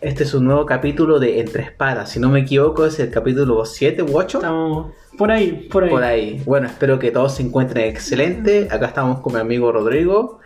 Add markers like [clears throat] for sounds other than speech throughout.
Este es un nuevo capítulo de Entre Espadas. Si no me equivoco, es el capítulo 7 u 8. Estamos por ahí, por ahí. Por ahí. Bueno, espero que todos se encuentren excelente. Acá estamos con mi amigo Rodrigo.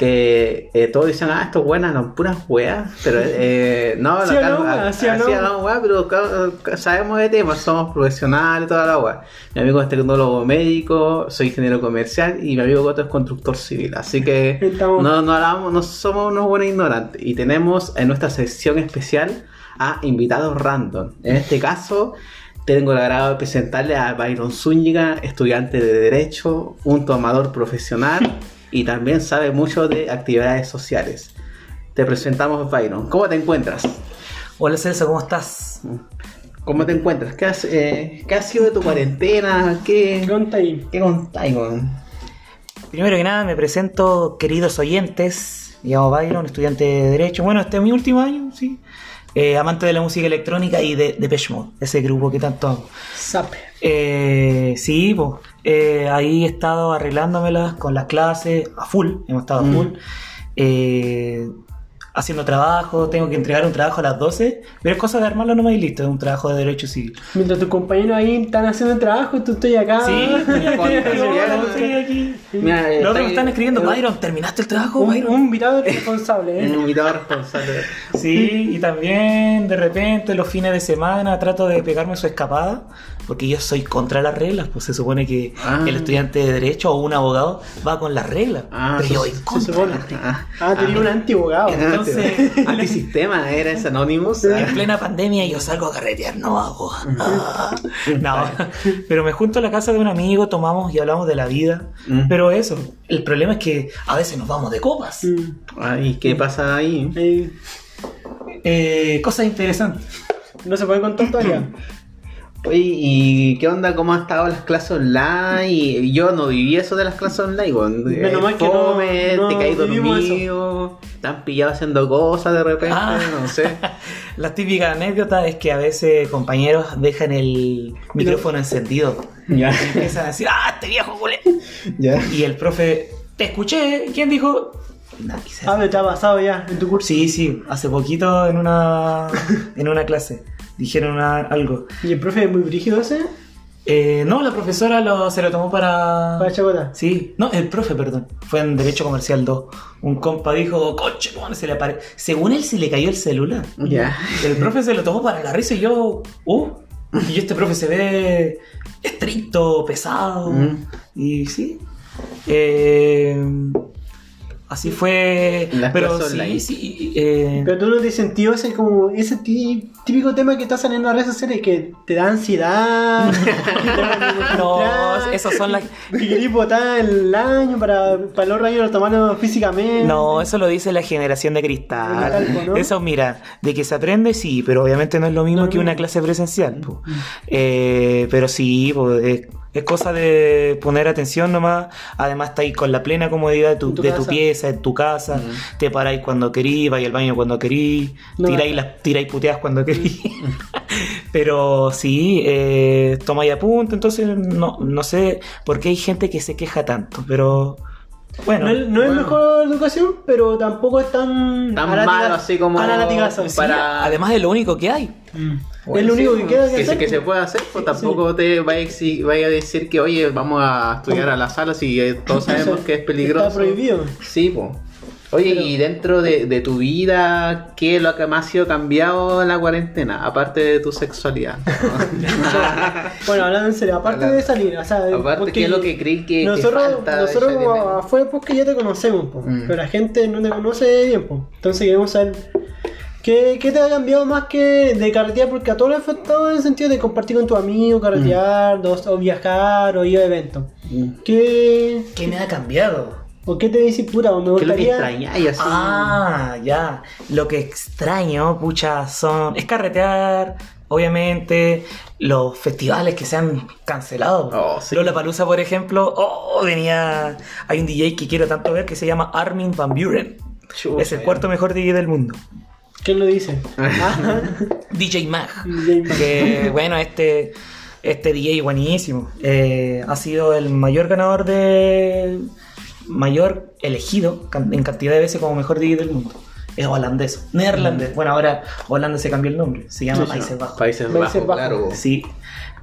Que eh, todos dicen, ah, esto es buena, no, puras weas. Pero eh, [laughs] no, Sí no- weas, sí así hablamos. hablamos weas, pero sabemos de temas, somos profesionales, toda la wea. Mi amigo es tecnólogo médico, soy ingeniero comercial y mi amigo Goto es constructor civil. Así que [laughs] Estamos- no, no, hablamos, no somos unos buenos ignorantes. Y tenemos en nuestra sección especial a invitados random. En este caso, tengo el agrado de presentarle a Byron Zúñiga, estudiante de Derecho, un tomador profesional [laughs] y también sabe mucho de actividades sociales. Te presentamos, Byron. ¿Cómo te encuentras? Hola Celso, ¿cómo estás? ¿Cómo te encuentras? ¿Qué, has, eh, ¿qué ha sido de tu cuarentena? ¿Qué, ¿Qué onda ahí? qué contáis? Primero que nada me presento, queridos oyentes. Me llamo Byron, estudiante de Derecho. Bueno, este es mi último año, sí. Eh, amante de la música electrónica y de Mode, ese grupo que tanto amo. Zap. Eh, sí, pues, eh, ahí he estado arreglándomelas con las clases, a full, hemos estado a Mm. full. Eh, haciendo trabajo, tengo que entregar un trabajo a las 12, pero es cosa de armarlo nomás y listo, es un trabajo de derecho civil. Mientras tus compañeros ahí están haciendo el trabajo, tú estoy acá. Sí, [laughs] estoy aquí. Los otros me están escribiendo, Byron, ¿terminaste el trabajo, Un, Byron? un invitado [laughs] responsable, Un ¿eh? invitado responsable. Sí, y también de repente los fines de semana trato de pegarme su escapada, porque yo soy contra las reglas, pues se supone que Ah. el estudiante de derecho o un abogado va con las reglas, Ah, pero yo se- voy se contra supone. las reglas. Ah, Ah, tenía un antiabogado. Entonces- [laughs] antisistema, era ese Anonymous. En plena pandemia yo salgo a carretear, no hago. Ah. No, pero me junto a la casa de un amigo, tomamos y hablamos de la vida. Mm. Pero eso, el problema es que a veces nos vamos de copas. Mm. Ay, ¿qué pasa ahí? Eh, Eh, cosas interesantes. no se puede contar todavía. [clears throat] Oye, ¿y qué onda? ¿Cómo han estado las clases online? Y Yo no viví eso de las clases online. weón. Menos mal que no- fome, no te caí dormido, te han pillado haciendo cosas de repente, Ah. no sé. [laughs] La típica anécdota es que a veces compañeros dejan el micrófono encendido. ya, Y empiezan a decir, ¡ah, este viejo culé! [laughs] ya. Y el profe, te escuché, ¿quién dijo? Nada, quise Ah, pero te ha pasado ya en tu curso. Sí, sí, hace poquito en una, en una clase dijeron algo. ¿Y el profe es muy brígido ese? Eh, no, la profesora lo, se lo tomó para... Para chacota. Sí, no, el profe, perdón. Fue en Derecho Comercial 2. Un compa dijo, coche, ¿cómo se le apare-?" Según él, se le cayó el celular. Ya. El profe se lo tomó para la risa y yo, uh, y este profe se ve estricto, pesado. Mm. Y sí. eh, así fue. Las pero sí, eh, Pero tú no te sentido ese como ese tí- típico tema que está saliendo en las redes sociales que te da ansiedad. [laughs] que te da no, esos son las. Que querés botar el año para, para los rayos tomarlo físicamente. No, eso lo dice la generación de cristal. Eso, mira, de que se aprende, sí, pero obviamente no es lo mismo No es que una clase presencial. po. Eh, pero sí, po, es, es cosa de poner atención nomás. Además, está ahí con la plena comodidad de tu, En tu de tu casa. pieza, en tu casa. Te paráis cuando querís, vais al baño cuando querís, No, tiráis, no. las, tiráis puteadas cuando querís. [laughs] pero sí, eh, tomáis apunte. Entonces, no, no sé por qué hay gente que se queja tanto, pero. Bueno, No, es- no es mejor educación, pero tampoco es tan. Tan malo así como a la latigazo. Sí, para- además es lo único que hay. Es lo único que queda que, que, se, hacer. que se puede hacer, pues tampoco te vaya a, vaya a decir que, oye, vamos a estudiar a la sala si eh, todos sabemos Eso que es peligroso. Está prohibido. Sí, pues. Oye, Pero- y dentro de, de tu vida, ¿qué es lo que más ha sido cambiado en la cuarentena? Aparte de tu sexualidad. [laughs] Bueno, hablando en serio, aparte Hablando- de salir, o sea, Aparte, ¿qué es lo que creí que, que nosotros, falta de nosotros afuera porque ya te conocemos, po, Mm. pero la gente no te conoce bien, po. entonces queremos saber ¿qué, qué te ha cambiado más que de carretear, porque a todos les ha afectado en el sentido de compartir con tu amigo, carretear, dos- o viajar, o ir a eventos. Mm. ¿Qué, ¿Qué me ha cambiado? ¿O qué te dices, puta, me ¿Qué es lo que gustaría... extrañáis así? Ah, ya. Lo que extraño, pucha, son. Es carretear, obviamente, los festivales que se han cancelado. Oh, sí. Lola Palusa, por ejemplo, oh, venía. Hay un DJ que quiero tanto ver que se llama Armin Van Buren. Chucha, Es el cuarto mejor DJ del mundo. ¿Quién lo dice? [laughs] Ah, DJ Mag. [laughs] DJ Mag. Que bueno, este, este DJ buenísimo. Eh, ha sido el mayor ganador de. Mayor elegido en cantidad de veces como mejor DJ del mundo. Es holandés, neerlandés. Bueno, ahora Holanda se cambió el nombre, se llama Sí. Países Bajos. Países Países Bajos, Bajos. claro. Sí.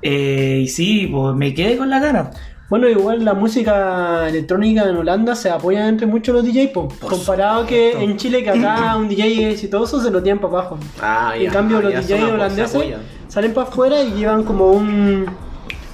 Eh, y sí, pues me quedé con la gana. Bueno, igual la música electrónica en Holanda se apoya entre muchos los DJs, comparado que en Chile que acá [clears throat] un DJ exitoso se lo tiran para abajo. Ah, en ya, cambio ah, los DJs holandeses salen para afuera y llevan como un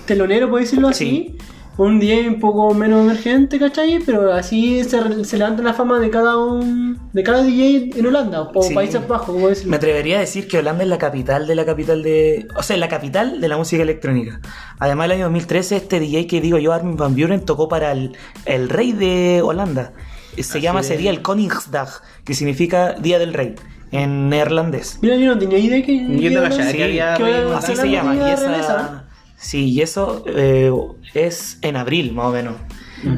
telonero, por decirlo así. Un DJ un poco menos emergente, ¿cachai? Pero así se, se levanta la fama de cada un, de cada DJ en Holanda, o Sí. Países Bajos, como decirlo. Me atrevería a decir que Holanda es la capital de la capital de. O sea, la capital de la música electrónica. Además, el año 2013, este DJ que digo yo, Armin Van Buren, tocó para el, el rey de Holanda. Se Así llama es. ese día el Koningsdag, que significa Día del Rey, en neerlandés. Mira, yo no tenía idea que. Yo no que había que Así se llama. Y esa-. Sí, y eso eh, es en abril, más o menos.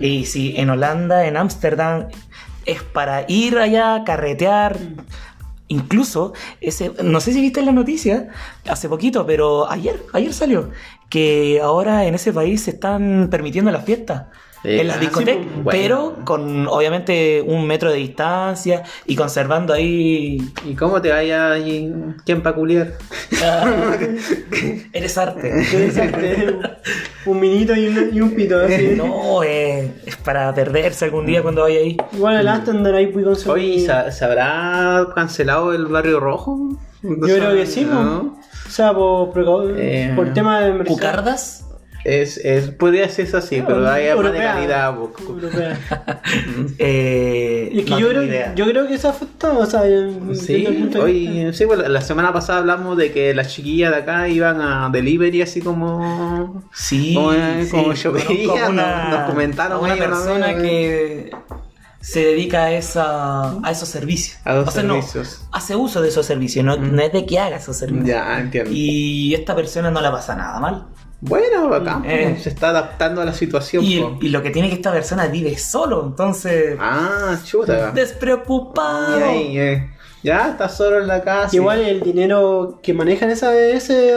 Y sí, en Holanda, en Ámsterdam, es para ir allá, carretear. Incluso, ese, no sé si viste la noticia hace poquito, pero ayer, ayer salió que ahora en ese país se están permitiendo las fiestas. Eh, en las ah, discotecas, sí, pues, pero bueno. con obviamente un metro de distancia y conservando ahí. ¿Y cómo te vaya ahí? ¿Quién pa' culiar? [laughs] Eres arte. Interesante. [laughs] un minito y un, y un pito, así. No, eh, es para perderse algún día cuando vaya ahí. Igual el Aston ahí pude conseguir. Oye, ¿se, se habrá cancelado el Barrio Rojo? Yo creo que sí, ¿no? ¿no? O sea, por, por, Eh, por tema de. ¿Cucardas? Es, es, podría ser así, pero hay más de calidad. [laughs] Eh, Y es que no yo, creo, yo creo que se afectó, o sea, Sí, punto de hoy, sí, pues, la semana pasada hablamos de que las chiquillas de acá iban a delivery así como... Sí, como, eh, como sí, yo veía, una- nos, nos comentaron una una persona que se dedica a, esa, a esos servicios. A los o sea, no, servicios. hace uso de esos servicios, no, Mm. no es de que haga esos servicios. Ya, entiendo. Y esta persona no la pasa nada mal. Bueno, acá Eh. pues, se está adaptando a la situación. Y, po. y lo que tiene que esta persona vive solo, entonces... Ah, chuta. Despreocupado. Eh, Ya, está solo en la casa. Igual el dinero que manejan esa, ese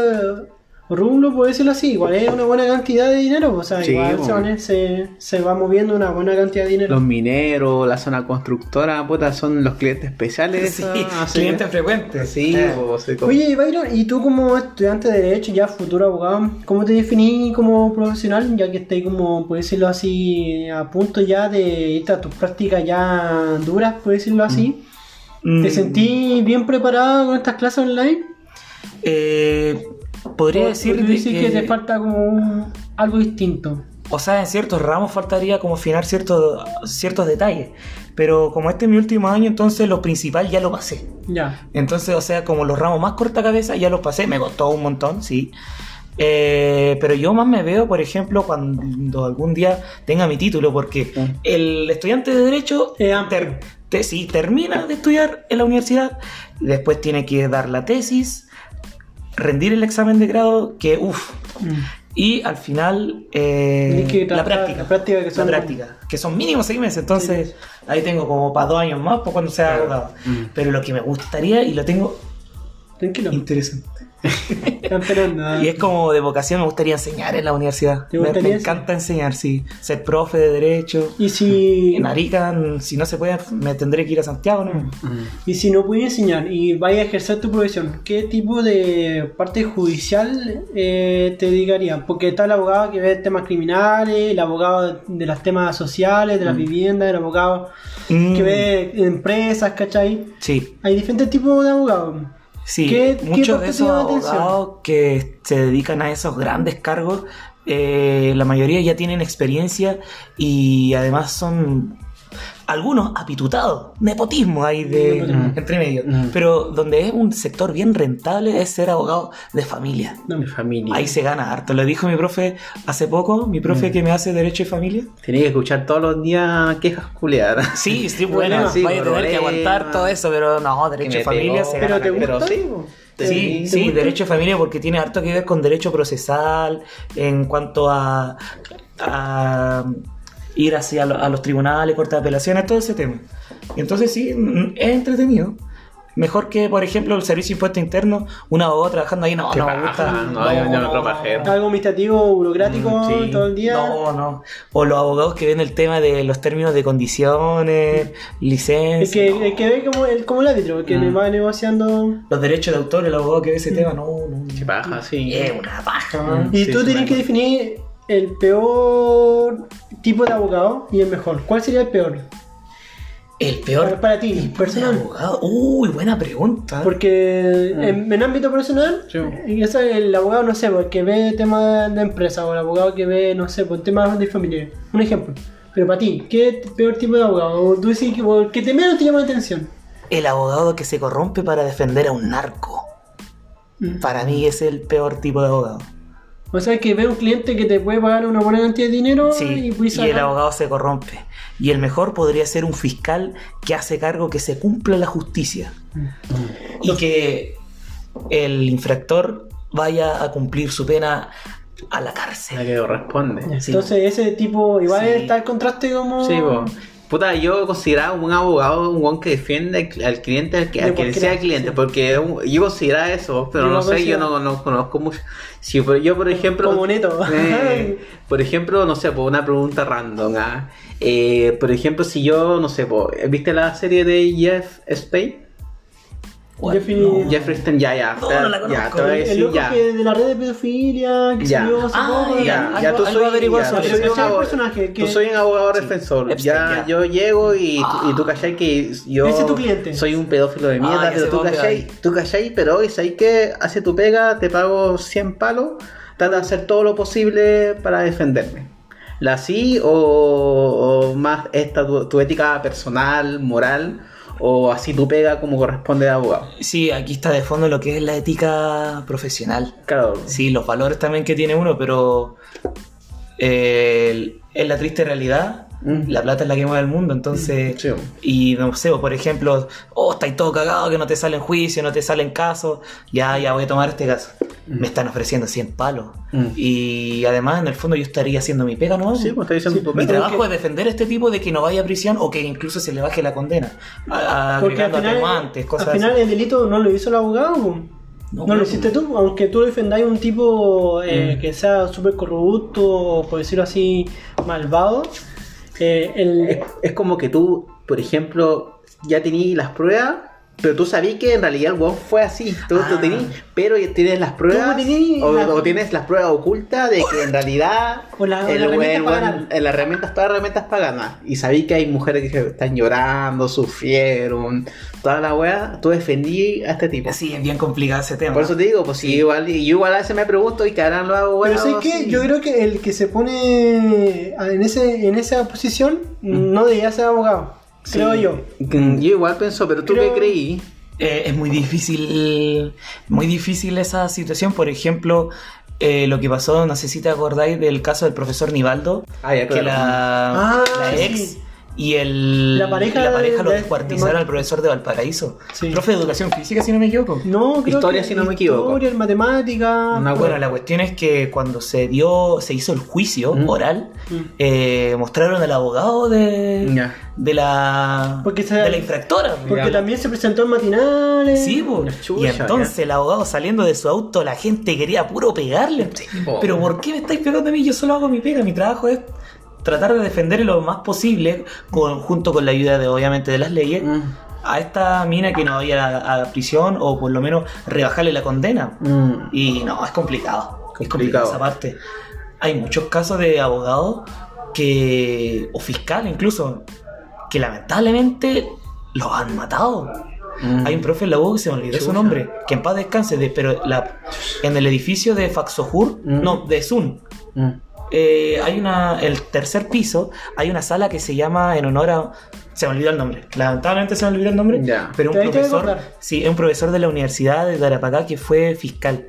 rublo, por decirlo así, igual es una buena cantidad de dinero. O sea, Sí, igual se, bueno. van- se, se va moviendo una buena cantidad de dinero. Los mineros, la zona constructora, puta, son los clientes especiales. Sí, [laughs] esa- así cliente que- frecuente. Sí, Eh. como- Oye, Byron, ¿y tú como estudiante de Derecho, ya futuro abogado, cómo te definís como profesional, ya que estés como, por decirlo así, a punto ya de irte a tus prácticas ya duras, por decirlo así? Mm, ¿Te sentís bien preparado con estas clases online? eh, podría ¿O decir que... te falta como un- algo distinto? O sea, en ciertos ramos faltaría como afinar ciertos, ciertos detalles. Pero como este es mi último año, entonces lo principal ya lo pasé. Ya. Entonces, o sea, como los ramos más corta cabeza ya los pasé. Me costó un montón, sí. Eh, pero yo más me veo, por ejemplo, cuando algún día tenga mi título, porque Mm. el estudiante de Derecho ter- te- sí, termina de estudiar en la universidad, después tiene que dar la tesis, rendir el examen de grado, que uff, y al final eh, la práctica. la práctica que son- La práctica, que son mínimo seis meses. Entonces ahí tengo como para dos años más por cuando sea Claro. abogado. Mm. Pero lo que me gustaría y lo tengo Tranquilo. interesante. [laughs] Están esperando. ah. Y es como de vocación me gustaría enseñar en la universidad. ¿Te Me, encanta enseñar, sí. Ser profe de derecho. Y si, [laughs] En Arica, si no se puede, me tendré que ir a Santiago, ¿no? Mm. y si no puedes enseñar y vayas a ejercer tu profesión, ¿qué tipo de parte judicial eh, te dedicarías? Porque está el abogado que ve temas criminales, el abogado de los temas sociales, de las viviendas, el abogado Mm, que ve empresas, ¿cachai? Sí, Hay diferentes tipos de abogados. Sí, ¿Qué- qué muchos de esos abogados que se dedican a esos grandes cargos, eh, la mayoría ya tienen experiencia y además son algunos apitutados, nepotismo hay de Nepotismo. entre medio, Mm. pero donde es un sector bien rentable es ser abogado de familia. Mi familia. Ahí se gana harto. Lo dijo mi profe hace poco, mi profe que me hace Derecho y Familia. Tenía que escuchar todos los días quejas culiadas. [laughs] Sí, sí, [laughs] Bueno, bueno, sí, vaya a tener que aguantar todo eso, pero no, Derecho y Familia se Pero gana. te? Pero sí. Sí, ¿Te sí, gusta? derecho de familia porque tiene harto que ver con derecho procesal en cuanto a, a ir hacia lo- a los tribunales, corte de apelaciones, todo ese tema. Entonces sí, mm, es entretenido. Mejor que, por ejemplo, el servicio de impuesto interno, un abogado trabajando ahí, no, no me gusta. no, yo- yo no pajeo. Algo administrativo, burocrático Mm, sí. todo el día. No, no. O los abogados que ven el tema de los términos de condiciones, el licencias. que, no. el que ve como el, como el árbitro, el que Mm. le va negociando. Los derechos de autor, el abogado que ve ese tema, no, no. Qué paja, sí. Es una paja. Mm. Y Sí, tú me que definir el peor tipo de abogado y el mejor. ¿Cuál sería el peor? El peor Para, para ti, tipo de personal. abogado. Uy, buena pregunta. Porque en, en ámbito personal, Sí. y eso es el abogado, no sé, porque ve temas de empresa o el abogado que ve, no sé, por temas de familia. Un ejemplo. Pero para ti, ¿qué es el peor tipo de abogado? O tú decís que, que te menos te llama la atención. El abogado que se corrompe para defender a un narco. Mm. Para mí es el peor tipo de abogado. O sea, que ve un cliente que te puede pagar una buena cantidad de dinero Sí, y puedes y el abogado se corrompe. Y el mejor podría ser un fiscal que hace cargo que se cumpla la justicia. Mm. Y que el infractor vaya a cumplir su pena a la La cárcel. que corresponde. Sí. Entonces, ese tipo, igual Sí. está el contraste como. Sí, po. Puta, yo consideraba un abogado un guan que defiende al- cliente, al que, al que sea cliente, sí. porque yo consideraba eso, pero Yo no sé, yo no, no conozco mucho. Si por- yo, por ejemplo. Como neto. [laughs] eh, por ejemplo, no sé, por una pregunta random. ¿ah? Eh, por ejemplo, si yo, no sé, ¿viste la serie de Jeff Spade? Jeffrey- no. Jeffrey Epstein, ya, ya. No, ya, no la ya, te voy a El, decir loco ya. que de la red de pedofilia que Ya. salió hace Ah, poco. ya. Ya, ya tú soy, ya, tú soy un ¿Cachai el abogado- personaje? Que- tú soy un abogado Sí. defensor. Epstein, ya, ya. yo llego y, Ah. y tú cachai que yo Ese es tu cliente. soy un pedófilo de mierda, Ah, pero tú cachai, tú cachai, pero hoy sabes que hace tu pega, te pago 100 palos, trata de hacer todo lo posible para defenderme. ¿La sí o, o más esta tu, tu ética personal, moral, o así tu pega como corresponde de abogado? Sí, aquí está de fondo lo que es la ética profesional. Claro. Sí, los valores también que tiene uno, pero eh, es la triste realidad. Mm. La plata es la que mueve el mundo, entonces. Sí. Y no sé, por ejemplo, oh, estáis todo cagado, que no te salen juicio, no te salen casos. Ya, ya voy a tomar este caso. Me están ofreciendo 100 palos. Mm. Y además, en el fondo, yo estaría haciendo mi pega, ¿no? Sí, pues está diciendo Sí, tu Mi trabajo es defender a este tipo de que no vaya a prisión o que incluso se le baje la condena. A- Porque al Agregando final, atenuantes, cosas al final así. el delito no lo hizo el abogado. po. No, lo hiciste tú, aunque tú defendáis un tipo eh, Mm. que sea súper corrupto o por decirlo así, malvado. eh, el, Es, es como que tú, por ejemplo, ya tenías las pruebas, pero tú sabías que en realidad el weón fue así. Tú, tú Ah. tenías, pero tienes las pruebas, Tú o, la- o tienes las pruebas ocultas de que en realidad O la- o el la weón- weón- las herramientas, todas las herramientas para ganar. Y sabías que hay mujeres que están llorando, sufrieron, toda la weá. Tú defendí a este tipo. Sí, es bien complicado ese tema. Por eso te digo, pues si igual, yo igual a veces me pregunto y que harán los abogados. pero sé que Sí. yo creo que el que se pone en, ese, en esa posición no debería ser abogado, creo yo. Yo igual pienso, pero tú Creo- qué creí. Eh, es muy difícil, muy difícil esa situación. Por ejemplo, eh, lo que pasó, no sé si te acordáis del caso del profesor Nivaldo, Ah, ya, que claro. la, Ah, la ex sí. Y el, La pareja la pareja de- lo de- descuartizaron de- al profesor de Valparaíso. Sí. Profe de educación física, si no me equivoco. No, creo Historia, que si no me equivoco. Historia, matemática. Bueno, la cuestión es que cuando se dio, se hizo el juicio Mm. oral, Mm. eh, mostraron al abogado de, Ya. de la Porque se- de la infractora. Porque Ya. también se presentó en matinales. Sí, po. Chucha, y entonces el abogado saliendo de su auto, la gente quería puro pegarle. po. Pero ¿por qué me estáis pegando a mí? Yo solo hago mi pega, mi trabajo es tratar de defender lo más posible, con, junto con la ayuda de obviamente de las leyes, Mm. a esta mina que no vaya a, a prisión o por lo menos rebajarle la condena. Mm. Y no, es complicado. Es Complicado. esa parte. Hay muchos casos de abogados que, o fiscales incluso, que lamentablemente los han matado. Mm. Hay un profe en la U que se me olvidó su Chucha. nombre, que en paz descanse, de, pero la, en el edificio de Faxojur, no, de Sun. Eh, hay una, el tercer piso, hay una sala que se llama en honor a Se me olvidó el nombre. Lamentablemente se me olvidó el nombre. Ya. Pero un profesor. Sí, un profesor de la Universidad de Tarapacá que fue fiscal.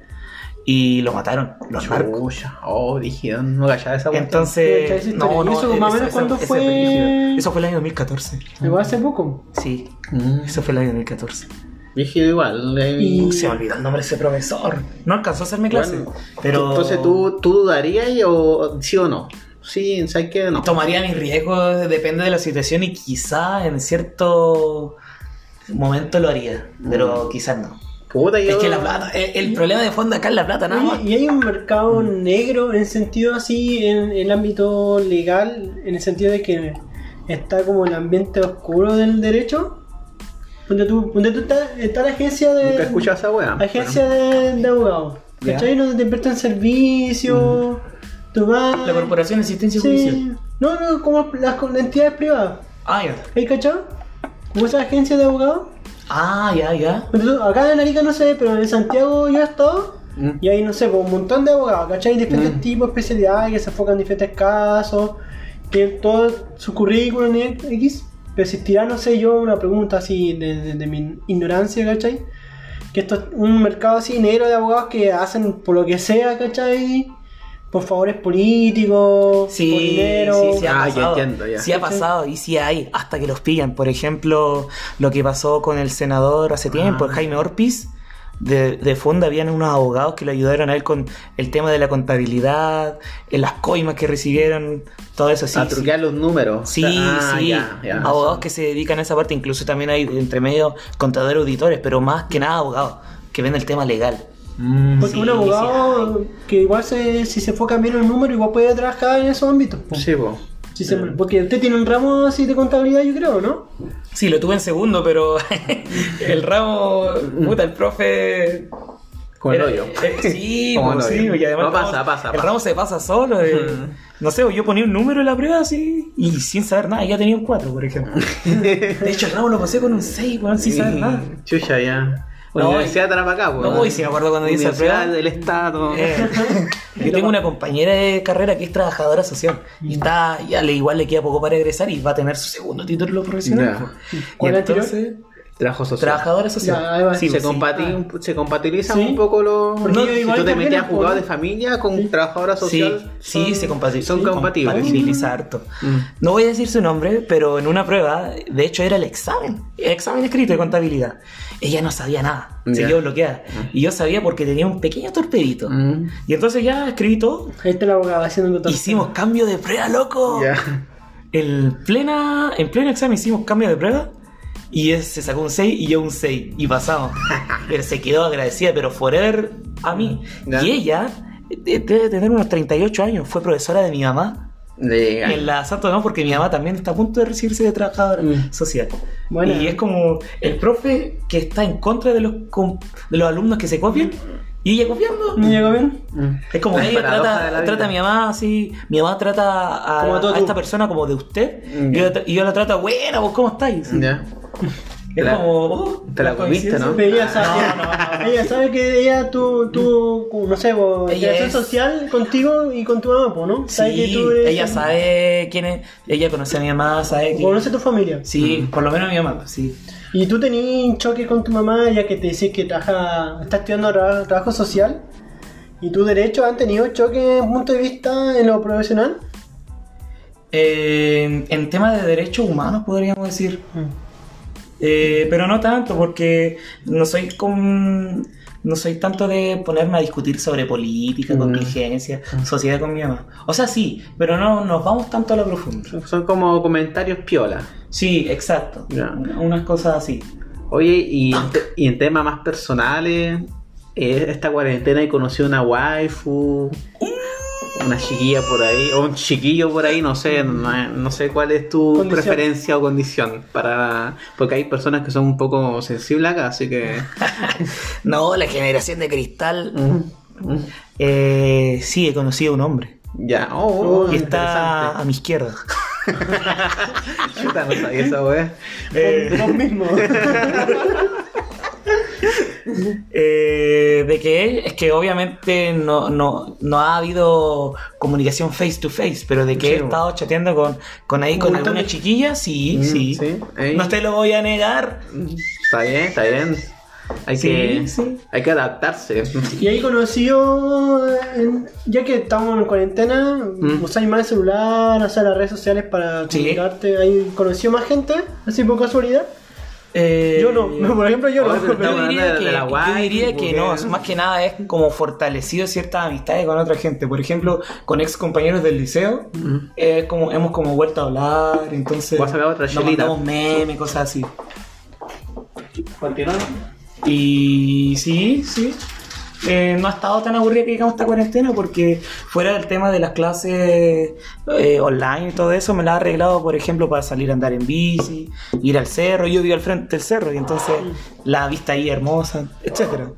Y lo mataron, los narcos. Oh, rígido. No callaba esa. Entonces. No, ¿Y no, eso más o menos cuándo fue? Eso fue el año 2014. Igual hace poco. Sí, Mm, eso fue el año 2014. Rígido igual. eh. Y- Se me olvidó el nombre de ese profesor. No alcanzó a hacerme clase. Bueno, pero. Entonces, ¿tú, ¿tú dudarías o sí o no? Sí, ¿sabes qué? No. Tomaría mis riesgos, depende de la situación y quizá en cierto momento lo haría, pero quizás no. Puta, yo... Es que la plata, el, el problema de fondo acá es la plata, nada más. Y hay un mercado negro en sentido así, en el ámbito legal, en el sentido de que está como el ambiente oscuro del derecho. Donde tú, donde tú está, está la agencia de. Nunca escuchado esa wea. Agencia de, de abogados. ¿Cachai? Donde te prestan servicios. Tú vas. La Corporación de Asistencia Judicial. Sí. No, no, como las entidades privadas. Ah, ya. ¿Hay cachado? Como esa agencia de abogados. Ah, ya, ya. Entonces, acá en Arica no sé, pero en Santiago yo he estado. Mm. Y hay, no sé, pues, un montón de abogados, ¿cachai? Diferentes Mm. tipos de especialidades que se enfocan en diferentes casos, que todo su currículum y X. Pero existirá, no sé, yo una pregunta así de, de- de mi ignorancia, ¿cachai? Que esto es un mercado así negro de abogados que hacen por lo que sea, ¿cachai? Por favores políticos, Sí, por dinero. sí, sí ha Ah, ya pasado. entiendo, ya. Sí ha pasado y sí hay, hasta que los pillan. Por ejemplo, lo que pasó con el senador hace tiempo, Ah. Jaime Orpiz. De, de fondo habían unos abogados que lo ayudaron a él con el tema de la contabilidad, en las coimas que recibieron, todo eso. Sí, a sí. truquear los números. Sí, Ah, sí. ya, ya. abogados que se dedican a esa parte, incluso también hay entre medio contadores auditores, pero más que nada abogados que ven el tema legal. Mm, Porque Sí, un abogado que igual se, si se enfoca bien en el número, igual puede trabajar en esos ámbitos. po. Sí, po. Se- porque usted tiene un ramo así de contabilidad, yo creo, ¿no? Sí, lo tuve en segundo, pero [laughs] el ramo, puta, el profe... Con el hoyo. eh, sí, [laughs] Como pues, el sí, y además No, pasa, ramo- pasa, El pasa. ramo se pasa solo. eh. Mm. No sé, yo ponía un número en la prueba así y sin saber nada, ya tenía un 4, por ejemplo. [laughs] De hecho, el ramo lo pasé con un 6, weón, sin saber nada. Chucha, ya. No, Universidad de Tarapacá, po. no, y si me acuerdo cuando di esa Universidad prueba. del Estado. Eh, [laughs] yo tengo una compañera de carrera que es trabajadora social y está, ya le igual le queda poco para egresar y va a tener su segundo título profesional. Ya. pues. Y ¿Cuál entonces, Trabajo social. trabajadora social. Ya, ahí va. Sí, se, sí. compati- se compatibilizan Sí. un poco los. No, yo si tú te metías jugar de familia con trabajadora Sí, social. sí, son- se compati- Son sí, compatibles. compatibiliza harto. Mm. No voy a decir su nombre, pero en una prueba, de hecho era el examen, el examen escrito de contabilidad. Ella no sabía nada, se quedó bloqueada. Y yo sabía porque tenía un pequeño torpedito. Mm. Y entonces ya escribí todo. Ahí está el abogado haciendo un Hicimos cambio de prueba, loco. Ya. El plena, en pleno examen hicimos cambio de prueba y él se sacó un 6 y yo un 6 y pasamos. [laughs] pero se quedó agradecida, pero forever a mí. Ya. Y ella eh, debe tener unos 38 años, fue profesora de mi mamá De- en la Santo no porque mi mamá también está a punto de recibirse de trabajadora Mm. social. Buena. Y es como el profe que está en contra de los, de los alumnos que se copian y ella copiando. ¿Me llegó bien? Mm. Es como La ella trata, la trata a mi mamá así, mi mamá trata a, a esta persona como de usted Mm. y, yo, la tra- y yo la trato, buena, vos cómo estáis. Ya. [laughs] Es La- como, oh, te la comiste. ¿no? Pero ella sabe, No, no, no. ella sabe que ella tú, tú no sé, vos, Ella interacción es- social contigo y con tu mamá, ¿no? Sabe que Sí, tú eres- ella sabe quién es, ella conoce a mi mamá, sabe que... Conoce tu familia. Sí, por lo menos a mi mamá, sí. Y tú tenías un choque con tu mamá, ya que te decís que trabaja, está estudiando tra- trabajo social. ¿Y tu derecho han tenido choque un punto de vista en lo profesional? Eh, en temas de derechos humanos podríamos decir, Eh, pero no tanto porque no soy con, no soy tanto de ponerme a discutir sobre política, Mm. contingencia, sociedad con mi mamá. O sea, sí, pero no nos vamos tanto a lo profundo. Son como comentarios piola. Sí, exacto. Unas cosas así. Oye, y, en te- y en temas más personales, eh, esta cuarentena he conocido una waifu, una chiquilla por ahí, o un chiquillo por ahí, no sé, no, no sé cuál es tu Condición. preferencia o condición para porque hay personas que son un poco sensibles acá, así que [laughs] No, la generación de cristal. mm, mm, Eh, sí, he conocido a un hombre. ya, oh, oh, Y está a mi izquierda. [laughs] Chuta, no sabía esa wea. Eh, Vos mismo. [laughs] [laughs] Eh, de que es que obviamente no, no, no ha habido comunicación face to face, pero de que Sí, he estado chateando con, con ahí con algunas chiquillas, sí, Mm, sí. sí. No te lo voy a negar. Está bien, está bien. Hay, Sí, que, sí. hay que adaptarse. Y ahí conoció, en- ya que estamos en cuarentena, Mm. usáis más el celular, hacer las redes sociales para Sí. comunicarte. Ahí conoció más gente, así por casualidad. Eh, Yo no, [laughs] por ejemplo, yo no. Yo diría que, de la yo guay, diría que no, más que nada es como fortalecido ciertas amistades con otra gente. Por ejemplo, con ex compañeros del liceo, eh, como, hemos como vuelto a hablar, entonces a otra nos mandamos memes, cosas así. Continuamos. Y sí, sí. Eh, no ha estado tan aburrida que digamos esta cuarentena porque fuera del tema de las clases eh, online y todo eso me la ha arreglado por ejemplo para salir a andar en bici, ir al cerro, yo vivo al frente del cerro y entonces la vista ahí hermosa, etcétera.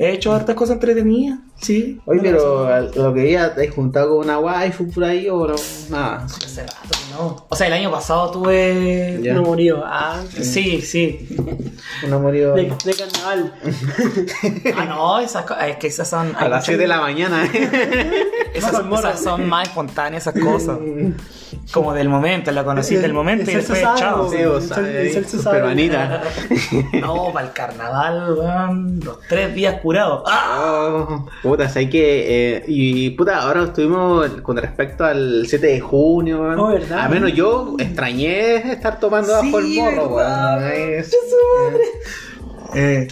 He hecho hartas cosas entretenidas, sí. Oye, pero lo que ya te has juntado con una waifu por ahí o no, nada. Hace rato que no. O sea, el año pasado tuve... Ya. No murió. Ah, Sí, sí. Un amorío de, de carnaval. [laughs] Ah, no, esas cosas, es que esas son... a las 7 de la mañana. [laughs] Esas, el morro. esas son más espontáneas esas cosas. [laughs] Como del momento, la conocí del momento y después chao. sabe. peruanitas. [laughs] No, para el carnaval, weón, los tres días curados. ¡Ah! Oh, puta, hay que. eh, y puta, ahora estuvimos con respecto al 7 de junio, weón. Oh, ¿verdad? Al menos yo extrañé estar tomando bajo el morro, weón. Es- Eh,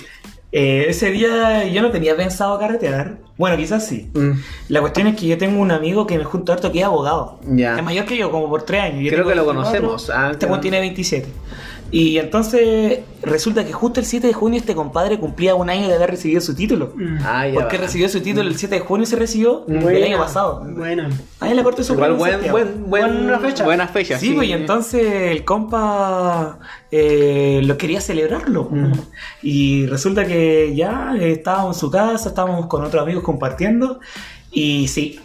eh, ese día yo no tenía pensado carretear. Bueno, quizás sí. Mm, La cuestión es que yo tengo un amigo que me junto harto que es abogado. Ya. Es mayor que yo, como por tres años. Yo Creo que lo 24, conocemos. Ah, este claro. weón tiene 27. Y entonces resulta que justo el 7 de junio este compadre cumplía un año de haber recibido su título. Mm. Ah, ya. Porque va. recibió su título el 7 de junio y se recibió el año pasado. Buena. Ahí en la Corte Suprema. Buen, buen, buen- Buena fecha. Buena fecha, Sí, pues y entonces el compa eh, lo quería celebrarlo. Y resulta que ya eh, estábamos en su casa, estábamos con otros amigos compartiendo. Y sí,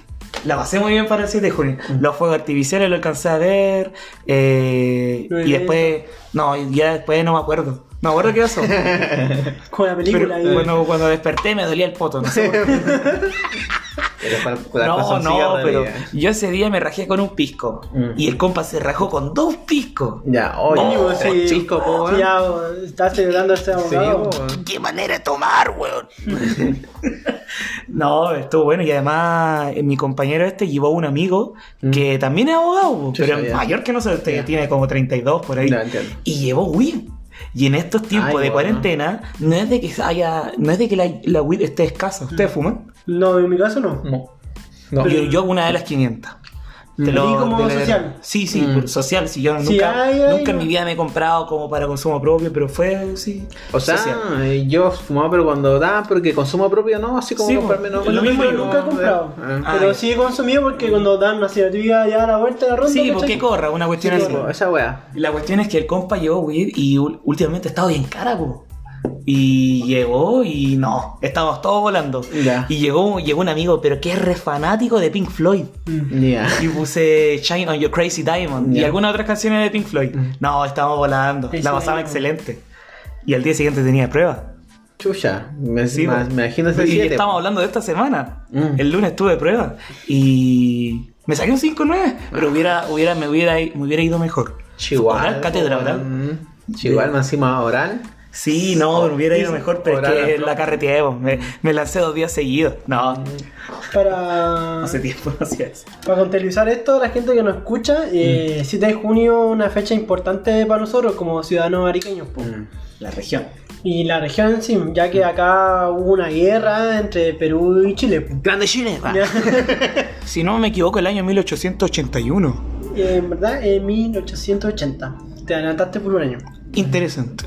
la pasé muy bien para el 7 de junio. Los fuegos artificiales lo alcancé a ver. eh, y de- después, no, ya después no me acuerdo. No me acuerdo qué pasó. [laughs] Con la Pero película ahí. bueno, cuando desperté me dolía el poto. No sé [laughs] No, no, pero yo ese día me rajé con un pisco. Mm. Y el compa se rajó con dos piscos. Ya, oye, Mínimo, oh, sí. chico, po, weón. Ya, estás celebrando a este Sí, abogado. po. ¿Qué manera de tomar, weón? [laughs] no, estuvo bueno. Y además, eh, mi compañero este llevó a un amigo que también es abogado, pero Mm. ya. mayor que nosotros, este Ya. tiene como 32 por ahí. Entiendo. Y llevó weed. Y en estos tiempos Ay, de bueno. cuarentena, no es de que haya, no es de que la, la weed esté escasa. ¿Ustedes fuman? No, en mi caso no. No. No. Yo, yo hago una de las 500. Te ¿Y como social? Sí, sí, Mm. por social. Sí, yo Sí, nunca, ay, ay, nunca en no. mi vida me he comprado como para consumo propio, pero fue, sí. O sea, social. eh, yo fumaba, pero cuando da, porque consumo propio no, así como Sí, comprarme no. lo mismo yo nunca he comprado. Ah. Pero sí he consumido porque cuando dan una ciudad ya a la vuelta de la ronda. Sí, ¿cachai? porque corra, una cuestión Sí, así. Esa wea. La cuestión es que el compa llevó weed y últimamente ha estado bien cara, po. Y llegó y no, estábamos todos volando. Ya. Y llegó, llegó un amigo, pero que es re fanático de Pink Floyd. Mm. Ya. Y puse Shine on Your Crazy Diamond y Ya. algunas otras canciones de Pink Floyd. No, estábamos volando. Crazy La pasaba Diamond. excelente. Y al día siguiente tenía prueba. Chucha. Me, Sí, me, me imagino ese Y 7. estamos hablando de esta semana. Mm. El lunes tuve prueba. Y me saqué un 5-9. Pero hubiera, hubiera, me, hubiera, me hubiera ido mejor. Chihuahua. Oral, cátedra oral. Mm. Chihuahua, encima oral. Sí, no, me hubiera ido mejor, pero es que la carreteé, me, me lancé dos días seguidos. No, Para, [laughs] hace tiempo no hacía eso. para contextualizar esto, la gente que nos escucha, eh, 7 de junio una fecha importante para nosotros como ciudadanos ariqueños. Mm. La región. Y la región en sí, ya que acá hubo una guerra entre Perú y Chile. Grande Chile. [laughs] Si no me equivoco, el año 1881. Eh, en verdad, en 1880. Te adelantaste por un año. Interesante.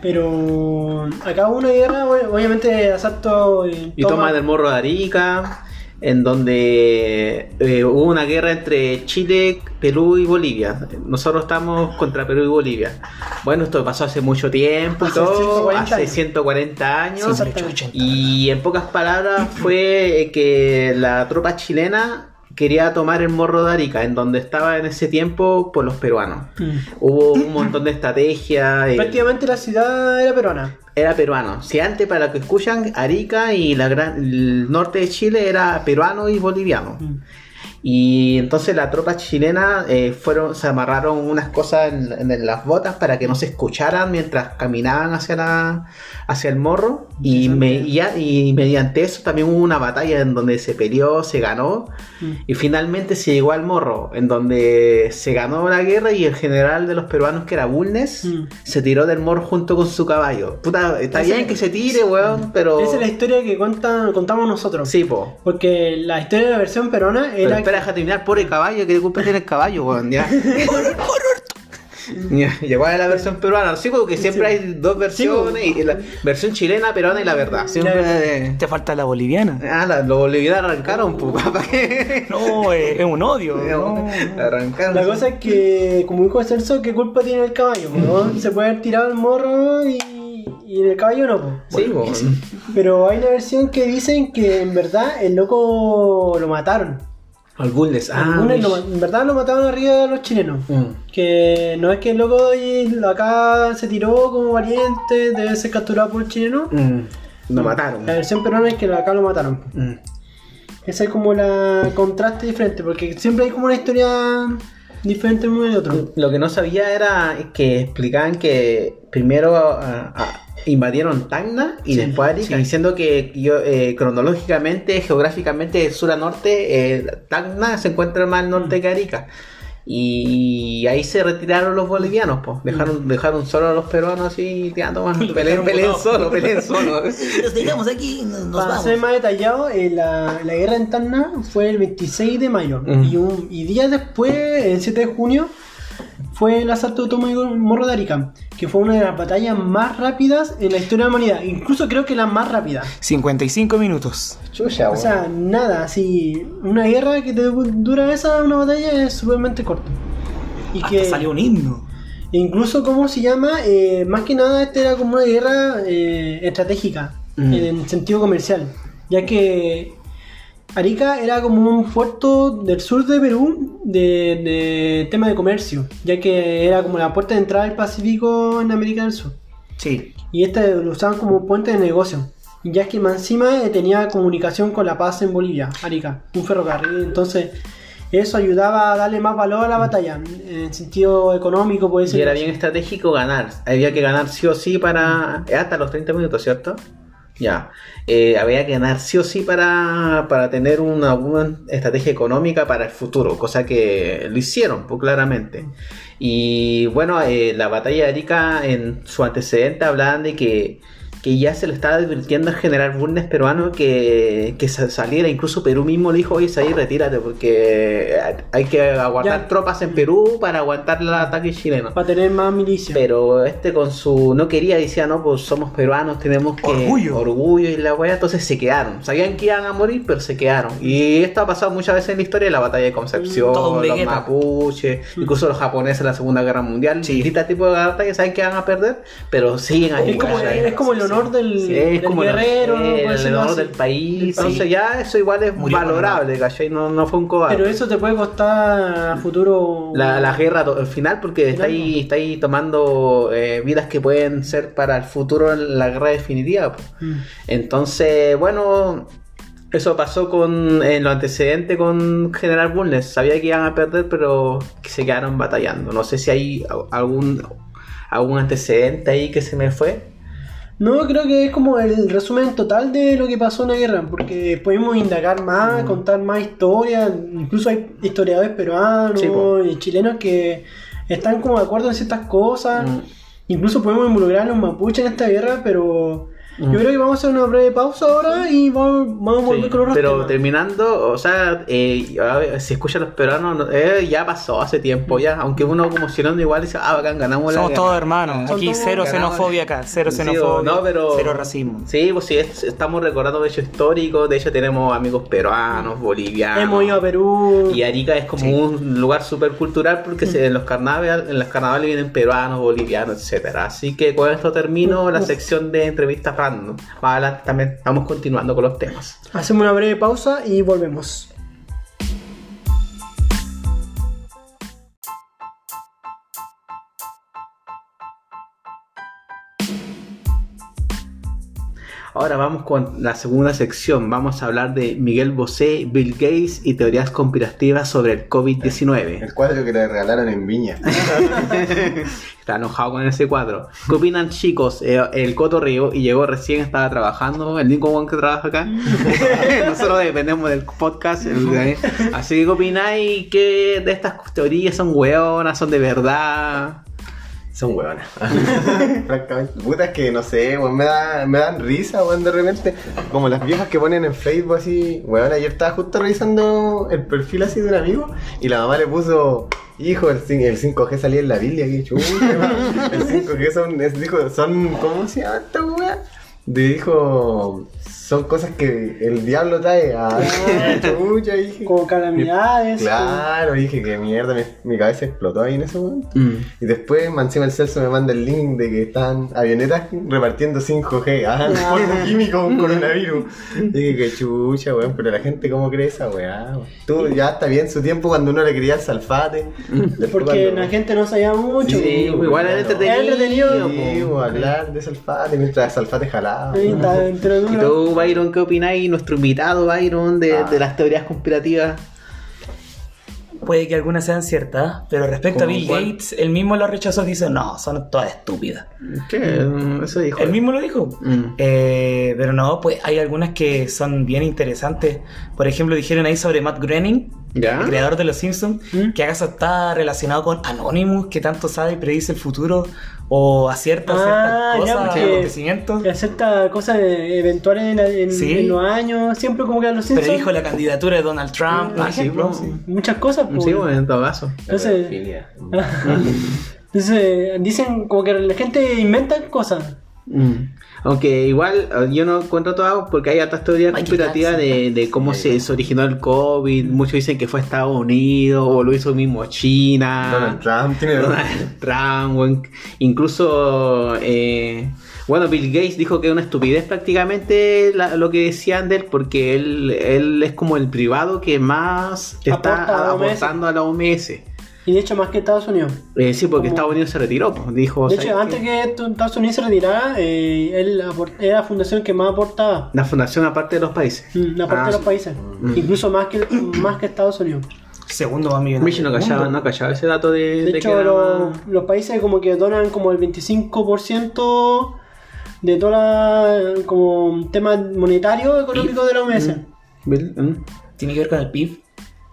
Pero acá hubo una guerra, bueno, obviamente asalto y, Y toma del morro de Arica, en donde eh, hubo una guerra entre Chile, Perú y Bolivia. Nosotros estamos contra Perú y Bolivia. Bueno, esto pasó hace mucho tiempo y Hace todo, 140 hace años. 140 años. Y en pocas palabras fue que la tropa chilena quería tomar el morro de Arica, en donde estaba en ese tiempo por los peruanos. Mm. Hubo un montón de estrategias. eh, Prácticamente la ciudad era peruana. era peruano. Si antes, para los que escuchan, Arica y la gran, el norte de Chile era peruano y boliviano. Mm. Y entonces la tropa chilena eh, fueron, se amarraron unas cosas en, en las botas para que no se escucharan mientras caminaban hacia la, hacia el morro. Y, me- y mediante eso también hubo una batalla en donde se peleó, se ganó. Mm. Y finalmente se llegó al morro, en donde se ganó la guerra y el general de los peruanos, que era Bulnes, Mm. se tiró del morro junto con su caballo. Puta, está bien que se tire, weón, pero... Esa es la historia que cuentan, contamos nosotros. Sí, po. Porque la historia de la versión peruana Pero era espera, deja terminar, pobre caballo, ¿qué culpa tiene el caballo, weón? Ya. [laughs] Llegó a la versión peruana, sí, porque siempre hay dos versiones, y la versión chilena, peruana y la verdad. Siempre. Te falta la boliviana. Ah, la- los bolivianos arrancaron, pues, ¿para qué? No, eh, es un odio. [laughs] no. Arrancaron. La cosa es que, como dijo Celso, ¿qué culpa tiene el caballo? ¿no? [laughs] Se puede haber tirado el morro y, y el caballo no. po. Sí, pues. Pero hay una versión que dicen que en verdad el loco lo mataron. Al Bulnes, ah. Lo- en verdad lo mataron arriba de los chilenos. Mm. Que no es que el loco y acá se tiró como valiente, debe ser capturado por el chileno. Mm. Lo mataron. La versión peruana es que acá lo mataron. Mm. Ese es como la contraste diferente, porque siempre hay como una historia diferente uno del otro. Lo que no sabía era que explicaban que primero ah, invadieron Tacna y Sí, después Arica, sí. diciendo que yo, eh, cronológicamente, geográficamente, de sur a norte, eh, Tacna se encuentra más al norte que Arica. Y ahí se retiraron los bolivianos, pues. Dejaron, dejaron solo a los peruanos así tirando más. [laughs] Peleen, peleen solo, peleen [laughs] solo. Los dejamos aquí nos, nos Para vamos. ser más detallado, eh, la, la guerra en Tacna fue el 26 de mayo. Mm. Y, un, y días después, el 7 de junio, fue el asalto de Tomo y Morro de Arica, que fue una de las batallas más rápidas en la historia de la humanidad. Incluso creo que la más rápida. 55 minutos. Chucha, O sea, nada, así. Una guerra que te dura esa, una batalla, es supermente corta. Y Hasta que. salió un himno. Incluso, ¿cómo se llama? Eh, más que nada, esta era como una guerra eh, estratégica, Mm. en sentido comercial, ya que Arica era como un puerto del sur de Perú de, de tema de comercio, ya que era como la puerta de entrada al Pacífico en América del Sur. Sí. Y este lo usaban como puente de negocio. Y ya que más encima eh, tenía comunicación con La Paz en Bolivia, Arica, un ferrocarril. Entonces, eso ayudaba a darle más valor a la batalla, en sentido económico, puede Y ser. era bien estratégico ganar. Había que ganar sí o sí para. Hasta los 30 minutos, ¿cierto? Ya. Eh, había que ganar sí o sí para, para tener una buena estrategia económica para el futuro, cosa que lo hicieron, pues claramente. Y bueno, eh, la batalla de Arica en su antecedente hablaban de que, que ya se le estaba advirtiendo al general Bulnes peruano que, que sa- saliera. Incluso Perú mismo le dijo, oye, ahí retírate porque hay que aguantar Ya. tropas en Perú para aguantar el ataque chileno. Para tener más milicia. Pero este con su no quería, decía, no, pues somos peruanos, tenemos que Orgullo. orgullo y la weá, entonces se quedaron. Sabían que iban a morir, pero se quedaron. Y esto ha pasado muchas veces en la historia, la batalla de Concepción, los mapuches, incluso los japoneses en la Segunda Guerra Mundial, Sí. distintos tipos de batallas saben que van a perder, pero siguen ahí. es, como, es como el honor del, Sí, es del como el- guerrero, el, el honor del país. Del Entonces ya eso igual es Murió valorable, ¿cachai? No, no fue un cobarde. Pero eso te puede costar a futuro. La, la guerra al final porque está ahí, está ahí tomando eh, vidas que pueden ser para el futuro en la guerra definitiva. Mm. Entonces, bueno, eso pasó con en lo antecedente con General Bulnes. Sabía que iban a perder, pero se quedaron batallando. No sé si hay algún, algún antecedente ahí que se me fue. No, creo que es como el resumen total de lo que pasó en la guerra, porque podemos indagar Mm. más, contar más historias, incluso hay historiadores peruanos Sí, y chilenos que están como de acuerdo en ciertas cosas, Mm. incluso podemos involucrar a los mapuches en esta guerra, pero Mm. Yo creo que vamos a hacer una breve pausa ahora y vamos, vamos a volver Sí, con otros pero temas. terminando, o sea, eh, si escuchan los peruanos, no- eh, ya pasó hace tiempo ya, aunque uno como chileno igual dice, ah, bacán, ganamos la Somos todos hermanos. Aquí todos cero ganamos. xenofobia acá. Cero Sí, xenofobia. no, pero- Cero racismo. Sí, pues sí, es- estamos recordando hechos históricos, de hecho tenemos amigos peruanos, bolivianos. Hemos ido a Perú. Y Arica es como Sí. un lugar súper cultural porque se- en los carnavales, en los carnavales vienen peruanos, bolivianos, etcétera. Así que con esto termino la sección de entrevistas random. Más también vamos continuando con los temas. Hacemos una breve pausa y volvemos. Ahora vamos con la segunda sección. Vamos a hablar de Miguel Bosé, Bill Gates y teorías conspirativas sobre el COVID-19. El cuadro que le regalaron en Viña. [laughs] Está enojado con ese cuadro. ¿Qué opinan, chicos? Eh, el Coto Río y llegó recién, estaba trabajando. El único one que trabaja acá. [laughs] Nosotros dependemos del podcast. el- Así que, ¿qué opináis? ¿Qué de estas teorías son hueonas? ¿Son de verdad? Son huevonas. [laughs] Francamente. Puta, es que no sé, weón, me, da, me dan risa, weón, de repente. Como las viejas que ponen en Facebook así. Weón, ayer estaba justo revisando el perfil así de un amigo y la mamá le puso. Hijo, el, cin- el 5G salía en la Biblia, que weón. El 5G son, es- dijo, son, ¿cómo se llama esta weá? Dijo, son cosas que el diablo trae a [laughs] chucha, dije. Como calamidades. Claro, dije que mierda, mi, mi cabeza explotó ahí en ese momento. Mm. Y después, encima el Celso me manda el link de que están avionetas repartiendo 5G, ah, Ah. polvo químico con coronavirus. Dije que chucha, weón, pero la gente cómo cree esa weá, weón. Tú ya está bien su tiempo cuando uno le quería el salfate. Después Porque cuando- la gente no sabía mucho. Sí, po. igual es entretenido. Sí, hablar de salfate mientras salfate jalaba. Ahí está, entre ¿Y duro. Byron, qué opináis? Nuestro invitado, Byron, de, Ah. de las teorías conspirativas. Puede que algunas sean ciertas, pero respecto a ¿Cómo Bill cuál? Gates, él mismo lo rechazó. Dice, no, son todas estúpidas. ¿Qué? Eso dijo. Él mismo lo dijo. Mm. Eh, pero no, pues hay algunas que son bien interesantes. Por ejemplo, dijeron ahí sobre Matt Groening, ¿Ya? el creador de Los Simpsons, ¿Mm? que acaso está relacionado con Anonymous, que tanto sabe y predice el futuro, o acierta Ah, ciertas ya, cosas, porque- acontecimientos. Que acepta cosas eventuales en, en- Sí. en los años, siempre como que a los Simpsons. Predijo la candidatura de Donald Trump, por Ah, sí, pues, sí. Muchas cosas, pues. Sí, bueno, en todo caso. Entonces, [laughs] entonces, dicen como que la gente inventa cosas. Mm. Aunque igual eh, yo no encuentro todo porque hay otras teorías conspirativas de, de cómo se, se originó el COVID. Muchos dicen que fue Estados Unidos o lo hizo mismo China. Donald Trump tiene Donald [laughs] Trump, incluso eh, bueno Bill Gates dijo que es una estupidez prácticamente la- lo que decían de él porque él, él es como el privado que más está la OMS. aportando a la OMS Y de hecho, más que Estados Unidos. Eh, sí porque Como- Estados Unidos se retiró pues, dijo De ¿sabes hecho, antes que Estados Unidos se retirara, eh, él era la fundación que más aportaba. la fundación aparte de los países mm, La parte Ah, de los sí. países. Incluso más que, más que Estados Unidos. Segundo más millonario. Michi no callaba, no callaba ese dato de, De de que hecho, era los, los países como que donan como el 25% de toda la, como tema monetario económico de la OMS. ¿mm? Tiene que ver con el PIB.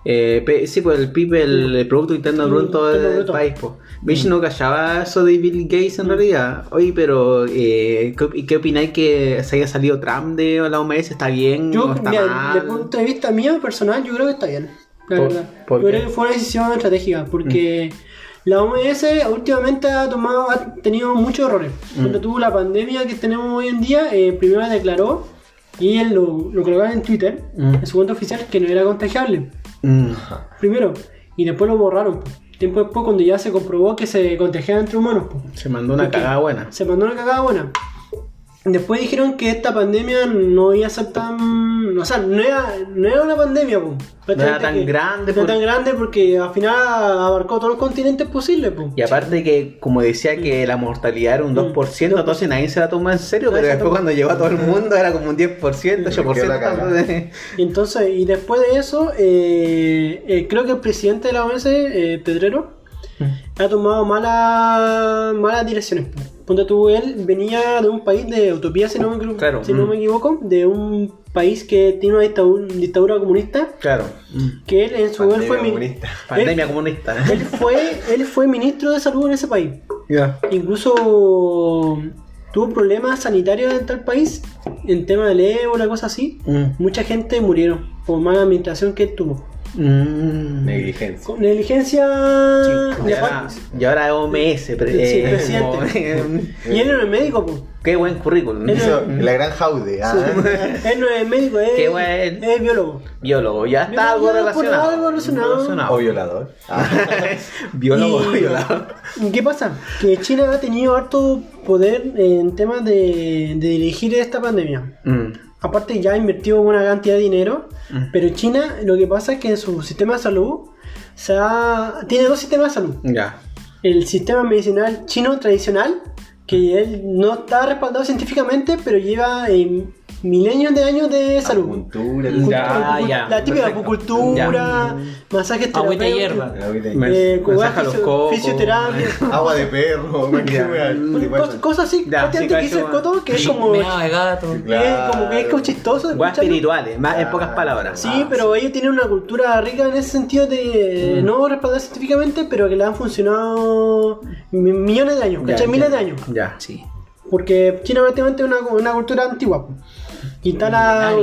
Eh, sí, pues el PIB, el, el Producto Interno Mm, Bruto del Bruto. país. Pues. Michi no callaba eso de Bill Gates en realidad. Oye, pero eh, ¿qué, qué opináis que se haya salido Trump de la OMS? ¿Está bien Yo, o está mira, mal? desde el punto de vista mío personal, yo creo que está bien. La ¿Por- verdad. por yo creo que fue una decisión estratégica porque la OMS últimamente ha tomado, ha tenido muchos errores. Cuando tuvo la pandemia que tenemos hoy en día, eh, primero declaró y él lo, lo colocaba en Twitter, Mm. en su cuenta oficial, que no era contagiable. Mm. Primero, y después lo borraron. po. Tiempo después, cuando ya se comprobó que se contagiaba entre humanos. po. Se mandó una cagada buena. Se mandó una cagada buena. Después dijeron que esta pandemia no iba a ser tan. O sea, no era, no era una pandemia, po. era tan Que- grande No por- era tan grande porque al final abarcó todos los continentes posibles, po. Y aparte que, como decía, que la mortalidad era un 2%, entonces nadie se la toma en serio, pero después cuando llegó a todo el mundo era como un 10%, quedó la cagada. 8%. Y [laughs] entonces, y después de eso, eh, eh, creo que el presidente de la OMS, eh, Pedrero, ha tomado malas malas direcciones. po. Ponte tú, él venía de un país de utopía, si no me, equivoco- Claro, si no mm. me equivoco, de un país que tiene una dictadura, dictadura comunista, Claro. que él en su él Pandemia fue, comunista. Pandemia comunista. él fue él fue ministro de salud en ese país. Ya. Incluso tuvo problemas sanitarios en tal país, en tema del ébola, cosas así. Mm. Mucha gente murieron por mala administración que él tuvo. Mm. Negligencia. Con negligencia Y de ahora, y ahora es OMS, pre- Sí, eh, presidente. [laughs] Y él no es médico, pues. Qué buen currículum. Eso, la gran jaude. ah. [laughs] Él no es médico, es, Qué buen- es biólogo. Biólogo, ya está Biólogo, algo relacionado. algo relacionado. O violador. Ah. [laughs] Biólogo, Y- violador. ¿Y ¿Qué pasa? Que China ha tenido harto poder en temas de, de dirigir esta pandemia. Mm. Aparte ya ha invertido una cantidad de dinero, pero China lo que pasa es que en su sistema de salud se ha- tiene dos sistemas de salud. Ya. El sistema medicinal chino tradicional, que él no está respaldado científicamente, pero lleva eh, milenios de años de salud. Acupuntura, Ya, ya, La típica acupuntura, masajes Agüita de terapéuticos, hierba. Agüita y- Me- eh, fisio- cocos. fisioterapia. [laughs] Agua de perro, man, qué Ya. wea, tipo Cos- eso. cosas así, Ya, prácticamente que dice el coto, que es como, de gato. que es como que es como chistoso. Escucharlo. espirituales, más en pocas palabras. Sí, Ah, pero ellos tienen una cultura rica en ese sentido de Mm. no respaldar científicamente, pero que le han funcionado mi- millones de años, Ya, ¿cachai? Miles de años. Ya. Sí. Porque China prácticamente es una, una cultura antigua. Y está la.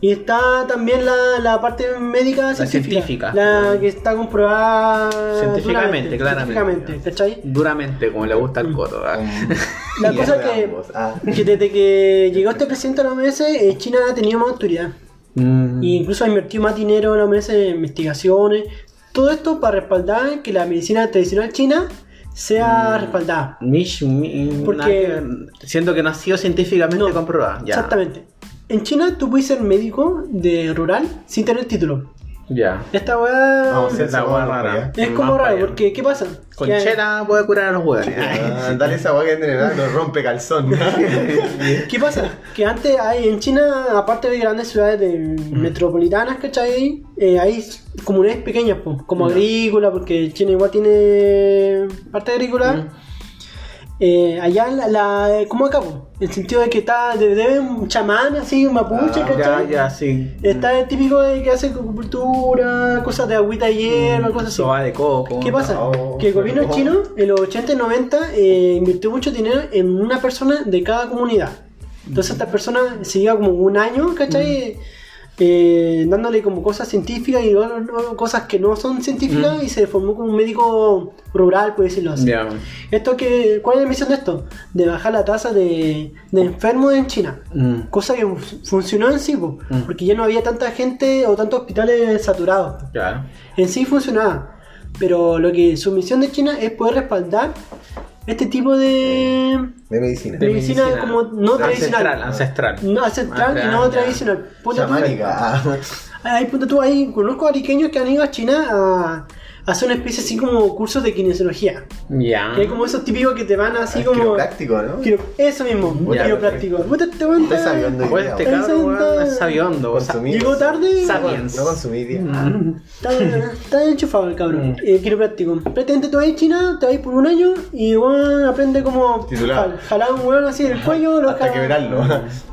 Y está también la, la parte médica científica. científica. La que está comprobada. Científicamente, duramente, claramente. científicamente, ¿cachai? Duramente, como le gusta el coto. ¿ah? [laughs] La cosa de que, ah. que desde que llegó este presidente a la OMS, eh, China ha tenido más autoridad. Mm. Y incluso ha invertido más dinero en la OMS en investigaciones. Todo esto para respaldar que la medicina tradicional china sea Mm. respaldada. Mish, mi- Porque- nada que- siento que no ha sido científicamente No, comprobada. Ya. Exactamente. En China tú puedes ser médico de rural sin tener título. Ya. Esta weá Vamos a hacer La esa hueá hueá rara. es Más como para raro, porque ¿qué pasa? Con chela puede curar a los hueones. [laughs] Ah, dale esa hueá que venden en no rompe calzón. [laughs] ¿Qué pasa? Que antes hay en China, aparte de grandes ciudades de- metropolitanas, ¿cachai? Eh, hay comunidades pequeñas, po, como agrícola, porque China igual tiene parte agrícola. Eh, allá la, la- como acá, el sentido de que está, de- debe un chamán así, un mapuche, Ah, ya, ¿cachai? ya, sí. Está el típico de que hace acupuntura, cosas de agüita de hierba, cosas así. De coco. ¿Qué pasa? No, que el gobierno no. chino en los 80 y 90 eh, invirtió mucho dinero en una persona de cada comunidad. Entonces esta persona se lleva como un año, ¿cachai? Eh, dándole como cosas científicas y cosas que no son científicas y se formó como un médico rural, por decirlo así. Esto que, ¿Cuál es la misión de esto? De bajar la tasa de, de enfermos en China. Mm. Cosa que fu- funcionó en sí, po, Mm. porque ya no había tanta gente o tantos hospitales saturados en sí funcionaba. Pero lo que su misión de China es poder respaldar este tipo de De medicina. De medicina como no tradicional. Ancestral, ancestral. no ancestral y no ya. tradicional. Chamánica. [laughs] ah. Ahí, ponte tú, ahí conozco ariqueños que han ido a China a, a hacer una especie así como cursos de kinesiología. Ya. Que es como esos típicos que te van así Es como. quiropráctico, ¿no? Quiro- Eso mismo, quiropráctico. Este weón Está está- sabiendo Pues este Ahí cabrón, es sabiondo. o sea. Llegó tarde. Sapiens. No consumir. Mm. Está, está enchufado el cabrón. Eh, quiropráctico. Prácticamente tú vas a China, te vas por un año y weón aprende como Titulado. jal- jalar un weón así del cuello, lo Hasta quebrarlo.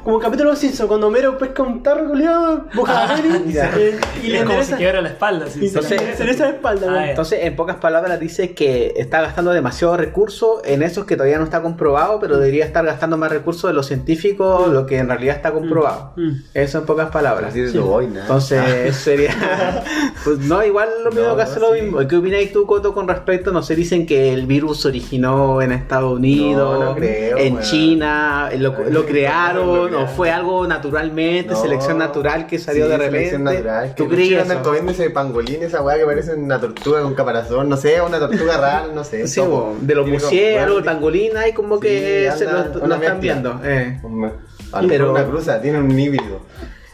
Como capítulo de cuando Homero pesca un tarro culiado, boca la Ya. eh, y le como si quiebra la espalda. sí, y se le la espalda. Ah. Entonces, en pocas palabras, dice que está gastando demasiados recursos en esos que todavía no está comprobado, pero debería estar gastando más recursos de los científicos, lo que en realidad está comprobado. Mm. Eso en pocas palabras. Boina. Entonces, sería. [laughs] Pues no, igual lo mismo No, que hace no, lo sí. mismo. ¿Qué opináis tú, Coto, con respecto? No sé, dicen que el virus originó en Estados Unidos, No, no creo, en. China, lo, crearon, no, no, o fue algo naturalmente, No. selección natural que salió Sí, de repente. selección natural. ¿Tú que crees andan comiendo ese pangolín, esa weá que parece una tortuga con caparazón, no sé, una tortuga [laughs] rara, no sé. Sí, de los el bueno, pangolín, ahí como que Sí, se lo, están viendo. Eh. Pero una cruza, tiene un híbrido.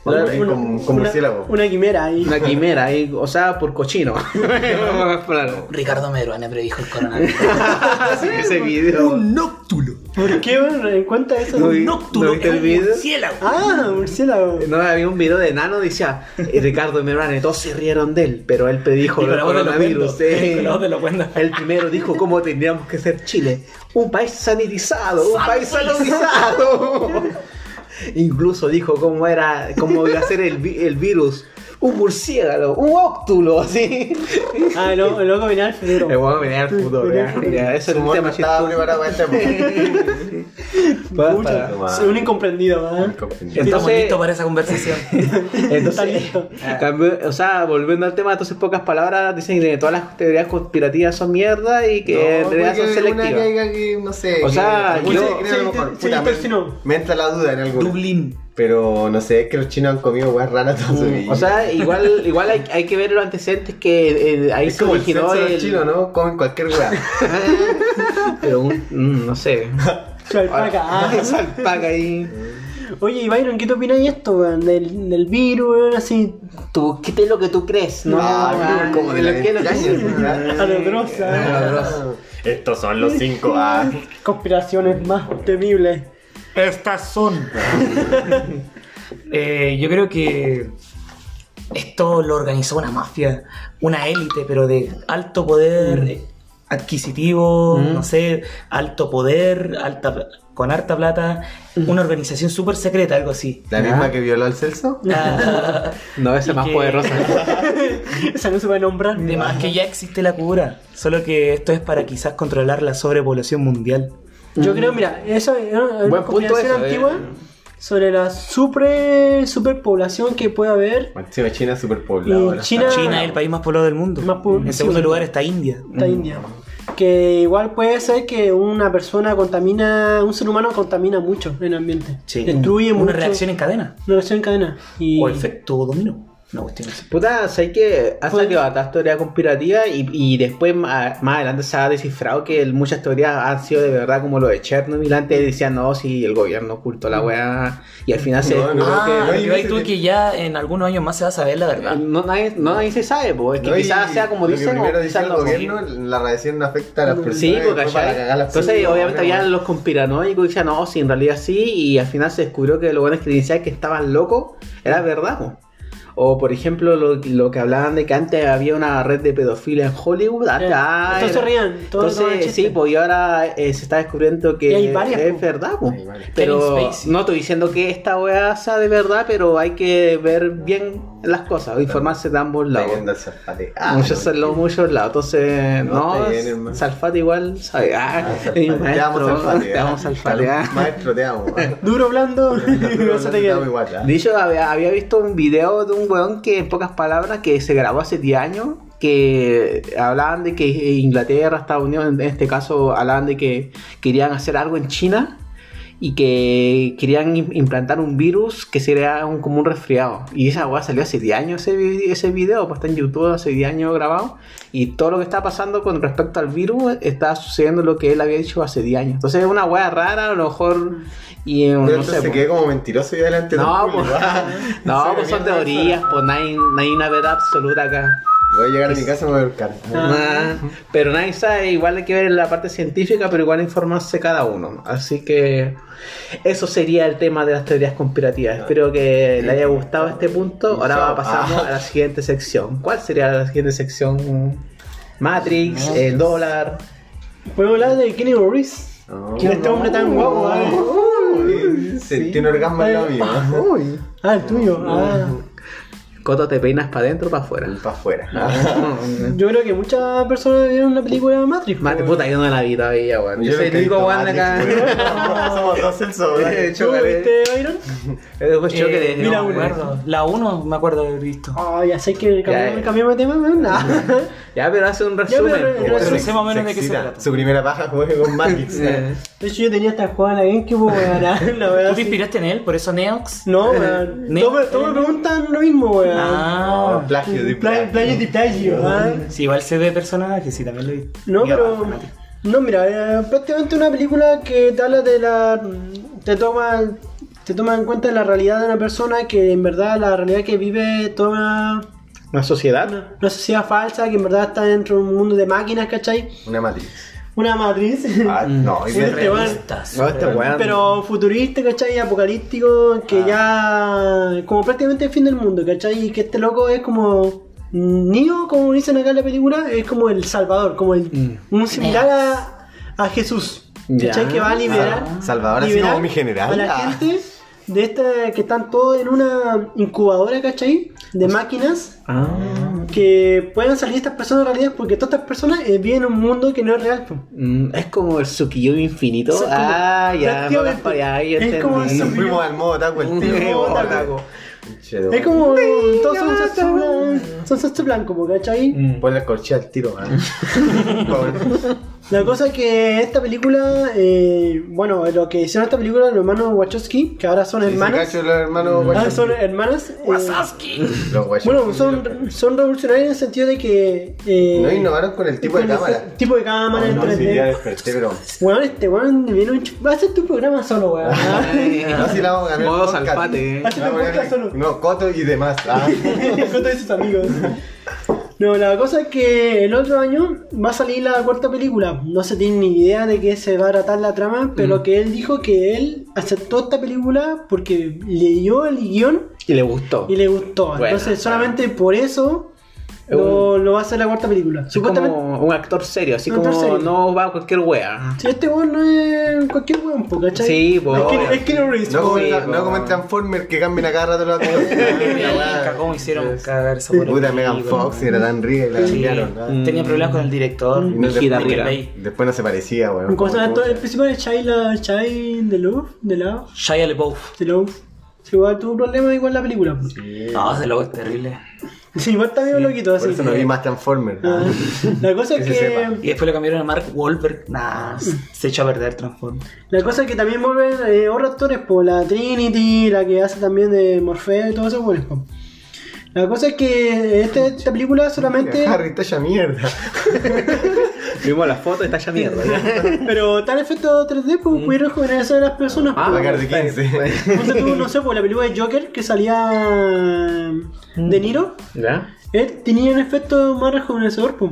Claro, Con- una, murciélago. una quimera ahí. Una quimera, ahí, o sea, por cochino. [laughs] claro. Ricardo Meruane predijo el coronavirus. [laughs] Sí, ese video. nóctulo. ¿Por qué cuenta eso? No vi- Nóctulo ¿No un murciélago. Ah, murciélago. No, había un video de Nano, decía, eh, Ricardo Meruane, todos se rieron de él, pero él predijo [laughs] el coronavirus. El primero dijo cómo tendríamos que ser Chile. Un país sanitizado, un país sanitizado. Incluso dijo cómo era, cómo iba a ser el, el virus. Un murciélago, un óctulo, [laughs] así. Ah, lo- el loco venía al futuro. Le voy a venir al futuro, ya, ya, eso es humor tema no preparado para soy un incomprendido, ¿verdad? Estamos Entonces- listos para esa conversación. [laughs] Está Entonces, listo. cambio- o sea, volviendo al tema, entonces pocas palabras dicen que todas las teorías conspirativas son mierda y que en realidad son una que selectivas. diga que, no sé. O sea, yo- se cree a lo se- mejor, se puta, distorsionó. me, me entra la duda en algún. Dublín. Pero no sé, es que los chinos han comido weas raras toda su vida. O sea, igual, igual hay, hay que ver los antecedentes que eh, ahí es se como el originó el. los chinos, ¿no? Comen cualquier wea. [laughs] Pero un, mm, no sé. Alpaca, ah. [laughs] Esa alpaca ahí. Oye, y Byron, ¿qué te opinas de esto, weón? Del, del virus, weón, así. ¿Tú, ¿Qué es lo que tú crees? No, Ah, ah, como de lo la que- lo A lo grosa. [laughs] Estos son los cinco A. Conspiraciones más temibles. Estas son. [laughs] Eh, yo creo que esto lo organizó una mafia, una élite, pero de alto poder eh, adquisitivo, Mm. no sé, alto poder, alta, con harta plata, una organización súper secreta, algo así. La misma que violó al Celso. Ah, [laughs] No, esa más que- poderosa. [laughs] Esa no se va a nombrar. de más que ya existe la cura, solo que esto es para quizás controlar la sobrepoblación mundial. Yo creo, mira, eso es una, una Buen punto conspiración eso, eh. antigua sobre la super, superpoblación que puede haber. Encima China es súper poblado. Y ahora China- China es el país más poblado del mundo. Más po- en segundo sí. lugar está India. India. Que igual puede ser que una persona contamina, un ser humano contamina mucho el ambiente. Sí. Destruye una mucho. reacción en cadena. Una reacción en cadena. Y O efecto dominó. Una cuestión así. Puta, sé que ha Pues- salido hartas teorías conspirativas y, y después más, más adelante se ha descifrado que el- muchas teorías han sido de verdad como lo de Chernobyl. Antes decían, no, si el gobierno ocultó la weá. Y al final se No, descubrió no, que... no, Ah, y y ahí ese tú que ya en algunos años más se va a saber la verdad. No, nadie, no, nadie se sabe, pues. Es que No, quizás sea como que dicen o primero dice quizás el no. gobierno, la radiación afecta a las personas. Sí, porque después para cagar las Entonces, personas, obviamente, habían los conspiranoicos y decían, no, si en realidad sí, y al final se descubrió que lo bueno es que decían que estaban locos, era verdad, po. O, por ejemplo, lo, lo que hablaban de que antes había una red de pedofilia en Hollywood. Eh, ah, entonces rían, todo- todo es Entonces, chiste. sí, pues y ahora eh, se está descubriendo que hay varias, es verdad, po. Hay varias. Pero no estoy diciendo que esta weá sea de verdad, pero hay que ver bien las cosas, informarse de ambos lados. Ah, muchos no, son los muchos lados, entonces No, no. Salfate igual sabe, ah, [laughs] Te amo, maestro, Salfate, te ah. amo Salfate, ah. Maestro, te amo. Duro, blando. [laughs] [laughs] No se te amo igual, ah. De hecho, había, había visto un video de un weón que, en pocas palabras, que se grabó hace 10 años, que hablaban de que Inglaterra, Estados Unidos, en este caso, hablaban de que querían hacer algo en China y que querían im- implantar un virus que sería un, como un resfriado. Y esa weá salió hace 10 años ese, ese video, pues está en YouTube hace 10 años grabado. Y todo lo que está pasando con respecto al virus está sucediendo lo que él había dicho hace 10 años. Entonces es una weá rara, a lo mejor. Y Pero no sé. se pues. quedó como mentiroso y adelante No, pues, [laughs] no, pues son teorías, pues no hay, no hay una verdad absoluta acá. Voy a llegar a mi casa y me voy a buscar. Nah, pero nadie sabe, igual hay que ver la parte científica, pero igual informarse cada uno. Así que eso sería el tema de las teorías conspirativas. Espero que le haya gustado este punto. Ahora pasamos a la siguiente sección. ¿Cuál sería la siguiente sección? Matrix, el dólar. Podemos hablar de Kenny Reeves. ¿Quién es este hombre tan guapo? eh? Sentí un orgasmo en mío. Uy. Ah, el tuyo. Ah. Coto, te peinas para adentro o para afuera. Para afuera. [laughs] Yo creo que muchas personas vieron la película de Matrix. Mate, po. puta, yo no la vi todavía, weón. Yo, soy el único weón acá. Matrix, [laughs] Somos dos ¿Tú viste, Byron? Después yo Eh, que mira, no me una. acuerdo. La 1 me acuerdo de haber visto. Ah, ya sé que cambiamos, de tema, weón. Ya, [laughs] pero hace un resumen. pero- sé más o menos de qué se trata. Su primera paja fue con Matrix. Eh, De hecho, yo tenía esta jugada en la GameCube, weón. La verdad, ¿Tú te inspiraste en él? ¿Por eso Neox? No, weón. Ne- Todos me- todos me preguntan lo mismo, weón. Ah. Plagio de Plagio plagio de plagio, ah. Sí, igual sé de personajes, sí, también lo vi. No, pero. No, mira, eh, prácticamente una película que te habla de la. Te toma. Te toma en cuenta la realidad de una persona que en verdad la realidad que vive toda una, Una sociedad. una sociedad falsa que en verdad está dentro de un mundo de máquinas, ¿cachai? Una Matrix. Una matriz. Ah, [laughs] no, y este. No, este weón. Pero futurista, ¿cachai? Apocalíptico, que ya. como prácticamente el fin del mundo, ¿cachai? Y que este loco es como. Neo, como dicen acá en la película, es como el salvador, como el. Mm. un similar a, a Jesús, ¿cachai? Ya. Que va a liberar. Ah, Salvador, así como mi general. A la Ah. gente de esta que están todos en una incubadora, ¿cachai? De máquinas Ah. Que puedan salir estas personas en realidad porque todas estas personas eh, viven en un mundo que no es real. Mm, es como el Tsukiyomi infinito. Ah, ya, para allá, ya es como Nos fuimos al modo taco el tío. de Es como todos son sexo blanco, son sexo blanco, ¿cachai? Mm. Ponle la corchea al tiro, [laughs] man. La cosa es que esta película, eh, bueno, lo que hicieron esta película los hermanos Wachowski, que ahora son hermanas, cacho, los hermanos ah, Wachowski. son hermanas, eh, Los Wachowski. bueno, son, son revolucionarios en el sentido de que eh, No innovaron con el tipo de cámara. tipo de cámara en No, no, sí, 3D. ya desperté, pero. Weón, este weón viene un va a hacer tu programa solo, weón. No, si la vamos a ganar. Modo salpate. Hazte tu Vamos a podcast ganar- solo. No, Coto y demás. Ah. [laughs] con todos sus amigos. No, la cosa es que el otro año va a salir la cuarta película. No se tiene ni idea de qué se va a tratar la trama, pero que él dijo que él aceptó esta película porque leyó el guion Y le gustó. y le gustó. Bueno, Entonces, solamente por eso Es lo, lo va a hacer la cuarta película. Es como un actor serio, así como serio. no va a cualquier wea. Si este weón no es cualquier weón, ¿cachai? Sí, po. Es que, es que no Reeves, No Sí, no como en Transformers que cambian a cada rato los actores. Mira, ¿Cómo hicieron cagar esa Puta Megan? Fox era tan rica y la Sí. cambiaron. Mm. Tenía problemas con el director. Después, no se parecía, weón. ¿Cómo se llama Como- el principal? La Love, de Love, Shia LaBeouf. Sí, igual tuvo problemas igual la película. Sí. No, ese loco es terrible. Sí, igual está medio loquito así. Por eso no vi más Transformers. Ah, [laughs] La cosa es Que. Y después le cambiaron a Mark Wahlberg. Nah, se echó a perder Transform. la cosa es que también vuelven eh, otros actores, por la Trinity, la que hace también de Morfeo y todo eso, bueno, po. La cosa es que este- esta película solamente [laughs] Harry está ya mierda. [laughs] Vimos la foto y está ya mierda. ¿ya? [laughs] pero en efecto 3D, pues puede rejuvenecer a las personas. Ah, caer de 15. Ponte tú, no sé, por la película de Joker que salía De Niro, ¿Ya? Él tenía un efecto más rejuvenecedor, pues.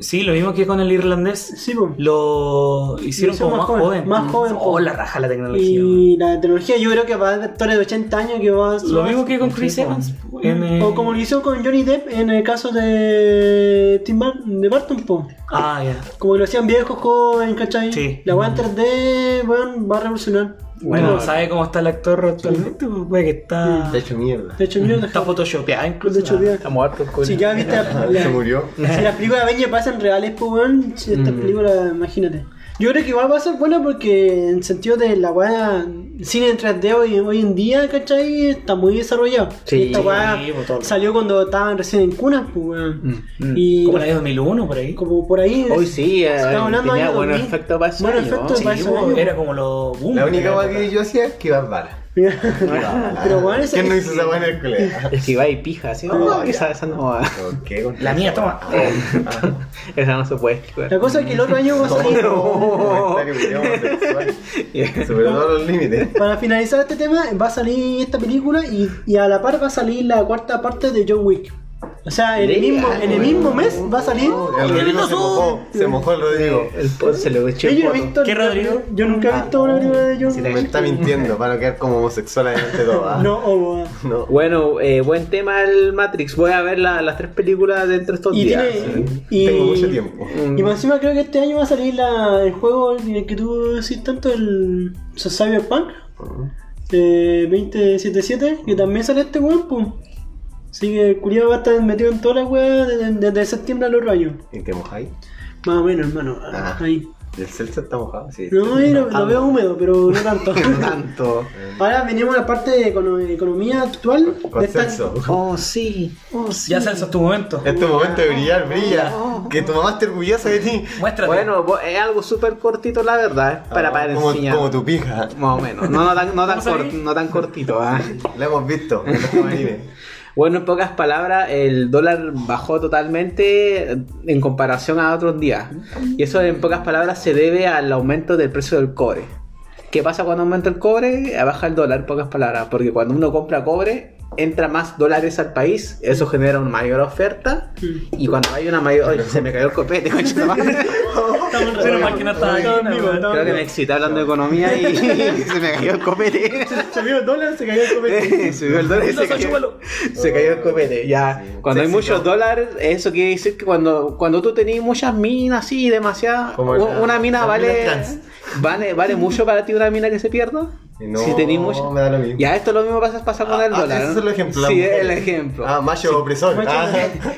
Sí, lo mismo que con el irlandés. Sí. Lo hicieron Lo como más joven, joven. más joven, Oh, po. la raja la tecnología. Y la tecnología, yo creo que para actores de 80 años que va Lo mismo que con Chris. Evans. En, eh, O como lo hizo con Johnny Depp en el caso de Tim Bar- de Barton. Ah, ya. Como lo hacían viejos, jóvenes, ¿cachai? Sí. La weá en 3D, weón, va a revolucionar. Bueno, Bueno. ¿sabe cómo está el actor actualmente? Pues que está. Está hecho mierda. De hecho, mira, Está photoshopeado incluso. de hecho, mira. Está muerto el. Si ya viste la, la- [laughs] Se murió. si las películas de Avengers pasan reales, pues weón, si estas Mm. películas, imagínate. Yo creo que igual va a ser buena porque en sentido de la weá cine en 3D hoy, hoy en día, ¿cachai? Está muy desarrollado. Sí, esta weá sí, pues, salió cuando estaban recién en cunas, pues weón. Mm. Y Como la de 2001 por ahí. como por ahí. Hoy sí, eh, Estamos hablando tenía buen 2000. efecto para ese Buen efecto para ese año. era como lo boom. La única época. que yo hacía es que iba a bala. Pero weón, ese. ¿Quién no hizo esa weá en el colegio? Es que iba y pija, así. No, esa, esa no va. [laughs] La mía, toma. [laughs] [laughs] Esa no se puede esquivar. La cosa es que el otro año va a salir. Comentario video homosexual. Superó todos los límites. Para finalizar este tema, va a salir esta película y, y a la par va a salir la cuarta parte de John Wick. O sea, en el mismo, en el mismo mes va a salir. El Rodrigo se mojó. Se mojó el Rodrigo. El pot se le echó Yo, el no he poto. visto ¿Qué, Rodrigo? Yo nunca he visto una película de John Si me está mintiendo para quedar como homosexual adelante de todo. ¿ah? No, oh, No. Bueno, eh, buen tema el Matrix. Voy a ver la- las tres películas dentro de estos y días. tiene. Y, Tengo mucho tiempo. Mm. Y más encima creo que este año va a salir la, el juego en el que tú decís tanto, el Cyberpunk eh, 2077, que también sale este weón, pum. Así que el culiado va a estar metido en toda la weá desde, desde septiembre al otro año. ¿Y te mojáis? Más o menos, hermano. Ah. Ahí. ¿El Celso está mojado? Sí. No, ahí lo, lo veo húmedo, pero no [laughs] tanto. No tanto. Ahora venimos a la parte de econo- economía actual. Con de esta- Celso. Oh, sí. Oh, sí. Ya Celso, es tu momento. Es tu momento de brillar, brilla. Que tu mamá esté orgullosa de ti. Muéstrate. Bueno, es algo súper cortito, la verdad. es Para, Ah, para como, enseñar. como tu pija. Más o menos. No, no tan, no [laughs] tan, ¿Cómo cor- salí? no tan cortito. ¿ah? La hemos visto en los. [laughs] Bueno, en pocas palabras, el dólar bajó totalmente en comparación a otros días. Y eso, en pocas palabras, se debe al aumento del precio del cobre. ¿Qué pasa cuando aumenta el cobre? Baja el dólar, en pocas palabras. Porque cuando uno compra cobre, entra más dólares al país. Eso genera una mayor oferta. Y cuando hay una mayor. Ay, se me cayó el copete. [laughs] Estamos Menos mal que no estaba Creo que me excité hablando de economía y [laughs] se me cayó el copete. [laughs] Se vio el dólar, se cayó el copete. Subió el dólar y se cayó, se cayó el copete. Ya, cuando hay muchos dólares, eso quiere decir que cuando, cuando tú tenés muchas minas, sí, demasiadas, una mina vale, vale vale mucho para ti una mina que se pierda. Y no, si mucho- me da lo mismo. Ya, esto lo mismo pasa, pasa con el Ah, dólar. ese ¿no? es el ejemplo, Sí, mujer. el ejemplo. Ah, macho opresor. macho Ah.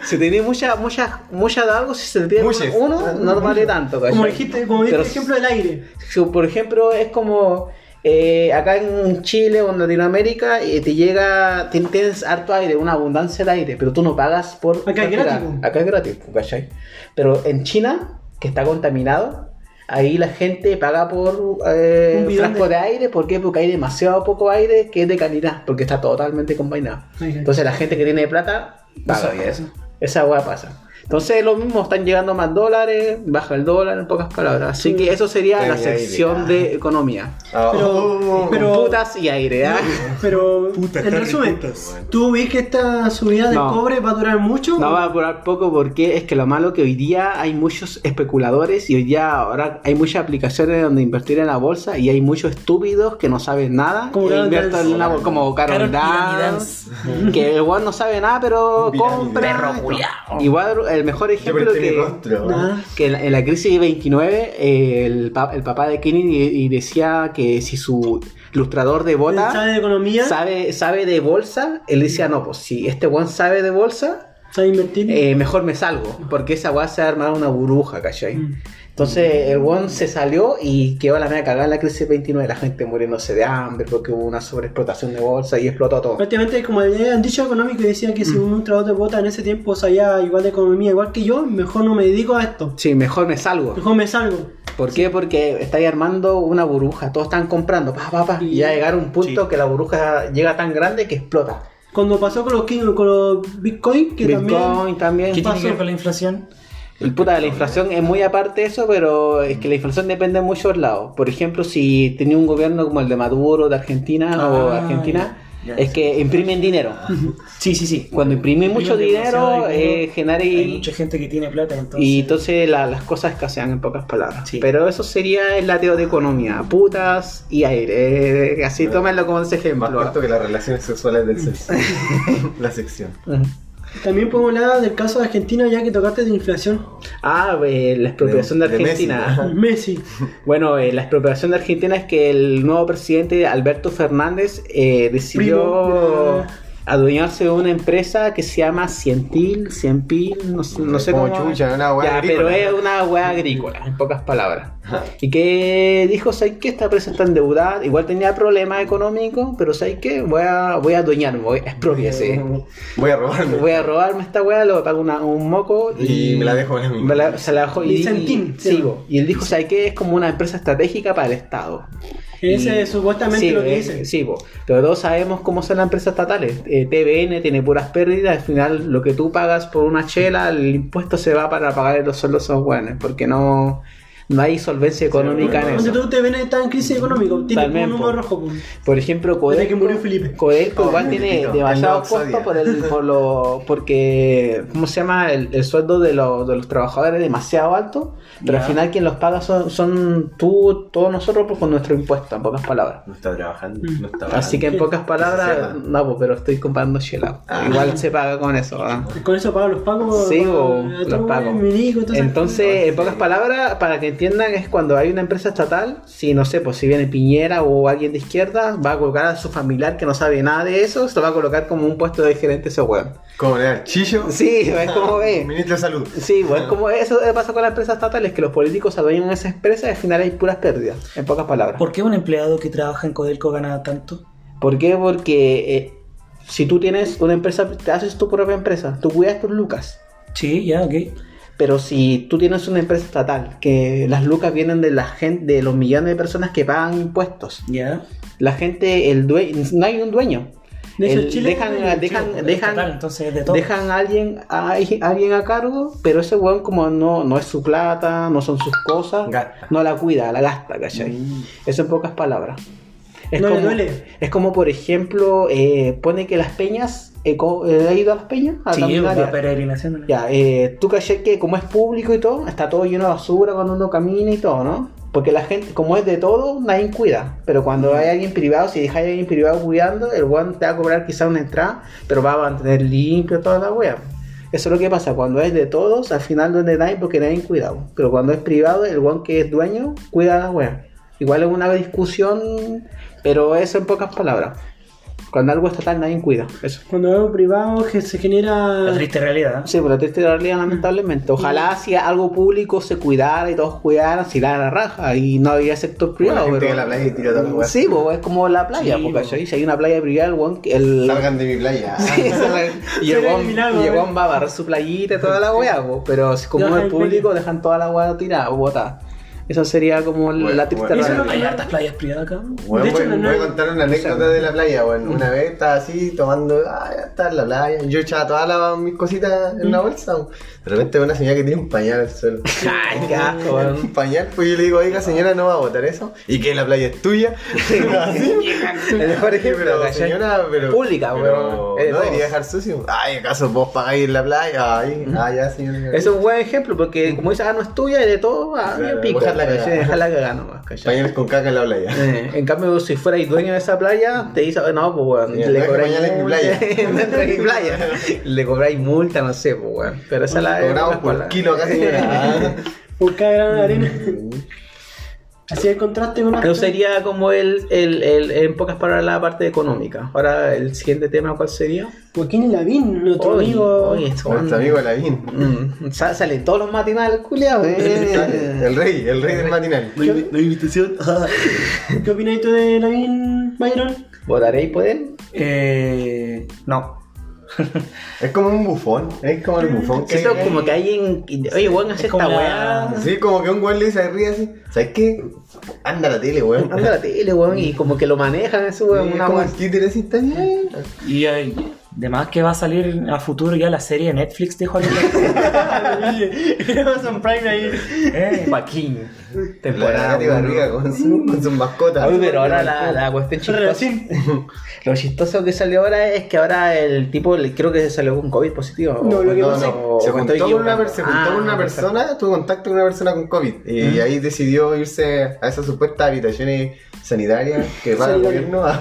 Si tenés mucha, mucha, mucha de algo, si se te Muchas. uno, no vale tanto. ¿cachai? Como dijiste, como Pero el ejemplo del aire. Si, por ejemplo, es como eh, acá en Chile o en Latinoamérica eh, te llega, tien- tienes harto aire, una abundancia de aire, pero tú no pagas por. Acá es gratis. Acá es gratis, ¿cachai? Pero en China, que está contaminado, ahí la gente paga por eh, Un frasco de- de... aire, ¿por qué? Porque hay demasiado poco aire que es de calidad, porque está totalmente combinado. Ay. Entonces la gente que tiene plata, paga. sabía eso. Esa hueá pasa. Entonces lo mismo, están llegando más dólares, baja el dólar en pocas palabras. Así que eso sería la sección ay. de economía. Ah, Pero- oh, pero- putas y aire, ¿ah? Pero, Puta, en resumen, Putas. ¿tú ves que esta subida del No. cobre va a durar mucho? No va a durar poco porque es que lo malo que hoy día hay muchos especuladores y hoy día ahora hay muchas aplicaciones donde invertir en la bolsa y hay muchos estúpidos que no saben nada Como e invierten en la bolsa como Carol Carol Dance, que el weón no sabe nada pero compra. Igual el mejor Yo ejemplo que, rostro. Nada. que en la, en la crisis 29 eh, el, pa- el papá de Kenny y, y decía que si su ilustrador de bota ¿Sabe de economía? sabe, sabe de bolsa, él decía no, pues si este weón sabe de bolsa, ¿Sabe invertir? eh, mejor me salgo, porque esa weá se va a armar una burbuja, ¿cachai? Entonces el weón se salió y quedó la media cagada en la crisis 29, la gente muriéndose de hambre porque hubo una sobreexplotación de bolsa y explotó todo. Prácticamente, como le han dicho económico, decía que si Mm. un trabajador de bota en ese tiempo sabía igual de economía, igual que yo, mejor no me dedico a esto. Sí, mejor me salgo. Mejor me salgo. ¿Por qué? Porque estáis armando una burbuja, todos están comprando, pa, pa, pa, y ya llegar a un punto Sí. que la burbuja llega tan grande que explota. Cuando pasó con los, King- con los Bitcoin, que Bitcoin también... también. ¿Qué tiene pasó? que ver con la inflación? El puta, la inflación es muy aparte de eso, pero es que la inflación depende de muchos lados. Por ejemplo, si tenía un gobierno como el de Maduro de Argentina o Ah, Argentina, ya, ya, es que imprimen dinero. [laughs] Sí, sí, sí. Cuando imprimen mucho dinero, eh, genera Hay y, mucha gente que tiene plata, entonces. y entonces la- las cosas escasean en pocas palabras. Sí. Pero eso sería el lateo de economía, putas y aire. Eh, así tómenlo como ese Más ejemplo. corto que las relaciones sexuales del sexo. [laughs] la sección. Ujú. También podemos hablar del caso de Argentina, ya que tocaste de inflación. Ah, eh, la expropiación de, Argentina. Messi, [laughs] ¿no? Messi. Bueno, eh, la expropiación de Argentina es que el nuevo presidente Alberto Fernández eh, decidió Primo adueñarse de una empresa que se llama Cientil, Cienpil, no, sé- no sé Como cómo. chucha, una hueá Ya, agrícola. pero es una hueá agrícola, en pocas palabras. Y que dijo, ¿sabes qué? Esta empresa está endeudada, igual tenía problemas económicos, pero ¿sabes qué? Voy a, voy a adueñarme, voy a expropiarse. Voy a robarme. Voy a robarme esta weá, lo pago una- un moco Y me la dejo a mí. me la- se la dejó y, y- sí. sí, bo. y él dijo, ¿sabes qué? Es como una empresa estratégica para el Estado. Ese es supuestamente sí, lo que eh, dice. Sí, bo. pero todos sabemos cómo son las empresas estatales. Eh, TVN tiene puras pérdidas, al final lo que tú pagas por una chela, el impuesto se va para pagar los sueldos a esos buenos, porque no, no hay solvencia económica en Donde eso. tú te ven está en crisis económica, tiene un número rojo. po. Por ejemplo, Codelco, que murió Felipe. Codelco Oh, [laughs] igual tiene Felipito, demasiado el Noxodia. costo por el, por lo, porque, ¿cómo se llama? El, el sueldo de, los- de los trabajadores es demasiado alto, pero Ya. al final quien los paga son, son tú, todos nosotros pues, con nuestro impuesto, en pocas palabras. No está trabajando. Mm. No está Así que en Sí. pocas palabras, no, pues, pero estoy comprando chela. Ah. Igual se paga con eso. ¿ah? Con eso pagan los pagos. Sí, o los pagos. Entonces, en pocas palabras, para que entiendan, es cuando hay una empresa estatal, si no sé, pues si viene Piñera o alguien de izquierda, va a colocar a su familiar que no sabe nada de eso, se lo va a colocar como un puesto de gerente ese weón. Como le da chillo. Sí, es como [laughs] ve. Ministro de Salud. Sí, pues es como eso pasa con las empresas estatales, que los políticos adueñan de esas empresas y al final hay puras pérdidas, en pocas palabras. ¿Por qué un empleado que trabaja en Codelco gana tanto? ¿Por qué? Porque eh, si tú tienes una empresa, te haces tu propia empresa, tú cuidas tus lucas. Sí, ya, ok. Pero si tú tienes una empresa estatal, que las lucas vienen de la gente, de los millones de personas que pagan impuestos, Ya. la gente, el dueño, no hay un dueño. De hecho, El- Chile dejan, dueño, dejan, Sí, dejan, estatal, entonces es de todo. dejan a alguien, a, a alguien a cargo, pero ese weón como no, no es su plata, no son sus cosas, Gasta. no la cuida, la gasta, ¿cachai? Mm. Eso en pocas palabras. Es No le como, duele. Es como, por ejemplo, eh, pone que las peñas, eh, eh, ¿has ido a las peñas? A Sí, ya. peregrinación. Ya, eh, tú caché que como es público y todo, está todo lleno de basura cuando uno camina y todo, ¿no? Porque la gente, como es de todo, nadie cuida. Pero cuando hay alguien privado, si dejas a alguien privado cuidando, el weón te va a cobrar quizá una entrada, pero va a mantener limpio toda la wea. Eso es lo que pasa, cuando es de todos, al final donde nadie, porque nadie cuidado. Pero cuando es privado, el weón que es dueño, cuida la wea. Igual es una discusión, pero eso en pocas palabras. Cuando algo estatal, nadie cuida. Eso. Cuando es algo privado que se genera. La triste realidad. Sí, pero triste realidad, lamentablemente. Ojalá si algo público se cuidara y todos cuidaran, si la la raja y no había sector la privado. gente pero... la playa y tira la weá. Sí, pues, es como la playa, Sí, po, po. ¿cachai? Si hay una playa privada, el que- el... Salgan de mi playa. [laughs] Sí, salgan- [laughs] y el y el eh. va a barrer su playita y toda la weá, pero si como es el público dejan toda la weá tirada o botada. Esa sería como la Bueno, triste realidad. Hay hartas playas privadas acá. Bueno, De hecho, voy, no- voy a contar una anécdota de la playa, bueno, una vez estaba así tomando, ah, ya está en la playa, yo echaba todas las- mis cositas en la bolsa, de repente veo una señora que tiene un pañal al suelo. [laughs] Ay, qué asco, un pañal, pues yo le digo, oiga señora, no va a botar eso, y que la playa es tuya. [laughs] Así. El mejor ejemplo, pero señora, pero... Pública, pero No debería dejar sucio. Ay, ¿acaso vos pagáis en la playa? Ay, ah, ya señora. Eso es un buen ejemplo, porque como dices, ah, no es tuya y de todo, ah, pico. Dejarla cagar nomás, ¿cachai? Pañales con caca en la playa. Eh, [laughs] en cambio, si fuerais dueño de esa playa, te dice, no, pues weón, Sí, le cobráis pañales en mi multa. playa. [laughs] no es en mi playa. Le cobráis multa, no sé, pues weón. Pero esa la Cobramos por la- kilo señora. Ah. [laughs] Por cada grano de arena. Así el contraste con Pero sería como el, el, el, en pocas palabras, la parte económica. Ahora, el siguiente tema, ¿cuál sería? Joaquín Lavín, nuestro Oye, amigo. oye, nuestro amigo Lavín. Mm, sa- salen todos los matinales, culiados. eh. El rey, el rey del matinal. No hay, no hay invitación. ¿Qué opinas tú de Lavín, Byron? ¿Votaréis por él? eh, no. [laughs] Es como un bufón, es como el bufón que Siento hay como ahí. que hay en. Oye, weón, hace Es esta la- weá. Sí, como que un güey le dice ríe así. ¿Sabes qué? Anda a la tele, weón. Anda a la tele, weón, y como que lo manejan eso, Sí, weón. es Una como el títere así, está bien. Y eh, además que va a salir a futuro ya la serie de Netflix de Joaquín. [laughs] Amazon Prime ahí. Eh, Joaquín. Temporada. Barriga con, su, con sus mascotas. Oye, pero ahora la, la cuestión chistosa. [laughs] Lo chistoso que salió ahora es que ahora el tipo le- creo que salió con COVID positivo. o- No, lo que No, pasa- no, se estoy con una, se juntó Ah, con una persona, tuvo contacto con una persona con COVID y ahí decidió irse a esas supuestas habitaciones sanitarias que paga el Sanitaria. gobierno a,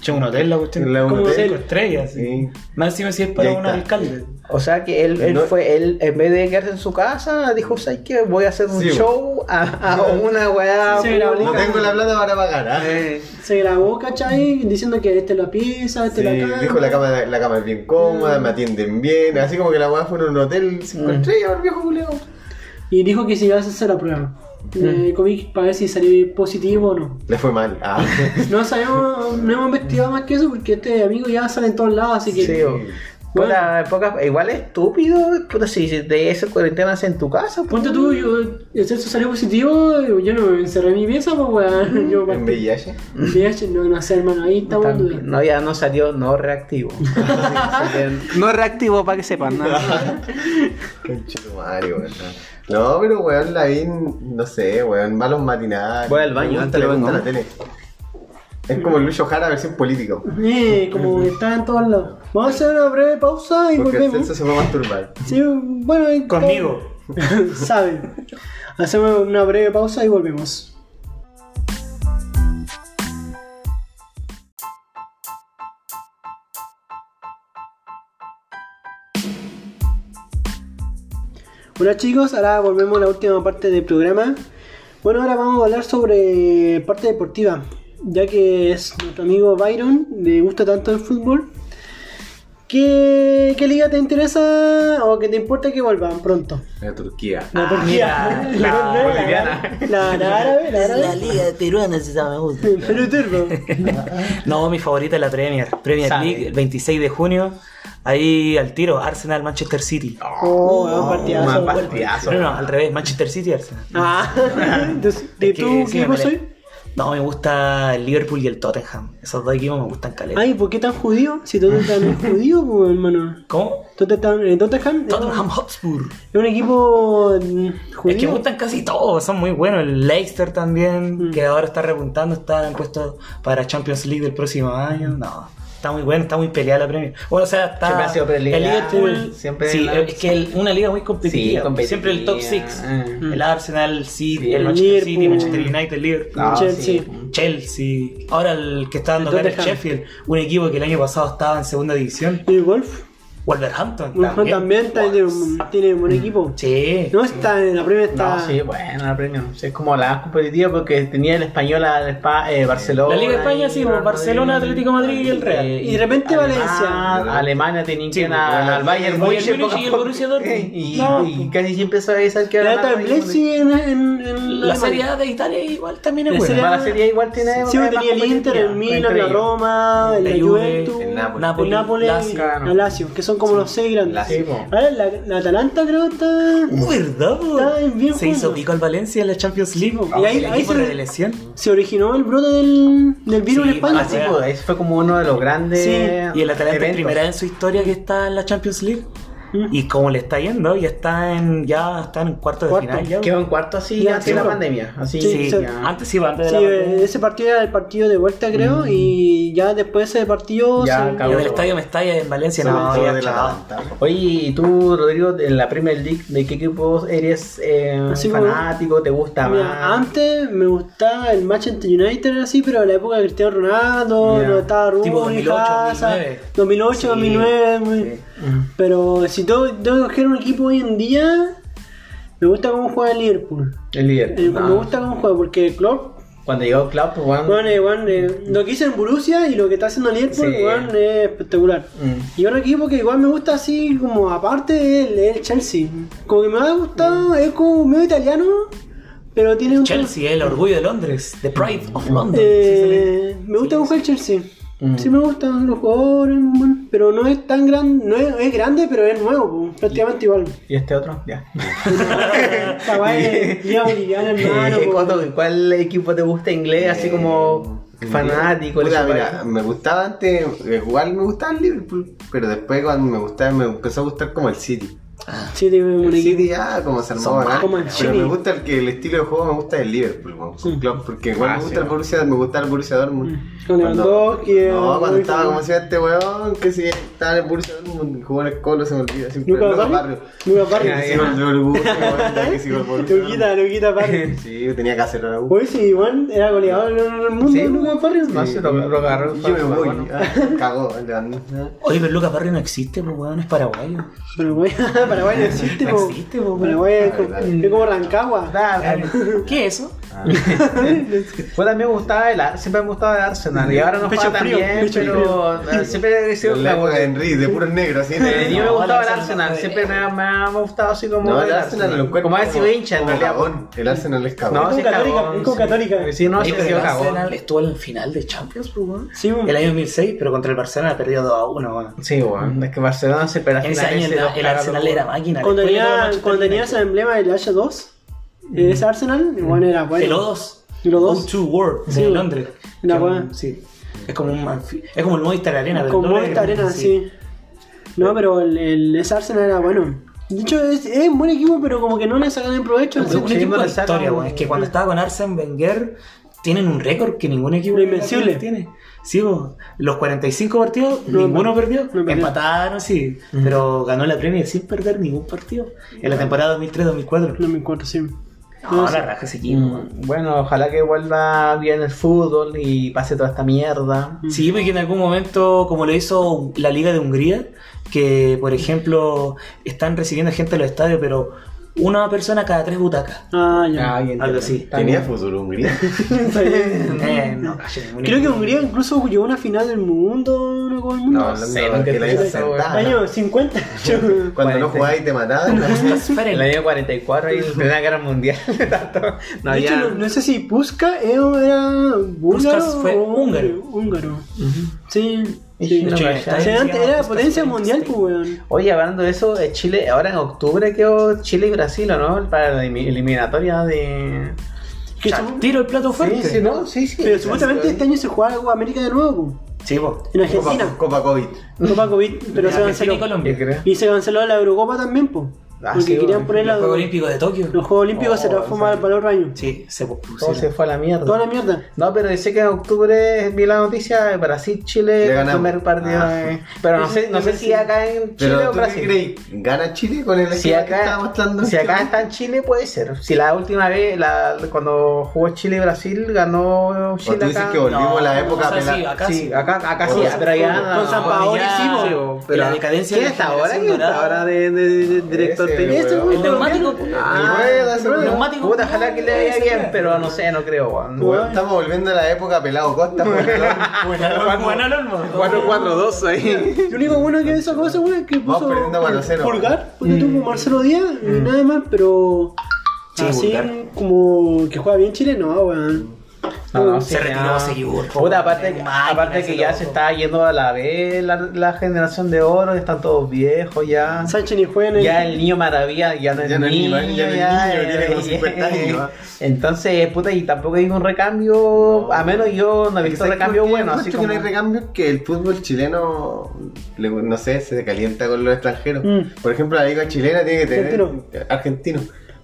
Che, un hotel la cuestión. La- un Como hotel. cinco estrellas. sí. Más encima si es para un alcalde. O sea que él, él No- fue, él en vez de quedarse en su casa, dijo, ¿sabes qué? Voy a hacer un Sí, show a, a una weá. No pública". tengo la plata para pagar. ¿ah? Eh, Se grabó, ¿cachai? Diciendo que esta es la pieza, esta Sí, es la cama. dijo la cama, la cama es bien cómoda, me atienden bien, así como que la weá fue en un hotel cinco estrellas, el viejo culeo. Y dijo que se iba a hacer la prueba de COVID para ver si salió positivo o no. Le fue mal. Ah. [laughs] No sabemos, no hemos investigado más que eso porque este amigo ya sale en todos lados, así que. sí, o- puta, pocas- igual es estúpido, puta, si de esa cuarentena en tu casa. pues. Ponte tú, yo, el sexo salió positivo, yo no me encerré en mi pieza, pues weón. [laughs] Yo En VIH. VIH, no, no sé, hermano, ahí estamos en. También, no, ya no salió no reactivo. [laughs] No reactivo para que sepan. ¿no? [laughs] Conchito Mario, weón. No, pero weón, Lavín, no sé, weón, malos matinales. Voy al baño, antes le la tele. Es como el Lucho Jara versión político. Eh, como que está en todos lados. Vamos a hacer una breve pausa y Porque el volvemos. Celso se fue a masturbar. Sí, bueno, Conmigo. [laughs] Sabe. Hacemos una breve pausa y volvemos. Hola chicos, ahora volvemos a la última parte del programa. Bueno, ahora vamos a hablar sobre parte deportiva, ya que es nuestro amigo Byron, le gusta tanto el fútbol. ¿Qué, qué liga te interesa o que te importa que vuelvan pronto? La Turquía. La Turquía. mira, [laughs] la la- boliviana. La, la árabe, la árabe. liga peruana se llama, me gusta. El Perú turbo. [laughs] No, mi favorita es la Premier. Premier Sabe. League, el 26 de junio. Ahí al tiro, Arsenal, Manchester City. Oh, buen partidazo. un partidazo. No, no, al revés, Manchester City, Arsenal. Ah, [laughs] entonces, ¿y Es que tú qué equipo soy? No, me gusta el Liverpool y el Tottenham. Esos dos equipos me gustan caleta. Ay, ¿por qué tan judío? Si Tottenham es judío, pues, hermano. ¿Cómo? Tottenham, eh, Tottenham Tottenham Hotspur. es un equipo mm, Es que judío. me gustan casi todos, son muy buenos. El Leicester también, Mm. que ahora está repuntando, está en puesto para Champions League del próximo año. No, está muy bueno, está muy peleada la Premier. Bueno, o sea, está. Siempre ha sido peleada, El Liverpool. siempre sí, la- es que el- una liga muy competitiva. Sí, competitiva. Siempre el top 6. Mm. El Arsenal, el City, Sí, el el Manchester City. Manchester United, el Liverpool. Ah, Chelsea. sí. Chelsea. Ahora el que está dando cara es. Sheffield, un equipo que el año pasado estaba en segunda división. ¿Y el Wolf? Wolverhampton. También está- tiene, un, tiene un buen equipo. Sí. No está en la primera está. No, sí, bueno, la premio. Sí, es como la más competitiva porque tenía el español al Spa- eh, Barcelona. La Liga de España, sí, pues, Barcelona, Atlético Madrid y el Real. Eh, Y de repente Valencia. Alemania tenía Sí, que pues, a- el al Bayern Múnich y el a. Borussia Dortmund. [laughs] Y, No, y pues. casi siempre sabes al que el más Bayern Blessi en, en, en La. Serie A de Italia igual también es La buena. Serie A- la serie igual tiene. Sí, es tenía el Inter, el Milan, la. Roma, La la Juve, Juventus, el Napoli. el Napoli, Lazio. y el Lazio, que son son como los seis grandes. La- sí, po. Ahora la, la Atalanta creo está. Uh. Está bien Se hizo pico al Valencia en la Champions League. Y ahí- ahí se- de revelación. Se originó el brote del, del virus Sí, en España. Así ese fue como uno de los grandes. Sí, Y el Atalanta es eventos. primera vez en su historia que está en la Champions League. Mm. Y [laughs] como le está yendo, ya está en ya está en cuarto de Cuarto. final ya. Quedó en cuarto así Ya, antes sí, de la pandemia. Así Sí, Sí, antes sí, antes de la eh, ese partido era el partido de vuelta, creo, y ya después ese partido. Ya se- del estadio Mestalla en Valencia no, todo ya de la. Oye, ¿y tú, Rodrigo, en la Premier League, de qué equipo eres eh, como- fanático? ¿Te gusta Mira, más? antes me gustaba el Manchester United así, pero en la época de Cristiano Ronaldo, Ya. no estaba Tipo 2008, Hazard, 2009. 2008, Sí, 2009, muy- sí. Pero si tengo, tengo que escoger un equipo hoy en día, me gusta cómo juega el Liverpool. El líder. Eh, No. Me gusta cómo juega, porque Klopp, Cuando llegó Klopp, pues, bueno, eh, bueno, eh, lo que hizo en Borussia y lo que está haciendo el Liverpool, Sí. bueno, es espectacular. Mm. Y otro equipo que igual me gusta así, como aparte, es el, el Chelsea. Como que me ha gustado, es como medio italiano, pero tiene un... Chelsea, el orgullo de Londres, the pride of London. Eh, me gusta cómo juega el Chelsea. Mm. Sí me gustan los jugadores, pero no es tan grande, no es, es grande, pero es nuevo, po, prácticamente igual. ¿Y este otro? Ya. [laughs] Guay [laughs] hermano. Eh. ¿cuál, cuál equipo te gusta inglés? Así como fanático. Puta, de su mira, país? me gustaba antes eh, jugar, me gustaba el Liverpool, pero después cuando me gustaba, me empezó a gustar como el City. Sí, tiene un El. City ya como se armó el pero City. me gusta el que el estilo de juego me gusta el Liverpool, weón, con Sí. Klopp, porque igual Ah, me sí, gusta el weón. Borussia, me gusta el Borussia Dortmund. Con Lewandowski, No, cuando muy estaba como si este weón que si estaba en el Borussia Dortmund jugó en el Colo se me olvida siempre. Lucas Lucas Barrio. Lucas Barrio. El el Luquita, Luquita Barrio. Sí, tenía que hacerlo la U. Hoy sí, igual era goleador en el mundo, Sí, Lucas Barrio. No sé, lo, lo agarró. Y yo me voy, bueno. ah, cagó. Oye, pero Lucas Barrio no existe, pues weón, es paraguayo. Paraguay, [laughs] Paraguay no existe, No po. existe, po, es como, verdad. es como Rancagua. [laughs] ¿Qué es eso? [laughs] Pues también me gustaba el siempre me gustaba el Arsenal y ahora no Pecho juega tan frío, bien, pecho pero siempre he sido En la época de Henry, de puros negros, así. Eh, yo me gustaba el Arsenal siempre me, ha- me ha gustado así como No, el Arsenal como a veces hincha en realidad. cagón. El Arsenal es cagón. No, sí, católica, es como católica. Sí, no, el. Arsenal estuvo en el final de Champions, pues weón. Sí. El año 2006, pero contra el Barcelona perdió 2 a 1, weón. Sí, bueno, es que Barcelona se espera En ese año el, Arsenal era máquina. Cuando de tenía, ese emblema del H2, ese Arsenal, igual era bueno. El O2. El O2. O2 World de. Londres. Una Que. Sí. Es como un es como el Movistar Arena, pero doble Movistar de Arena, sí. No, pero el, el- ese Arsenal era bueno. De hecho, es, es un buen equipo, pero como que no le sacan el provecho. Es un equipo no de historia, weón. Es que cuando estaba con Arsene Wenger, tienen un récord que ningún equipo la invencible. Tiene. Sí, weón. los 45 partidos, No, ninguno no, perdió. no. Empataron, sí. Pero ganó la Premier sin perder ningún partido. En la temporada 2003-2004. No me acuerdo, sí. No, la raja ese equipo. Mm, Bueno, ojalá que vuelva bien el fútbol y pase toda esta mierda. Sí, porque en algún momento, como lo hizo la Liga de Hungría, que por ejemplo están recibiendo gente a los estadios, pero una persona cada tres butacas. Ah, ya. Ah, bien, Algo así. Tenía [laughs] bien. futuro Hungría. Está bien. Eh, no, calle, Creo que. Hungría incluso llegó a una final del mundo, una Copa del Mundo. No, hablando sé, nunca que la te hizo sentada. Año 50. [laughs] Cuando no 40. jugabas y te mataban. [laughs] El año 44 y la Primera Guerra Mundial. tanto, no de hecho, había... no, no sé si Puska era búlgaro Puskas fue o húngaro. húngaro. Sí. Y sí. No O sea, antes era potencia mundial, sí. pues, weón. Oye, hablando de eso, eh, Chile, ahora en octubre quedó Chile y Brasil, ¿o ¿no? Para la elimi- eliminatoria de... Que tiro el plato fuerte. Sí, sí, ¿no? Sí, sí. Pero supuestamente este año se juega Copa América de nuevo, pues, Sí, po. en Argentina. Copa, Copa COVID. Copa COVID, pero se y canceló. Y se canceló la Eurocopa también, pues. Ah, porque sí, querían poner la- Los Juegos Olímpicos de Tokio. los Juegos Olímpicos se Oh, transforman para el otro año. Sí, se Todo pospusieron. se fue a la mierda. Toda la mierda. No, pero dice que en octubre vi la noticia Brasil Chile Le ganamos. primer partido. Ah. de- Pero no sé, no sé si acá en Chile Pero o ¿tú qué Brasil. crees? ¿Gana Chile con el Si esquema que acá, estaba mostrando? si acá está en Chile puede ser. Si la última vez, la, cuando jugó Chile y Brasil, ganó O Chile tú dices acá. que volvimos No, a la época o sea, sí, acá sí, sí. acá, acá sí, pero ya con- San bo, Y pero la decadencia ¿Quién de está ahora? ¿Quién está ahora de, de- de director Weón. El neumático. Ah, weón. neumático. Puta, ojalá que le vaya bien, weón. pero no sé, no creo, weón. Weón, Estamos volviendo a la época pelado Costa. Juan Olmo. 4-4-2 ahí. Lo único bueno que esa cosa, weón, es que puso perdiendo 4-0. Pulgar, porque tuvo Marcelo Díaz y nada más, pero Sí, así como que juega bien Chile, no, weón. No, no, Se sí, retiró no. Seguiur, po, Puta, aparte, máquina aparte que ya loco. se está yendo a la vez la, la generación de oro, están todos viejos ya. Sánchez ni juega en el. Ya el niño maravilla ya no es Ya niño, ni- ya no es ya, niño, tiene como eh, 50 años, ¿ah? Entonces, puta, y tampoco hay un recambio, a menos yo no he visto ¿Sabes recambio bueno, así como... que no hay recambio que el fútbol chileno, le- no sé, se calienta con los extranjeros. Mm. Por ejemplo, la liga chilena tiene que tener Argentino. argentino.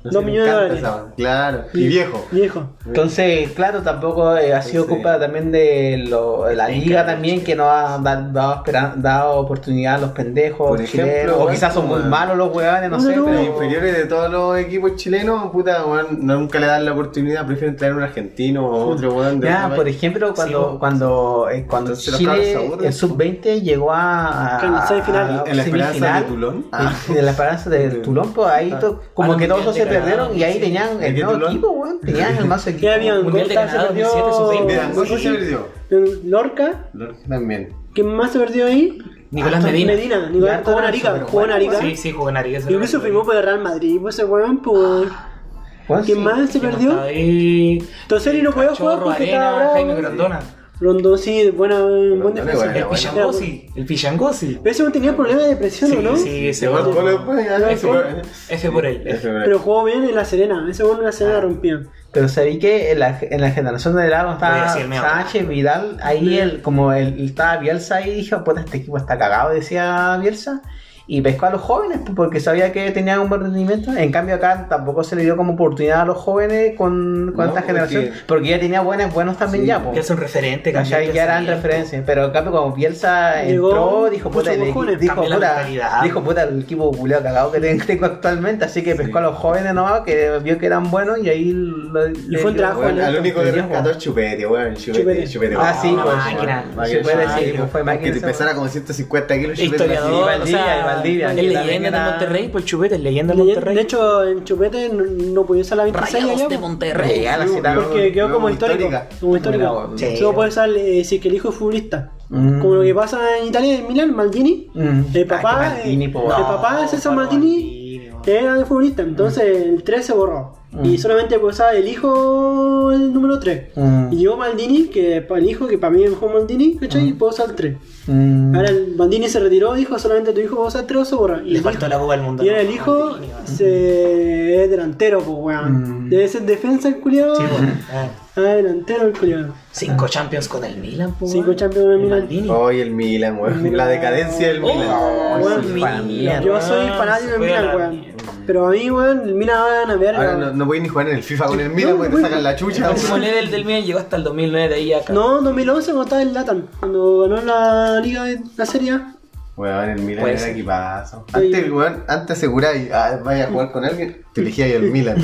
No Dos me millones de dólares. esa- Claro, y viejo. Viejo. Entonces, claro, tampoco eh, ha sido culpa también de, lo- de la liga también que no ha da- dado, oportunidad a los pendejos Por ejemplo, chilenos, o weón, quizás son muy malos los huevones, no No, sé, no, Los pero... inferiores de todos los equipos chilenos, puta, weón, nunca le dan la oportunidad, prefieren traer un argentino o otro weón de Ya, otro por ejemplo, cuando, Sí, cuando, eh, cuando Entonces Chile, el sub-20 llegó a, En la semifinal. a- a En la esperanza de Tulón. En la esperanza de [laughs] Tulón, pues ahí to- como Ah, que no, todos se perdieron y ahí tenían ¿De el nuevo equipo, weón. Tenían el más equipo. ¿Qué habían? Costa se perdió. 2007, sub-20. Mira, ¿cómo se perdió? Lorca. También. ¿Quién más se perdió ahí? Nicolás Ah, Medina. Medina. Nicolás jugó en Arica. Jugó en Arica. Sí, sí, jugó en Arica. Incluso firmó por el Real Madrid. Pues ese weón, pues. Weón, ¿Quién más se ¿Quién perdió? estaba ahí? Entonces él no podía jugar porque Arena, estaba bravo. Jaime Grandona. Rondón, sí, buena, buen Rondón es defensa. buena, El bueno. Pichangosi. El Pichangosi. Pero ese weón tenía problemas de depresión, ¿o no? Sí, ese Ya, F sí. por- F por él. Pero jugó bien en la Serena. Ese weón en la Serena rompía. Pero sabí que en la, en la generación de a estaba Sánchez, Vidal, ahí el, como el, estaba Bielsa ahí y dije, puta, este equipo está cagado, decía Bielsa. Y pescó a los jóvenes pues, porque sabía que tenían un buen rendimiento. En cambio acá tampoco se le dio como oportunidad a los jóvenes con, con No, esta generación. porque- Porque ya tenía buenos, buenos también Sí, ya. pues. Ya es un referente. cambió ¿Cachai? el Ya eran referencias, pero en cambio como Bielsa Llegó, entró, dijo puta, el, cojones. dijo, puta, dijo puta el equipo culiao cagado que ten- [laughs] tengo actualmente, así que pescó a los jóvenes nomás, que vio que eran buenos y ahí lo, le fue un dio- trabajo al único que Le rescató es Chupete, weón. Chupete, Chupete. Chupete. Ah, sí, pues, máquina. se puede decir, máquina. pues, fue máquina Que pesara como 150 kilos. Chupete, Historiador, Valdivia, es leyenda de Monterrey, pues Chupete es leyenda de De Monterrey. hecho, en Chupete no, podía usar la 26 Rayados allá. de po. Monterrey. Porque quedó como histórico. Como histórico. Solo puede usar eh, si que el hijo es futbolista. Mm. Como lo que pasa en Italia, en Milán, Maldini. Mm. El Ah, papá, el papá de César Maldini era de futbolista. Entonces el 3 se borró. Mm. Y solamente puede usar el hijo el número 3. Mm. Y llegó Maldini, que para el hijo, que para mí es mejor Maldini, ¿cachai? Y puedo usar el 3. Mm. Ahora el Maldini se retiró, dijo solamente tu hijo va a usar 3 o se borra. Y Le el faltó hijo- la Copa del Mundo. Y ahora ¿no? el hijo weón. se... es delantero, pues weón. Mm. Debe ser defensa el culiado. Sí, weón. Ah, Ah, delantero el culiado. Cinco Champions con el Milan, pues. Cinco weón. Champions con el Milan. Maldini. Hoy el Milan, weón. La decadencia del Oh, Milan. Weón, sí, mi- para mierda. yo soy fanático del a Milan, la weón. Pero a mí, weón, el Milan va a ganar verga. Ahora no, no podéis ni jugar en el FIFA con el Milan No, porque te sacan la El chucha. máximo weón. nivel del Milan llegó hasta el 2009 de ahí acá. No, 2011 cuando estaba en Latan, cuando ganó la liga de la Serie A. Weón, el Milan Puede era ser. equipazo. Sí. Antes, weón, antes aseguráis, ah, vaya a jugar con alguien, te elegías el Milan.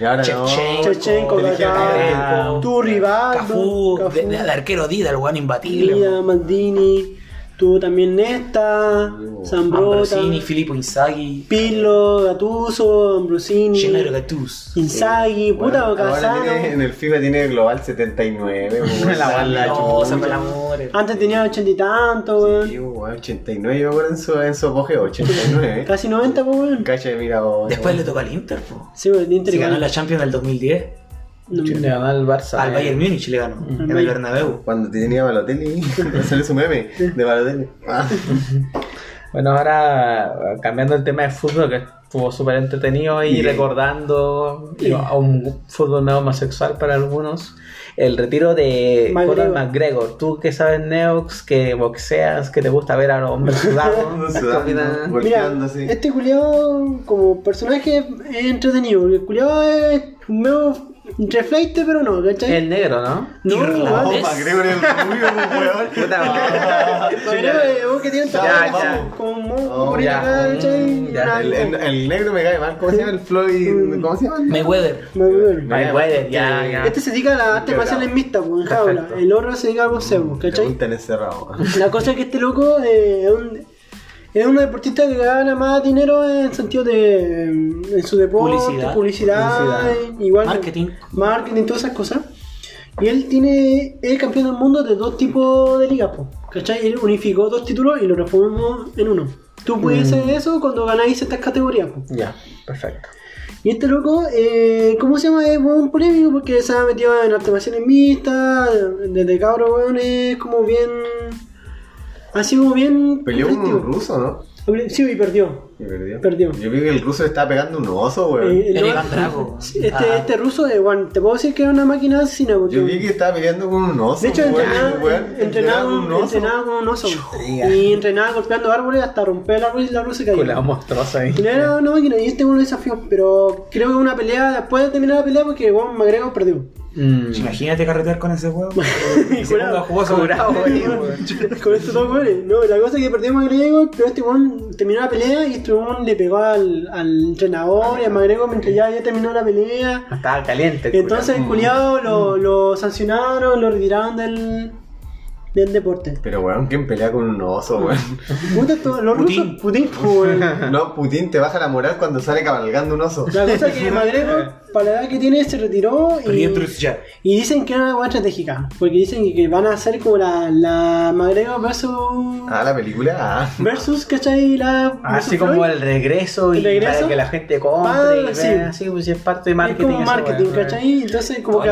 y ahora no. Shevchenko, Chechenko, te elegía Kaká, el- tu rival, Cafú, de, de- de arquero Dida, el weón imbatible. Maldini, tuvo también Nesta, Zambrota, Ambrosini, Filippo Inzaghi, Pirlo, Gattuso, Ambrosini, Gennaro Gattuso. Inzaghi, puta, Bueno, ahora Casano. tiene- en el FIFA tiene global 79. weón. [laughs] La bala, No. Antes tenía 80 y tanto, weón. Sí, weón, 89, yo me acuerdo en su, en su apogeo, 89. [laughs] Casi 90, pues, weón. Cacha, mira vos. Después le tocó al Inter, po. Sí, weón, el Inter Se ganó la Champions del 2010. No, Le ganó al Barça. Al eh. Bayern Múnich le ganó. En el. Bernabéu. Cuando tenía Balotelli, [laughs] salió su meme de Balotelli. Ah. Bueno, ahora cambiando el tema de fútbol, que estuvo súper entretenido y recordando a un fútbol medio homosexual para algunos, el retiro de McGregor. Conor McGregor. Tú que sabes Neox, que boxeas, que te gusta ver a los hombres [laughs] sudados. ¿qué Sudando? Mira, este culiao como personaje es entretenido. porque El culiao es medio refleite, pero no, ¿cachai? El negro, ¿no? No, Irlandés. igual. McGregor es el rubio, weón. [laughs] [laughs] Pero es un que tiene un como como Oh, por ya. acá, ¿cachai? Mm, El, negro me cae mal. ¿Cómo se llama? El Floyd. ¿Cómo se llama? Mayweather. Mayweather. Mayweather, ya, ya. Este se dedica a las artes marciales mixtas, pues, en jaula. El otro se dedica al boxeo, ¿cachai? Preguntan encerrado. La cosa es que este loco eh, es un es un deportista que gana más dinero en sentido de en su deporte, Publicidad. publicidad, Publicidad. igual Marketing. marketing, todas esas cosas. Y él tiene es campeón del mundo de dos tipos de ligas, ¿cachai? Él unificó dos títulos y lo transformó en uno. Tú puedes Mm. hacer eso cuando ganáis estas categorías. Ya, perfecto. Y este loco, eh, ¿cómo se llama? Es un polémico porque se ha metido en artes marciales mixtas, desde cabro, weón, es como bien... Así como bien... Peleó con un ruso, ¿no? Sí, y perdió. Y perdió. Perdió. Yo vi que el ruso estaba pegando un oso, weón. Eh, El no, Este, Ah. este ruso, eh, bueno, te puedo decir que es una máquina asesina porque... Yo vi que estaba peleando con un oso. De hecho, weón, entrenaba, weón, entrenaba, con con, entrenaba con un oso. Y entrenaba golpeando árboles hasta romper el árbol y la luz se Con la caía. monstruosa ahí. Y era una máquina y este uno lo desafió. Pero creo que una pelea, después de terminar la pelea, porque Juan McGregor perdió. Mm. Imagínate carretear con ese huevo. [laughs] Curado, güey. [laughs] Con estos dos goles. No, la cosa es que perdió McGregor, pero este Juan terminó la pelea y este Juan le pegó al, al entrenador y a McGregor mientras ya, ya terminó la pelea. Estaba caliente. el Entonces el culiado lo, lo sancionaron, lo retiraron del, del deporte. Pero weón, ¿quién pelea con un oso, weón? [laughs] Puta, esto- los Putin. rusos, Putin, pues, weón. No, Putin te baja la moral cuando sale cabalgando un oso. La cosa es que McGregor, para la edad que tiene, se retiró y, dicen que es una buena estratégica. Porque dicen que van a hacer como la, la McGregor versus. Ah, la película. Ah. Versus, ¿cachai? La, Así versus como el regreso y ¿El regreso? para que la gente compre Ah, y sí. así pues si es parte de Es marketing. como. ¿cachai? Entonces, como Todo que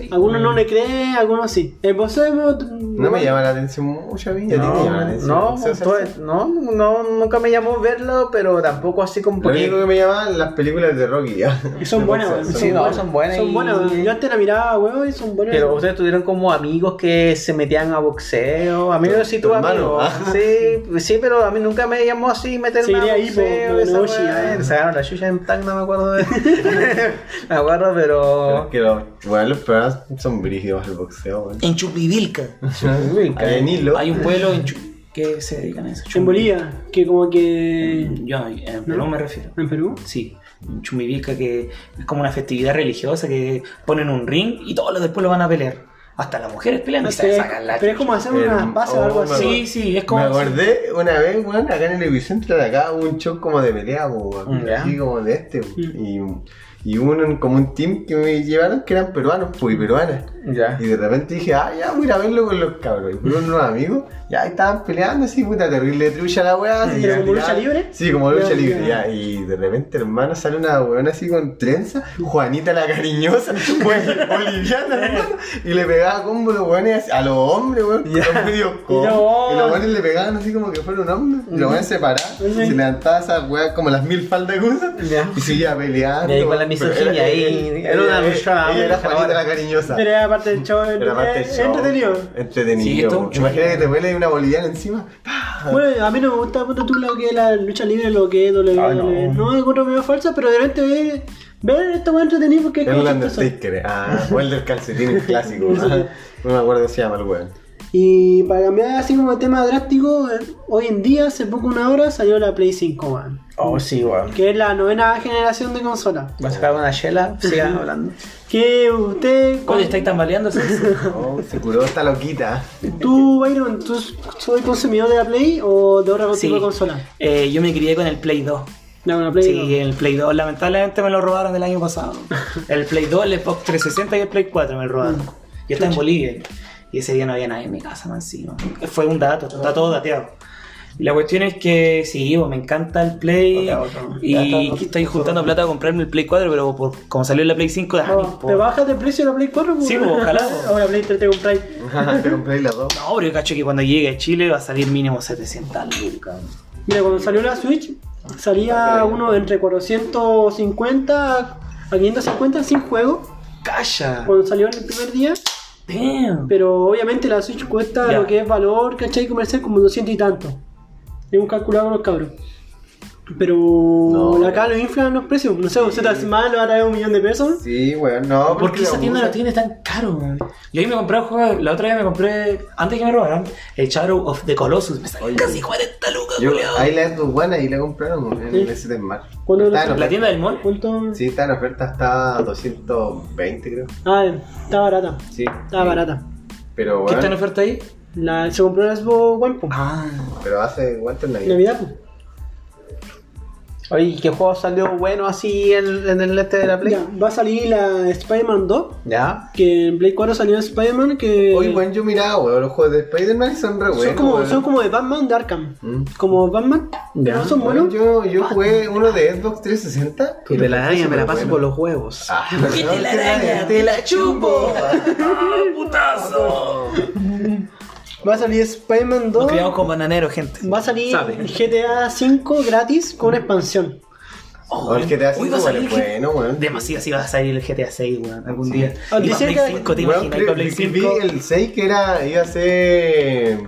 ahí. algunos no le creen, algunos sí. El boxeo No me llama la atención mucho a mí. ¿A ti te llama la No, atención? no, no, no, nunca me llamó verlo, pero tampoco así como Lo único que me llaman las películas de Rocky, ya. Son [laughs] De buenas. Sí, no, buenas. son buenas Son buenas. Yo antes la miraba, weón, y son buenas. Pero ustedes tuvieron como amigos que se metían a boxeo. A mí no sí tu tuve amigos. ah. Sí, sí, pero a mí nunca me llamó así meterme a ahí, po, boxeo. me esa negocio, weá. ah. Sacaron la chucha en tag, no me acuerdo de. [laughs] me acuerdo, Pero que los, bueno, los programas son brígidos al boxeo, weón. En Chupivilca. Uy, Hay en hilo. Hay un pueblo en Chu- que se dedican a eso. En Bolivia, que como que. Yo, en Perú me refiero. ¿En Perú? Sí, en Chumivilca que es como una festividad religiosa que ponen un ring y todos los después lo van a pelear. Hasta las mujeres pelean y se Pero, sacan la pero es como hacer unas pasas o oh, algo me así. Sí, sí, es como... Me acordé una vez, weón, acá en el epicentro de acá hubo un show como de pelea, weón, Ya. así como de este. Mm. y, y hubo un, como un team que me llevaron que eran peruanos, pues, y peruanas. Ya. Y de repente dije, ah, ya voy a verlo con los cabros. Y fueron unos amigos, ya estaban peleando así, puta terrible trucha la weá. así, ¿Pero ya, como lucha libre? Sí, como lucha libre, ya. Y de repente, hermano, sale una weona así con trenza, Juanita la cariñosa, [laughs] pues, boliviana, hermano. Y le pegaba combo los weones a los hombres, weón, con los medios. Y los weones le pegaban así como que fuera un hombre. Y los weones se paraban, se levantaban esas weas como las mil faldas. Ya. Y seguía peleando. Y ahí con la misoginia, era- ahí, era una lucha- Ella era Juanita la cariñosa. Era parte del show. Era parte del eh, show. Entretenido. Entretenido. Imagina que te huele una boliviana encima. Bueno, a mí no me gusta puta, tú lo que es la lucha libre, lo que es WWE. Ah, no. no. me encuentro medio falsa, pero de repente ver, ver esto muy entretenido porque es Es como el. Undertaker. Ah, o el del calcetín el clásico. ah. No me acuerdo cómo se llama el weón. Y para cambiar así como de tema drástico, eh, hoy en día, hace poco una hora, salió la Play 5, man, Oh, sí, weón. que es la novena generación de consola. Va a sacar una chela, sigan hablando. Que usted, Oye, ¿estáis tambaleando? [laughs] Oh, se curó esta loquita. tú, Byron, ¿tú soy consumidor de la Play o de otra Sí. tipo de consola? Eh, yo me crié con el Play 2. No, una Play Sí, no. el Play 2 lamentablemente me lo robaron del año pasado. [laughs] El Play 2, el Xbox 360 y el Play 4 me lo robaron. Yo estaba en Bolivia y ese día no había nadie en mi casa, man, encima. Fue un dato, está todo dateado. Y la cuestión es que sí, pues, me encanta el Play y que estoy juntando plata para comprarme el Play 4, pero por, como salió en la Play 5, ah, No, por- ¿Te bajas de precio la Play 4? Sí, pues, ojalá, [laughs] la Play 3 te compráis. [laughs] Te compré las dos. No, pero yo cacho que cuando llegue a Chile va a salir mínimo 700 lucas. Mira, cuando salió la Switch, salía uno entre 450 a 550 sin juego. ¡Calla! Cuando salió el primer día. Damn. Pero obviamente la Switch cuesta Ya. lo que es valor, ¿cachai? Comercial como 200 y tanto. Hemos calculado con los cabros. Pero No, acá lo inflan los precios. No sé, usted Sí. más lo hará un millón de pesos. Sí, weón, no. ¿Por qué esa tienda lo tiene tan caro? man? Yo ahí me compré un juego, la otra vez me compré, antes que me robaran, el Shadow of the Colossus. Me salió casi 40 lucas, Yo, ahí la es buena y la compraron en Sí. el S de Mar. ¿Cuándo Está en ¿La tienda del mall? ¿Cuánto? Sí, está en oferta hasta 220, creo. Ah, está barata. Sí. Está barata. Pero, ¿Qué está en weón, oferta ahí? La, se compró la Xbox One po. Ah, pero hace cuánto en Navidad. Navidad po. Oye, ¿y qué juego salió bueno así en, en el este de la Play? Ya, va a salir la Spider-Man 2. ¿Ya? Que en Play 4 salió Spider-Man. Que Hoy, weón, yo miraba, weón, los juegos de Spider-Man son re son, buenos. como, weón. son como de Batman de Arkham. Mm. Como Batman. Ya. ¿No son buenos? yo, yo jugué uno de Xbox 360. Y de la araña me la paso por bueno. los huevos. Ah, [laughs] ¡Qué no, telaraña! ¡Te la chupo! [laughs] ¡Putazo! [laughs] Va a salir Spider-Man 2. Nos criamos con bananero, gente. Va a salir Sabe. GTA 5 gratis con una expansión. Oh, el GTA Uy, V va a salir es bueno, weón. Demasiado si va a salir el GTA 6, weón, algún día. Ah, Y para dice Play que- 5, ¿te Weón, imaginas? creo Para Play que vi 5. el 6 que era, iba a ser.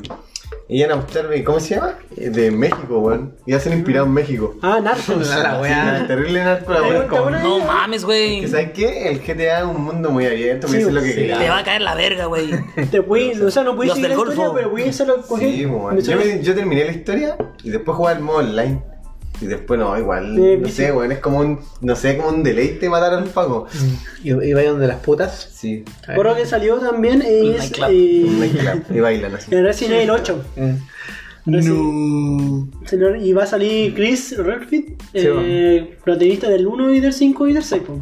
Iban a mostrarme, ¿cómo se llama? Eh, De México, weón. Iba a ser inspirado en México. Ah, Narcos. [laughs] La Sí, wea. terrible narco la ¿Te weón. acuerdas? No mames, güey. Que ¿Sabes qué? El GTA es un mundo muy abierto, puedes hacer lo que sí. quieras. Te va a caer la verga, güey. Te puedes, o sea, no puedes Los seguir la historia, pero puedes hacerlo coger. Sí, weón. Yo, terminé la historia y después jugué al modo online. Y después no, igual, Eh, no sé, weón, es como un, no sé, como un deleite matar a los pagos. ¿Y y vaya donde las putas? Sí, Por lo que salió también es nightclub. eh, un nightclub, y bailan así. el Resident Evil 8. Mm. No. Y va a salir Chris Redfield, Sí, eh, protagonista del 1 y del 5 y del 6. po.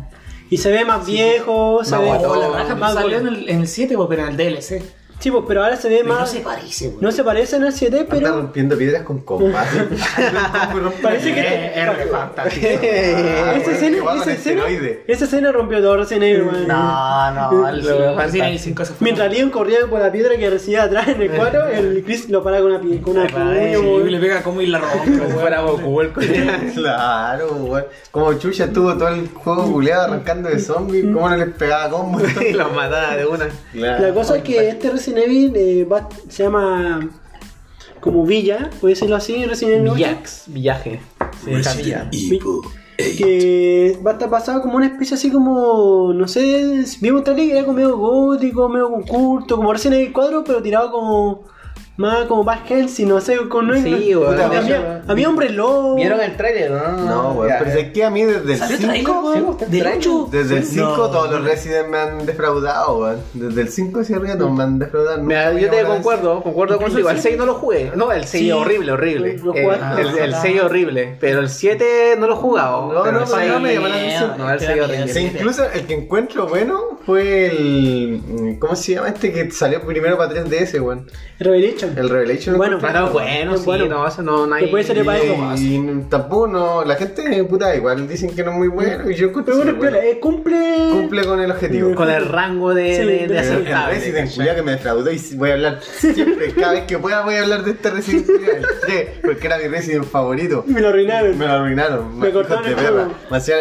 Y se ve más viejo, se Más ve guatón. Oh, la raja más salió en el, en el 7, pues, pero en el DLC. Sí, pues, pero ahora se ve Pero no más. se parece, güey. No se parece en el 7, Anda pero rompiendo piedras con compas. [laughs] parece que. Eh, es re fantástico. [laughs] Esa, escena, esa, escena, esa escena rompió todo Resident Evil, weón. No, no, [laughs] el Lo Resident Evil 5 se fue. Mientras Leon corría por la piedra que recibía atrás en el 4, el Chris lo para con una, pi- con una weón. le pega como y la rompe, Como fuera Goku el Claro, weón. Como Chucha estuvo todo el juego culeado arrancando de zombies, ¿cómo no les pegaba combos? Y los mataba de una. La cosa es que este Resident Evil eh, va- se llama como Villa, puede decirlo así, Resident Evil 8, Villax, villaje. Sí, villa. Vi- que va a estar basado como una especie así como, no sé, vimos tal que era como medio gótico, medio con culto, como Resident Evil 4, pero tirado como más como Bad Helsing, no sé, con Sí, weón. Puta, había, había hombres lobos. ¿Vieron el trailer, no? No, weón, Ya, pero es que a mí desde el ¿Salió trailer, 5, weón? ¿Del 8? desde el 5 No. todos los Resident me han defraudado, weón. Desde el 5 hacia arriba todos me han defraudado. Mira, yo te llamó concuerdo, concuerdo contigo. El el 6 no lo jugué. No, el 6 Sí. horrible, horrible. Lo Eh, el, el 6 horrible. Pero el 7 no lo he jugado. No, pero no, no, 6 no me llama la atención. No, el Te 6 da horrible. incluso el que encuentro bueno fue el. ¿Cómo se llama este que salió primero para 3DS, weón? Revelation. El Revelation. Bueno, Bueno, bueno, sí, bueno. no, eso no, no hay. Que puede ser para eso. Y, y tampoco no, la gente puta igual dicen que no es muy bueno y yo encuentro Pero bueno, espera, eh, cumple. cumple con el objetivo. Con el rango de, Sí, de, de de- El aceptable. Resident Evil que me defraudó y voy a hablar siempre, cada vez que pueda voy a hablar de este Resident Evil [laughs] el 3, porque era mi Resident favorito. Me lo arruinaron. Me lo arruinaron, Me cortaron el perra.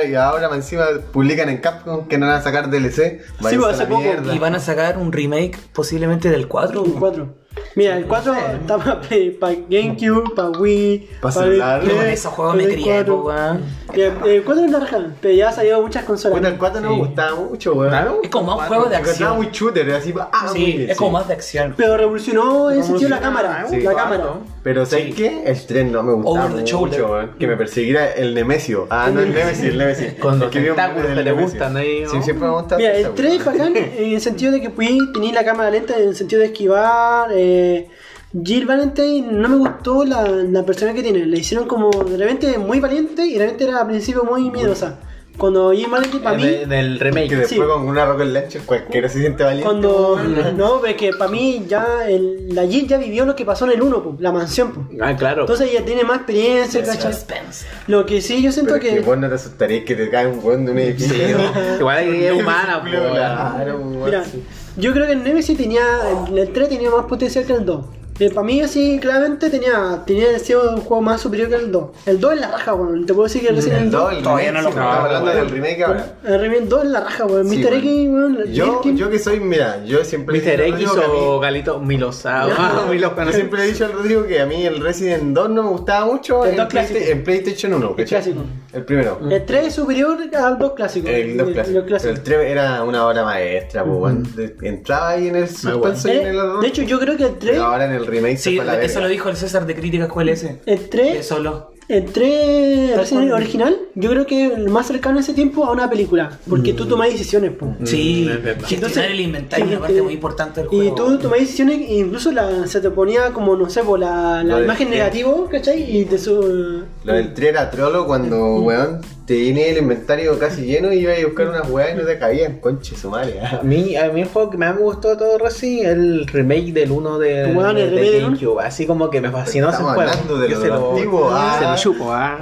Y ahora más encima publican en Capcom que no van a sacar DLC. Pues, a hace poco. Y van a sacar un remake posiblemente del 4. El 4. Mira, el 4 está para GameCube, para Wii, Pa' para celular. Play, esos juegos me crié, 4. po, weón. Mira, El 4 es la raja, pero ya ha salido muchas consolas. Bueno, el 4 no me gustaba mucho, weón. Claro. Es como más un juego de Porque estaba acción. muy shooter, así, ah, muy Sí, bien, es como sí. más de acción. Pero revolucionó en el sentido de la cámara. sí, la claro. cámara. Pero ¿sabes Sí. qué? El tren no me gustaba Over the mucho, shoulder. weón. Que me persiguiera el Nemesio. Ah, no, el Nemesis, el Nemesis. Con los Es que tentáculos que te gustan ahí, ¿no? Sí, siempre me gusta. Mira, el 3 es bacán [laughs] en el sentido de que pude tener la cámara lenta en el sentido de esquivar. Eh, Jill Valentine no me gustó la, la persona que tiene. Le hicieron como de repente muy valiente y de repente era al principio muy miedosa. Cuando Jill Valentine para mí. de- del Que remake. después Sí. con una rocket launcher cualquiera se siente valiente. Cuando. No, es que para mí ya. El, la Jill ya vivió lo que pasó en el 1, po, la mansión. po. Ah, claro. Entonces ella tiene más experiencia, ¿cachai? Lo que sí yo siento Pero que. que vos no te asustarías que te cae un weón de un edificio. [laughs] Igual hay es humana, po. Claro. Mira, yo creo que el Nemesis tenía. El, el 3 tenía más potencial que el 2. Para mí, así, claramente tenía, tenía sido un juego más superior que el 2. El 2 es la raja, weón. Te puedo decir que el Resident El Evil 2. 2, el Todavía remake, no lo Estamos hablando del remake ahora. El Resident 2 es la raja, weón. Sí, Mr. X, weón. Yo, yo que soy, mira, yo siempre. Mr. he dicho X o Galito Milosa. [laughs] Ah, Milos Yo siempre he dicho al Rodrigo que a mí el Resident 2 no me gustaba mucho El en, 2 Playsta- clásico. en PlayStation 1. ¿cachai? clásico. El primero. El 3 es superior al 2 clásico. El 2 clásico. El 3 era una obra maestra, pues, weón. De- Entraba ahí en el suspenso y en Eh, el horror. de hecho, yo creo que el 3. Pero ahora en el remake se Sí, fue a la eso verga. lo dijo el César de Críticas QLS. El Que 3. solo. el 3 Resident Evil original, yo creo que el más cercano a ese tiempo a una película. Porque tú tomas decisiones, po. Sí, gestionar Entonces, el inventario es sí, una parte eh, muy importante del Y juego. tú tomás decisiones e incluso la, se te ponía como, no sé, por la, la imagen tren. negativo, ¿cachai? Y te su... Lo del tren era trolo cuando, [laughs] weón, te viene el inventario casi lleno y ibas a buscar unas weas y no te cabían. Conche su madre. A mí, a mí el juego que más me gustó de todo Resident el remake del 1 de, el de remake del uno. GameCube. Así como que me fascinó ese Estamos juego. hablando de Yo lo se lo, antiguo, ah. se lo chupo, [laughs] ah.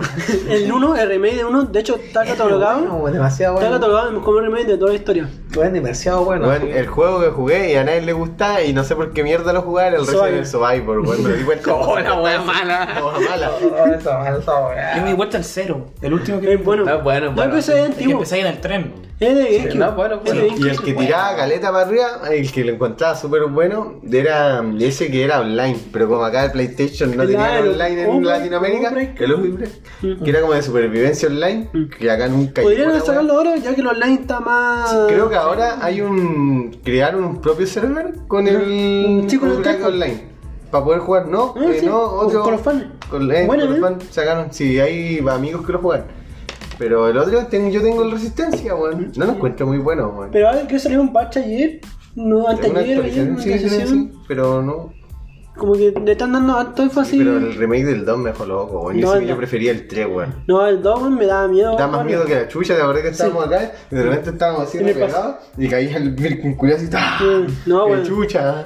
El 1, el remake de 1, de hecho está catalogado. Bueno, demasiado Está bueno. catalogado como el remake de toda la historia. Bueno, demasiado bueno. Sí. el juego que jugué y a nadie le gustaba y no sé por qué mierda lo jugar el Resident Evil Survivor, weón. Me di [laughs] cuenta. Oh, la wea mala. La wea mala. Oh, esa mala, esa wea. Yo me di vuelta al cero. El último que bueno. Bueno, No, pero ese es que antiguo. en el tren. Es de GameCube. no, bueno, Es de bueno. GameCube. Y el que tiraba caleta para arriba, el que lo encontraba súper bueno, era ese que era online. Pero como acá el PlayStation no tenía online en Latinoamérica, Outbreak. el Outbreak, que era como de supervivencia online, que acá nunca Podrían sacarlo ahora ya que el online está más. Creo que ahora hay un. crearon un propio server con el. Sí, con el online. Para poder jugar, no, Ah, eh, sí, no, con- otro. con los fans. Con, eh, Bueno, con los fans sacaron, sí, hay amigos que lo juegan. Pero el otro, yo tengo el Resistencia, weón. No lo encuentro muy bueno, weón. Pero ahora que salió un patch ayer. No, antes ayer, ayer, una sí, sí, sí, pero no. Como que le están dando alto énfasis. Pero el remake del 2 me dejó loco, weón. Yo No, prefería el 3, weón. No, el 2 me da miedo. Da más miedo que la chucha, la verdad que estábamos acá y de repente estábamos así el repegados y caía el Virgen culiao así, ¡ah! No, ¡Qué bueno. chucha!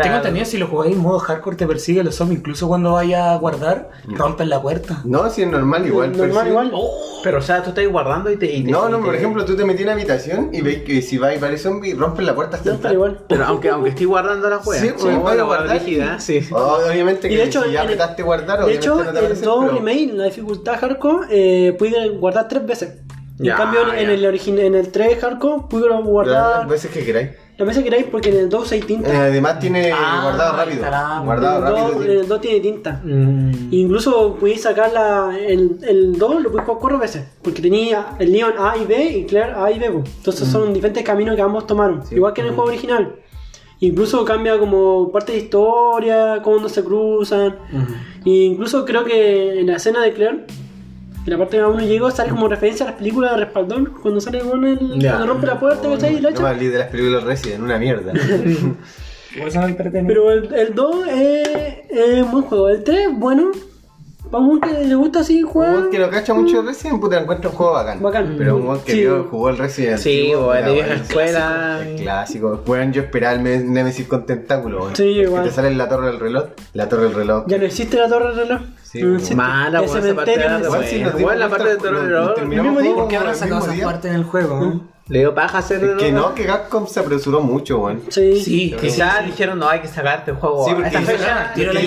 Tengo entendido si lo jugáis en modo hardcore te persigue los zombies. Incluso cuando vaya a guardar, rompen la puerta. No, si es normal, igual. Normal, persigue. igual. Pero, o sea, tú estás guardando y te. y te- No, y no, te- por ejemplo, tú te metí en una habitación y veis que si va y varios zombies, rompen la puerta hasta No, pero entrar. igual. Pero aunque, aunque estoy guardando la wea. Sí, oh, puedes la wea guardar. Sí. Oh, [laughs] obviamente Y que de hecho, si ya en el- apretaste guardar, de hecho, no aparece, 2 pero- remake, la dificultad hardcore, eh, pude guardar tres veces. Ya, en cambio, en ya. el, origin- en el 3 hardcore, pude Guardar las veces que queráis. las veces que queráis porque en el 2 hay tinta. Eh, además tiene Ah, guardado rápido. estará. Guardado en, el rápido. 2, en tiene. el 2 tiene tinta. Mm. Incluso podéis sacar la, el, el 2, lo podéis jugar cuatro veces. Porque tenía el Leon A y B y Claire A y B. Entonces son diferentes caminos que ambos tomaron. Igual que en el juego original. Incluso cambia como parte de historia, cómo se cruzan. E incluso creo que en la escena de Claire, en la parte que uno llegó, sale como referencia a las películas de Respaldón. Cuando sale con el, Ya. cuando rompe la puerta, ¿cachai? Y la No echa. hablé de las películas Resident, una mierda. [laughs] [laughs] No. Pero el, el 2 es, es un buen juego. El 3, bueno. Para un que le gusta así Un jugar. weón que no cacha mucho de Resident, puta, encuentra un juego bacán. Bacán. Pero un que Sí. vio, jugó el Resident Sí, weón, puta, de vieja escuela. El clásico. Weón, yo esperaba el Me- Nemesis con tentáculo. Sí, igual. Que te sale en la torre del reloj. La torre del reloj. Ya no existe la torre del reloj. Sí, no. Mala, el weón, esa parte de la parte cuenta, de terror, nos ¿no? terminamos El mismo día. como ¿Por qué habrán el sacado esa parte en el juego? Le dio paja hacer Es que ¿no? que Capcom se apresuró mucho, weón. Sí. Sí, que Quizás dijeron, no, hay que sacarte el juego. Sí, porque dijeron, fecha. tiro porque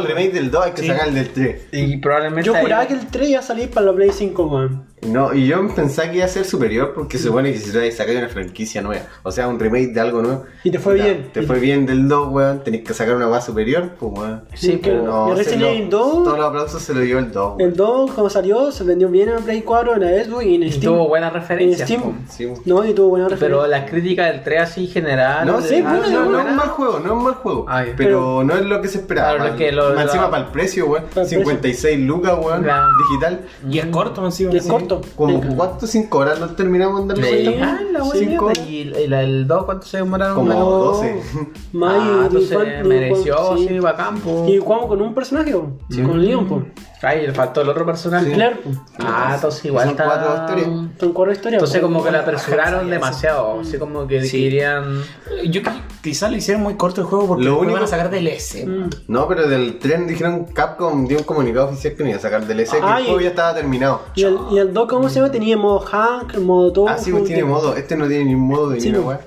el remake del 2, hay que Sí. sacar el del 3. Y probablemente. Yo ahí- juraba que el 3 iba a salir para la Play 5, weón. No, y yo pensaba que iba a ser superior porque se supone que si te sacáis una franquicia nueva, o sea, un remake de algo nuevo. Y te fue bien. Te fue bien del 2, weón, tenés que sacar una base superior, pues weón. Sí, que pero No, el Resident lo- Evil 2, Todos los aplausos se lo dio el 2, weón. el 2 cuando salió se vendió bien en la Play 4, en la Xbox y en Y Steam. tuvo buenas en referencias. Steam. po. Sí. No, y tuvo buena Pero referencia. las críticas del 3 así general. No, sí, bueno, sí, no, no es un mal juego, no es un mal juego. Ah, ya. pero, no es lo que se esperaba. Claro, más- que lo- más lo- encima para el precio, weón. Para el 56 lucas, weón, digital. Y es corto encima. Y es sí. Corto. Como Venga. cuánto, 5 horas no terminamos de darle? Ah, la Cinco. ¿Y el, el 2 cuánto se demoraron? Como Bueno, 12. [laughs] Más ah, y- entonces mereció, sí. bacán, po. Y jugamos con un personaje, con Leon, po. Ay, le faltó el otro personaje. Claro. Ah, entonces igual Son está... cuatro historias. Son cuatro historias. Entonces como que la apresuraron demasiado, así como que Sí. querían... Yo creo que quizás lo hicieron muy corto el juego porque Lo único- van a sacar DLC. Mm. No, pero del tren dijeron Capcom dio un comunicado oficial que no iba a sacar DLC, que el juego ya estaba terminado. Y el 2, ¿cómo se llama? Tenía modo Hank, modo todo. Ah, sí, pues tiene modo. Este no tiene ni modo de Sí, ni una.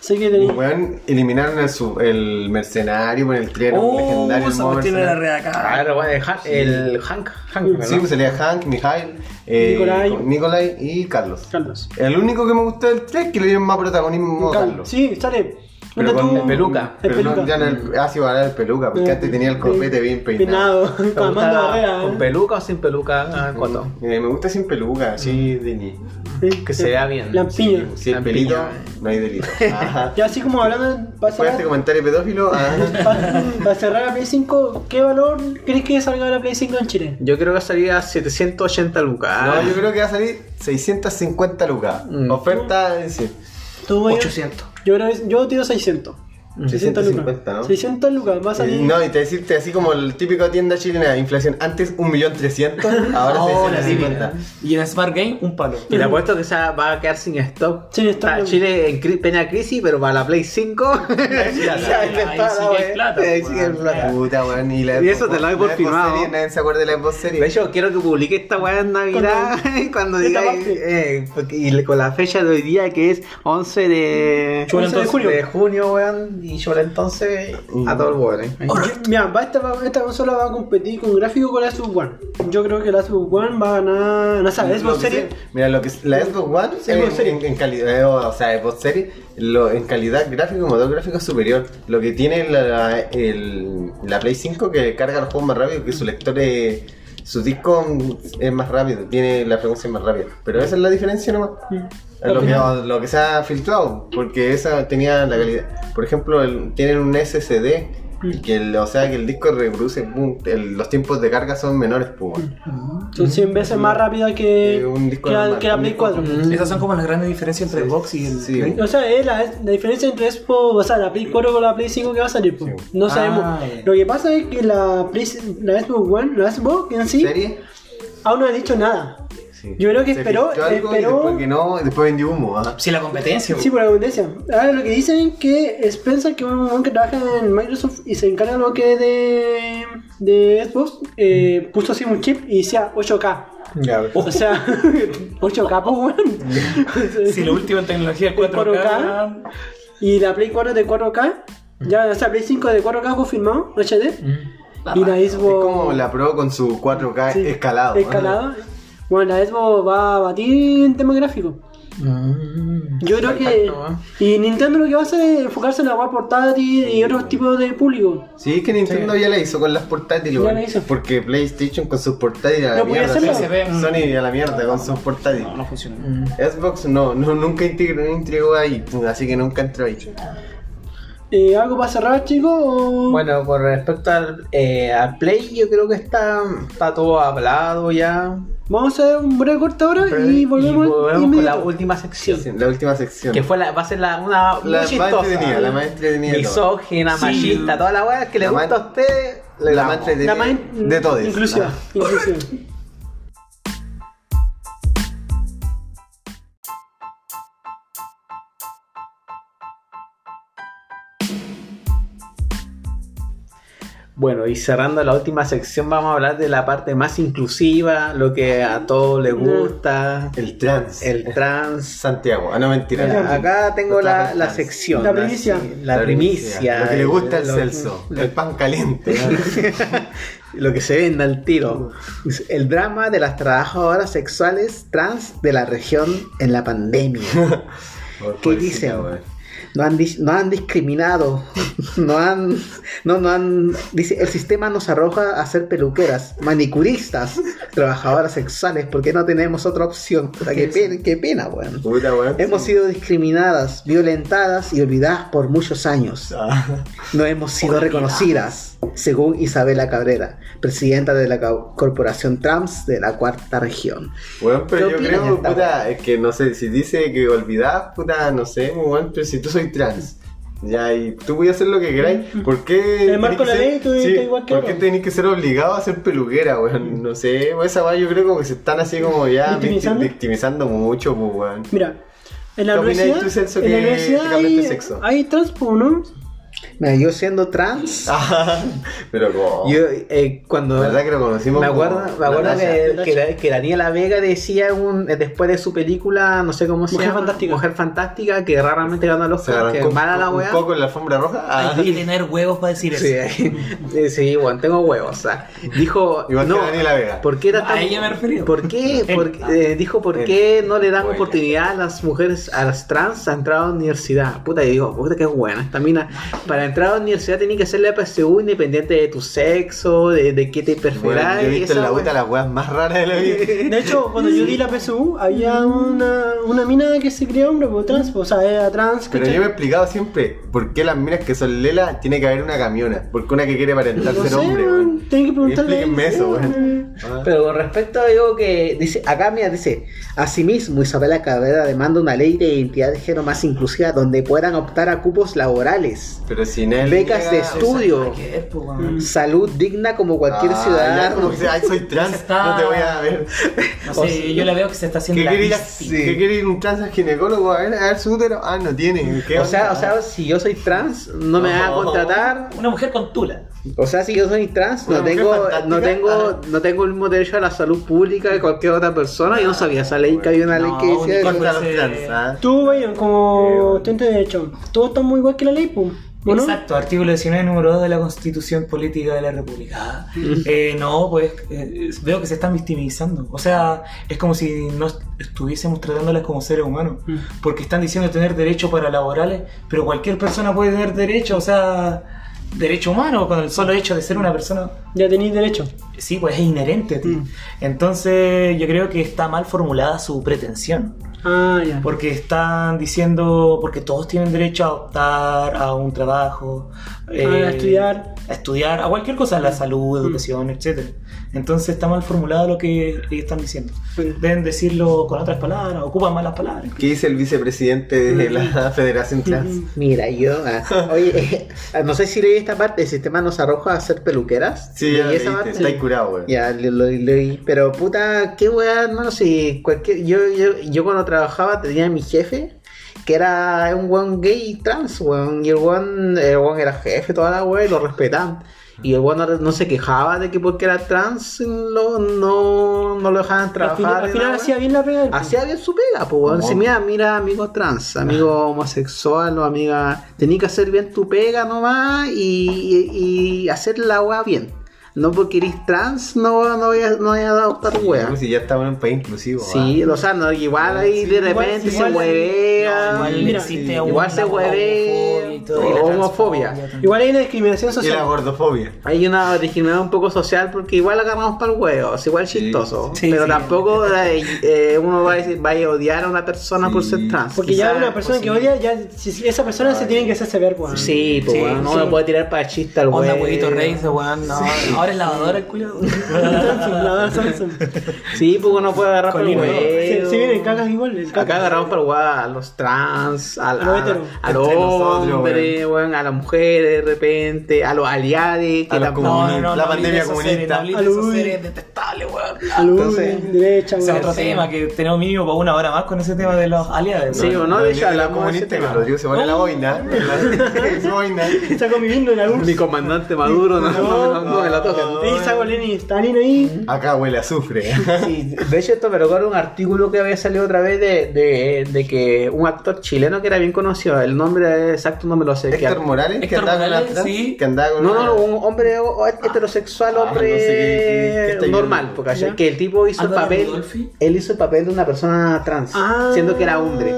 Sé que tenía. weón, eliminaron el, mercenario con el tren Oh, legendario. el esa cuestión era re acá. Ah, era bueno, el Han- el Hank, Hank, Sí, pues salía Hank, Mijail, eh, Nikolai y Carlos. Carlos. El único que me gustó del 3 es que le dieron más protagonismo a Carlos. Sí, sale. Pero con tú- peluca. El Pero no, ya no el, ah, sí, ahora el peluca, porque Eh, antes tenía el copete bien peinado. Peinado. [laughs] ¿Te Con gusta Armando Barrera. ¿Con ¿eh? peluca o sin peluca, ah? Eh, me gusta sin peluca, así de ni. Sí. Que se vea bien. Lampiño. Si el pelito, no hay delito. [laughs] Ajá. Ya así como hablando, para de este cerrar, comentario pedófilo, ah, [laughs] para, para cerrar la Play 5, ¿qué valor crees que salga de la Play 5 en Chile? Yo creo que salía 780 lucas. no, yo creo que va a salir 650 lucas. Mm. Oferta, eh, sí. ¿Tú, Mayo? 800. Yo creo que yo tiro 600. 600 lucas. 650, ¿no? 600 lucas, va a salir. Eh, No, y te decirte así como el típico tienda chilena, inflación antes 1.300.000, [laughs] ahora Ahora sí, 650. Y en Smart Game, un palo. Y le apuesto que esa va a quedar sin stock. Sin stock. Está Chile en cri- plena crisis, pero para la Play 5. [laughs] ya ahí se sí para, que hay wey. plata, Ahí sí que hay plata. Puta, weón, y la Y eso te lo doy por la firmado. Nadie se acuerda de la Xbox De Series. hecho, quiero que publique esta weá en Navidad cuando [laughs] diga eh, y con la fecha de hoy día que es 11 de, Chula 11 de entonces. junio, de junio weón, y yo entonces a todo el weón. eh. Mira, va esta, esta consola va a competir con gráfico con la Xbox One. Yo creo que la Xbox One va a ganar. No Lo Xbox Series. Mira, lo que es- la Xbox One Xbox en, en- en calidad, eh, o sea, Xbox Series, lo, en calidad gráfica, motor gráfico es superior. Lo que tiene la, el- la Play 5 que carga los juegos más rápido, que su lector es, su disco es más rápido, tiene la frecuencia más rápida. Pero esa es la diferencia nomás. Lo que, lo que se ha filtrado, porque esa tenía la calidad. Por ejemplo, el- tienen un SSD, y que el- o sea que el disco reproduce, pum, el- los tiempos de carga son menores, pues. Son 100 veces más rápida que, un disco que, la, normal, que la Play disco- 4. Esas son como las grandes diferencias entre Xbox y el Sí. Play. O sea, es la, la diferencia entre Xbox, o sea, la Play 4 con la Play 5 que va a salir. pues. Sí. No Ah, sabemos. ya. Lo que pasa es que la, Play, la Xbox One, la Xbox en sí, ¿Serie? aún no ha dicho nada. Sí. Yo creo que Se esperó- algo esperó- Y después que no, y después vendió humo. ¿ah? Sí, la competencia. Sí, por la competencia. Ahora lo que dicen que Spencer, que es un hombre que trabaja en Microsoft y se encarga lo que es de, de Xbox, eh, puso así un chip y decía 8K. Ya, O sea, [laughs] 8K, pues, weón. [laughs] Si lo último en tecnología es 4K. 4K. Y la Play 4 de 4K. Ya, o sea, Play 5 de 4K confirmado, HD. Y la Es Xbox. como la Pro con su 4K sí, escalado. Escalado. Bueno, la Xbox va a batir en tema gráfico. Mm. Yo creo que. ¿eh? Y Nintendo lo que va a hacer es enfocarse en la web portátil y otros tipos de público. Sí, es que Nintendo ya la hizo con las portátiles, Ya la hizo. Porque PlayStation con sus portátiles a la No mierda. hacerlo. Sony- a la mierda con sus portátiles. No, no funciona. Xbox no, no nunca integró, ahí, así que nunca entró ahí. Eh, ¿Algo para cerrar, chicos? o- Bueno, con respecto al, eh, al Play, yo creo que está, está todo hablado ya. Vamos a hacer un breve corte ahora y volvemos, Y volvemos con la última sección. Sí, La última sección. Que fue la, va a ser la, una la muy más entretenida, la más entretenida misógina, Sí. machista, toda la weá que le gusta a usted. La más entretenida La más in- de todos. Inclusiva. Ah. inclusiva. Bueno, y cerrando la última sección, vamos a hablar de la parte más inclusiva, lo que a todos les gusta, El trans. el trans. Santiago. Ah, no mentira. Mira, acá tengo la, la sección. La primicia. así, La, primicia. Lo que le gusta al Lo- Celso. lo- El pan caliente. [laughs] lo que se vende al tiro. El drama de las trabajadoras sexuales trans de la región en la pandemia. [laughs] ¿Qué dicen? No han, dis- no han discriminado, [laughs] no han, no, no han, dice, el sistema nos arroja a ser peluqueras, manicuristas, trabajadoras sexuales, porque no tenemos otra opción. O sea, qué pena, qué pena, weón. Puta, weón. Hemos sido discriminadas, violentadas y olvidadas por muchos años. Ah, No hemos sido reconocidas, según Isabela Cabrera, presidenta de la co- Corporación Trans de la Cuarta Región. Weón, pero ¿Qué yo creo, puta, es que no sé, si dice que olvidás, puta, no sé, weón, pero si tú soy trans. Ya, y tú voy a hacer lo que queráis. ¿Por qué? El marco la ley, tú estás igual que ¿Por qué tenés que ser obligado a ser peluquera, weón? No sé, weón, esa weá yo creo como que se están así como ya ¿Victimizando? victi- victimizando mucho, pues, weón. Mira, en la ¿Qué opinas universidad, tú, Celso, en la que- universidad que cambiaste hay, hay trans, pues, ¿no? Mira, yo siendo trans, [laughs] Pero como. yo eh, cuando La verdad que lo conocimos me como acuerdo, me acuerdo que, que, la- que Daniela Vega decía un, eh, después de su película, no sé cómo se Mujer llama, Fantástica. Mujer Fantástica, que raramente ganó los Oscar, que mala la weá. un poco en la alfombra roja. Ah, Hay que tener huevos para decir eso. Sí, sí, sí, bueno, tengo huevos. O sea, dijo. Igual que no, Daniela Vega. ¿Por qué era A tan- ella me refería. ¿Por qué? [laughs] Por- eh, dijo, ¿por qué no le dan oportunidad a las mujeres, a las trans, a entrar a la universidad? Puta, y digo, puta, qué buena. Esta mina, para entrar a la universidad tenía que hacer la PSU independiente de tu sexo, de, de qué te Bueno, preferás. yo he visto en la. UTA las weas más raras de la vida. De hecho, cuando yo di la PSU, había una, una mina que se creía hombre, pues trans, pues, o sea, era trans. Pero ¿cachai? yo me he explicado siempre por qué las minas que son lela tiene que haber una camiona. Porque una que quiere aparentar No ser sé, hombre, tenés que preguntarle. Explíquenme eso, weón. Ah. Pero con respecto a algo que dice, acá mira, dice, asimismo Isabela Cabrera demanda una ley de identidad de género más inclusiva donde puedan optar a cupos laborales, Pero sin él. becas de estudio, pues, weón. salud digna como cualquier Ah, ya, ciudadano. como que dice, Ay, soy trans, Está- no te voy a ver. No sé, [laughs] yo la veo que se está haciendo ¿Qué quiere ir, a-. ¿Qué quiere ir un trans al ginecólogo a ver, a ver su útero? Ah, no tiene. ¿Qué O sea, o sea, si yo soy trans, no me van a contratar. Una mujer con tula. O sea, si yo soy trans, no tengo, fantástica. no tengo, Ajá. no tengo el mismo derecho a la salud pública que cualquier otra persona. Yo no sabía esa ley que había una ley No, que decía. Contra los trans, ¿ah? Tú, vayan, como bueno. estudiante de derecho, todos están muy igual que la ley, pues. Exacto, artículo 19, número 2 de la Constitución Política de la República. [laughs] Eh, no, pues eh, veo que se están victimizando. O sea, es como si no est- estuviésemos tratándolas como seres humanos. Mm. Porque están diciendo tener derecho para laborales, pero cualquier persona puede tener derecho, o sea, derecho humano, con el solo hecho de ser una persona. Ya tenéis derecho. Sí, pues es inherente a ti. Mm. Entonces, yo creo que está mal formulada su pretensión. Ah, ya. Porque están diciendo, porque todos tienen derecho a optar a un trabajo, eh, A estudiar. a estudiar, a cualquier cosa, a la salud, educación, etcétera. Entonces está mal formulado lo que están diciendo. Sí. Deben decirlo con otras palabras, ocupan malas palabras. ¿Qué dice el vicepresidente de la Federación Trans? Mira, yo, ah, [laughs] oye, eh, no sé si leí esta parte, el sistema nos arroja a ser peluqueras. Sí, ya ¿Leí lo esa parte? está ahí curado, weón. Ya, lo, lo- leí, pero puta, qué weá, hermano, si cualquier, yo, yo, yo cuando trabajaba tenía mi jefe, que era un weón gay y trans, weón, y el weón, el weón era jefe, toda la weá, y lo respetaban. Y el weón no, no se quejaba de que porque era trans lo, no, no lo dejaban trabajar. al final hacía bien la pega. Hacía bien su pega, pues, weón. No. Si mira, mira, amigo trans, amigo homosexual o amiga, tenés que hacer bien tu pega nomás y, y, y hacer la weá bien. No porque eres trans, no, no voy a, no voy a adoptar weá. Como si ya estamos en un país inclusivo. Sí, o sea, no, igual ahí de repente igual- se huevea. igual mira, existe igual una se hueve- homofobia y todo, y la homofobia. Igual hay una discriminación Y la social. gordofobia. Hay una discriminación un poco social porque igual agarramos para el huevo, es igual chistoso. Sí, pero sí. tampoco eh, eh, uno va a, decir, va a odiar a una persona por ser trans. Porque ya una persona que pues, odia, ya si- si esa persona se tiene que hacerse ver, weón. Sí, pues Sí, bueno, no me puede tirar para chiste al Onda huevo. huevito rey, weón, no. Lavadora el culo. La Samsung. Sí, pues uno puede agarrar para el huevo. Vienen igual. el caca. Acá agarramos para el huevo a los trans, a, A los a- a los hombres, weón, a las mujeres de repente, a los aliados, que A los tampoco- comunistas. La pandemia comunista. no Alud. esas series detestables, weón. Salud, Entonces- derecha, Ese es weón. otro tema que tenemos mínimo para una hora más con ese tema de los aliados. Sí, weón. o no, de hecho, la comunista que. Rodrigo se pone la boina. La. Está conviviendo en algún. Mi comandante Maduro no, no, no, no la. No. Ahí saco Lenin, Stalin ahí. Acá huele a azufre. Sí, de hecho esto me recuerda un artículo que había salido otra vez de, de, de que un actor chileno que era bien conocido, el nombre exacto no me lo sé. que- Héctor Morales, que Héctor andaba con la Morales, trans. sí. Que andaba con No, no, no, un hombre o- heterosexual, Ah, hombre no sé qué- qué- normal, porque Ya. que el tipo hizo el papel, él hizo el papel de una persona trans, Ah. siendo que era hombre.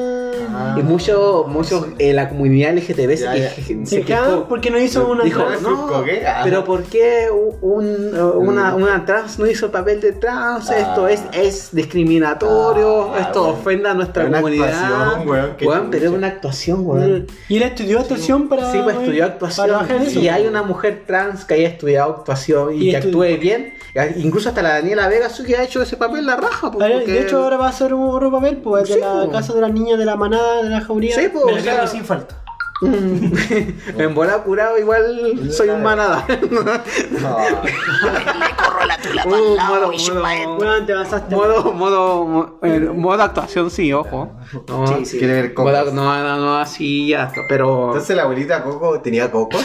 Ah. Y muchos, muchos, eh, la comunidad LGTB se, Ya, que- ya. se Se quejó. porque no hizo una. Dijo, trans. no. Ah. pero ¿por qué un- una, una trans no hizo el papel de trans? Ah. Esto es, es discriminatorio, Ah, esto bueno. ofende a nuestra comunidad. weón, Weón, pero es una actuación, weón. Y él estudió actuación para. Sí, pues estudió actuación. eso. Y hay una mujer trans que haya estudiado actuación y, Y que actúe bien. Incluso hasta la Daniela Vega sí que ha hecho ese papel la raja. pues, Ahora, porque- De hecho, ahora va a hacer un otro papel, pues, de Sí, la pues. casa de las niñas de la manada de la jauría. Sí, pues, Me o la sea, cargo sin falta. [laughs] en bola curado igual soy un manada. [laughs] [laughs] No. corro la tula Uh, modo, modo, Weón, te pasaste. modo, modo, mo- modo actuación, sí, ojo. No, Sí, sí. Quiere ver cocos. modo- no, no, no, así ya, pero, Entonces la abuelita Coco tenía cocos.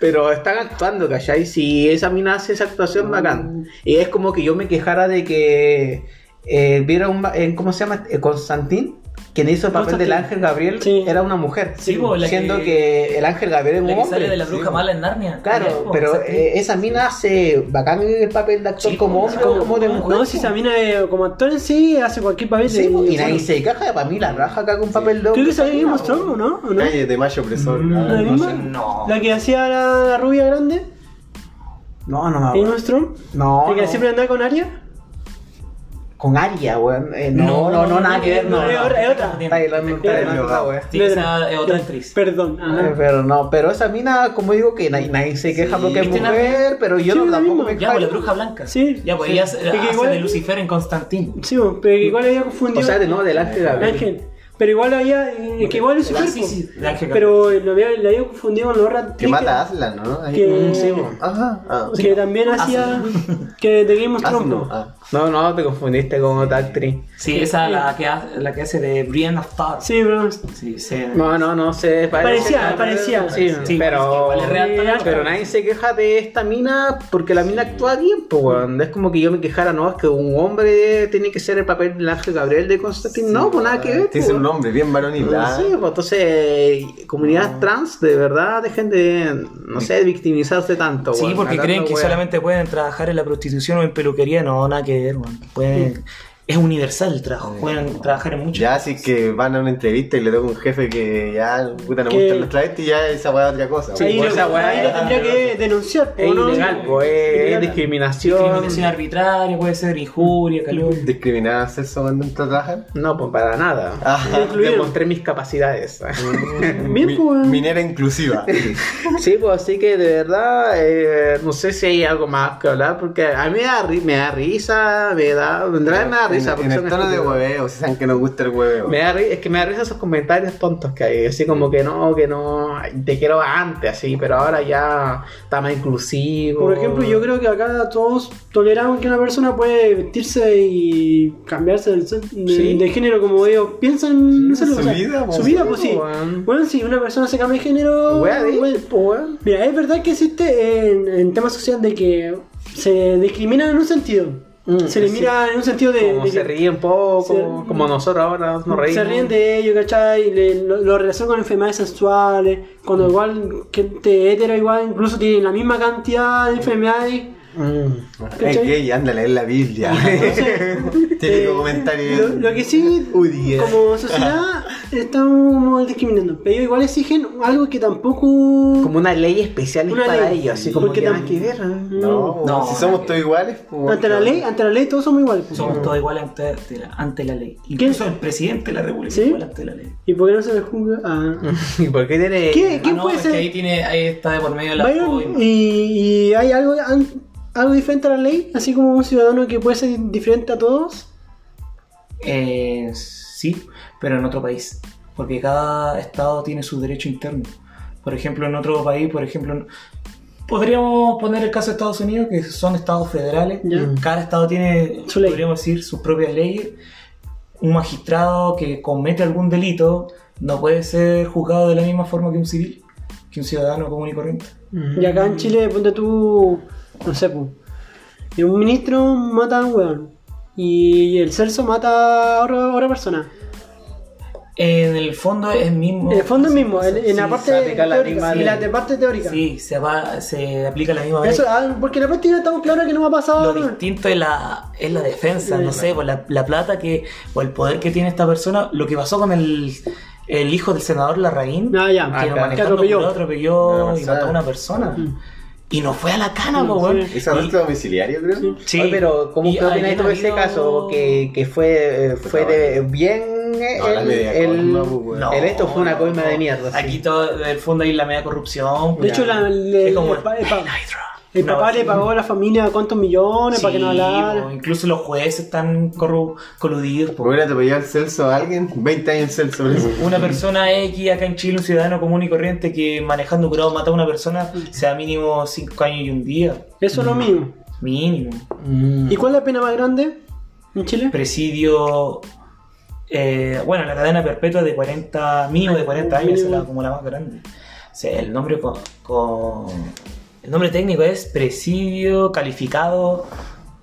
pero están actuando, ¿cachai? Si esa mina hace esa actuación, bacán. Y es como que yo me quejara de que eh, viera un, ba- en, ¿cómo se llama? Eh, Constantín. Quien hizo el papel del ángel Gabriel Sí. era una mujer. Sí, la siendo que- que, el ángel Gabriel es un La que hombre. sale de la bruja sí. mala en Narnia. Claro, pero eh, esa mina hace bacán el papel de actor Sí, como hombre claro. o como de mujer. No, si esa mina eh, como actor en sí hace cualquier papel. Sí, de- y nadie se queja, para mí la raja acá con papel de Creo hombre. que salió Game of Thrones, ¿o ¿no? ¿O no? Calle de Mayo Opresor. ¿La Ah, no misma? sé. no. La que hacía la, la rubia grande, No, no me Game acuerdo. of Thrones. No, La que no. siempre andaba con Arya. Con Aria, weón. Eh, no, no, no, nada que ver, no. no, es no. otra, es otra. Está. Sí, esa es otra actriz. Perdón. Eh, ajá. Pero no, pero esa mina, como digo, que nadie, nadie se queja Sí, porque es ¿viste mujer, pero yo Sí, no tampoco me Ya, pues la bruja blanca. Sí. Ya, pues Sí. ella Es hace de Lucifer en Constantín. Sí, pero igual había confundido. O sea, de no, del ángel. Ángel. Pero igual había. eh, que igual es Ah, super. sí, sí, de Ángel Pero lo había, lo había confundido con la otra Que mata a Aslan, ¿no? Ahí. Que- Mm, Sí, po. Ajá. Ah, Que también hacía. Que de Game of Thrones. No, no, te confundiste con otra actriz. Sí, esa la que hace, la que hace de Brienne of Tarth. Sí, pero. Sí, sí. No, no, no sé. parece- Parecía, parecía. Sí, Sí, pero. es real. Pero nadie se queja de esta mina porque la mina actúa bien, pues, weón. Es como que yo me quejara, no, es que un hombre tiene que ser el papel del ángel Gabriel de Constantine. no, pues nada que ver. Tiene pues, un nombre bien varonil. ah. Sí, pues entonces, comunidad trans, de verdad, dejen de, no sé, victimizarse tanto. Sí, weón, porque hablando creen que solamente pueden trabajar en la prostitución o en peluquería. No, nada que weón. Pueden... Es universal el trabajo. Pueden trabajar en muchos. Ya así que van a una entrevista y le toca un jefe que ya puta no me Que- gustan los travestis y ya esa weá es otra cosa. Sí, ahí, pues lo, esa weá ahí lo tendría que denunciar. Es ¿o no? ilegal, pues, es discriminación. Discriminación arbitraria, puede ser injuria, calor. ¿Discriminar a sexo cuando entra a trabajar? No, pues para nada. Ajá. Incluido. Demostré mis capacidades. Bien, [laughs] Mi- pues. minera inclusiva. Sí, pues así que de verdad, eh, no sé si hay algo más que hablar, porque a mí me da, ri- me da risa, me da, en realidad me da risa. En, en el tono de hueveo, si saben que nos gusta el hueveo. Me da ri- es que me da risa esos comentarios tontos que hay, así como que no, que no, te quiero antes, así, pero ahora ya está más inclusivo. Por ejemplo, yo creo que acá todos toleramos que una persona puede vestirse y cambiarse del- de, Sí. de género como ellos piensan. sé, su o sea, vida, Su vida, pues sí. Bueno, si una persona se cambia de género. Bueno. Mira, es verdad que existe en, en temas sociales de que se discrimina en un sentido. Mm, se le mira en un sentido de. Como de se que ríe un poco, se- como nosotros ahora nos reímos. se ríen de ellos, ¿cachai? Le- lo, lo relacionan con enfermedades sexuales. Cuando igual gente hetero igual incluso tienen la misma cantidad de enfermedades. Mm. Es gay, anda a leer la Biblia. [laughs] [laughs] Típico eh, comentario. Lo, lo que sí, Uy, como sociedad, [laughs] estamos discriminando. Pero ellos igual exigen algo que tampoco. Como una ley especial Una para ley. ellos, así como Porque que nada tam- que ver. ¿eh? No, No, si somos todos iguales. pues, Ante la ley, ante la ley todos somos iguales. pues. Somos todos iguales ante, ante la, ante la ley. Incluso el presidente de la República ¿Sí? es igual ante la ley. ¿Y por qué no se les juzga? Ah. ¿Y por qué tiene.? ¿Qué? ¿Quién Ah, no, puede es ser? que ahí, tiene, ahí está de por medio la Byron, ¿y, y hay algo, an- algo diferente a la ley? Así como un ciudadano que puede ser diferente a todos. Eh, sí, pero en otro país. Porque cada estado tiene su derecho interno. Por ejemplo, en otro país, por ejemplo, podríamos poner el caso de Estados Unidos, que son estados federales. Cada estado tiene, Su ley. podríamos decir, sus propias leyes. Un magistrado que comete algún delito no puede ser juzgado de la misma forma que un civil, que un ciudadano común y corriente. Y acá en Chile, ponte tú, no sé, pues, un ministro mata a un weón. Y el Celso mata a otra, persona. En el fondo es mismo. En el fondo es mismo, en, en la parte la teórica. misma y la ley. de parte teórica. Sí, se, va, se aplica la misma ley. Eso, ah, porque en la práctica estamos claros que no va a pasar. Lo distinto es la, es la defensa, no sé, por la, la plata que, o el poder que tiene esta persona. Lo que pasó con el, el hijo del senador Larraín, Ah, ya. que Ah, claro. Que atropelló. atropelló y mató a una persona. persona. Y no fue a la cana, po, weón. ¿Es arresto domiciliario, creo? Sí. Oye, pero ¿cómo no de ha ese caso? Que, que fue, eh, fue de bien eh, No, la el, media el-. No, el esto fue una coima no. de mierda. sí. Aquí todo, en el fondo hay la media corrupción. De hecho, la, es como el el [laughs] El No, papá sí. le pagó a la familia cuántos millones para que no hablara. po, incluso los jueces están coludidos. po. ¿Por qué le atropelló el Celso a alguien? 20 años en Celso. Una persona X acá en Chile, un ciudadano común y corriente que manejando curado mata a una persona, sea mínimo 5 años y un día. Eso es lo mismo. Mínimo. Mm. ¿Y cuál es la pena más grande en Chile? Presidio. eh, bueno, la cadena perpetua de 40, mínimo de 40 años, es la- como la más grande. O sea, el nombre con, con- El nombre técnico es presidio calificado.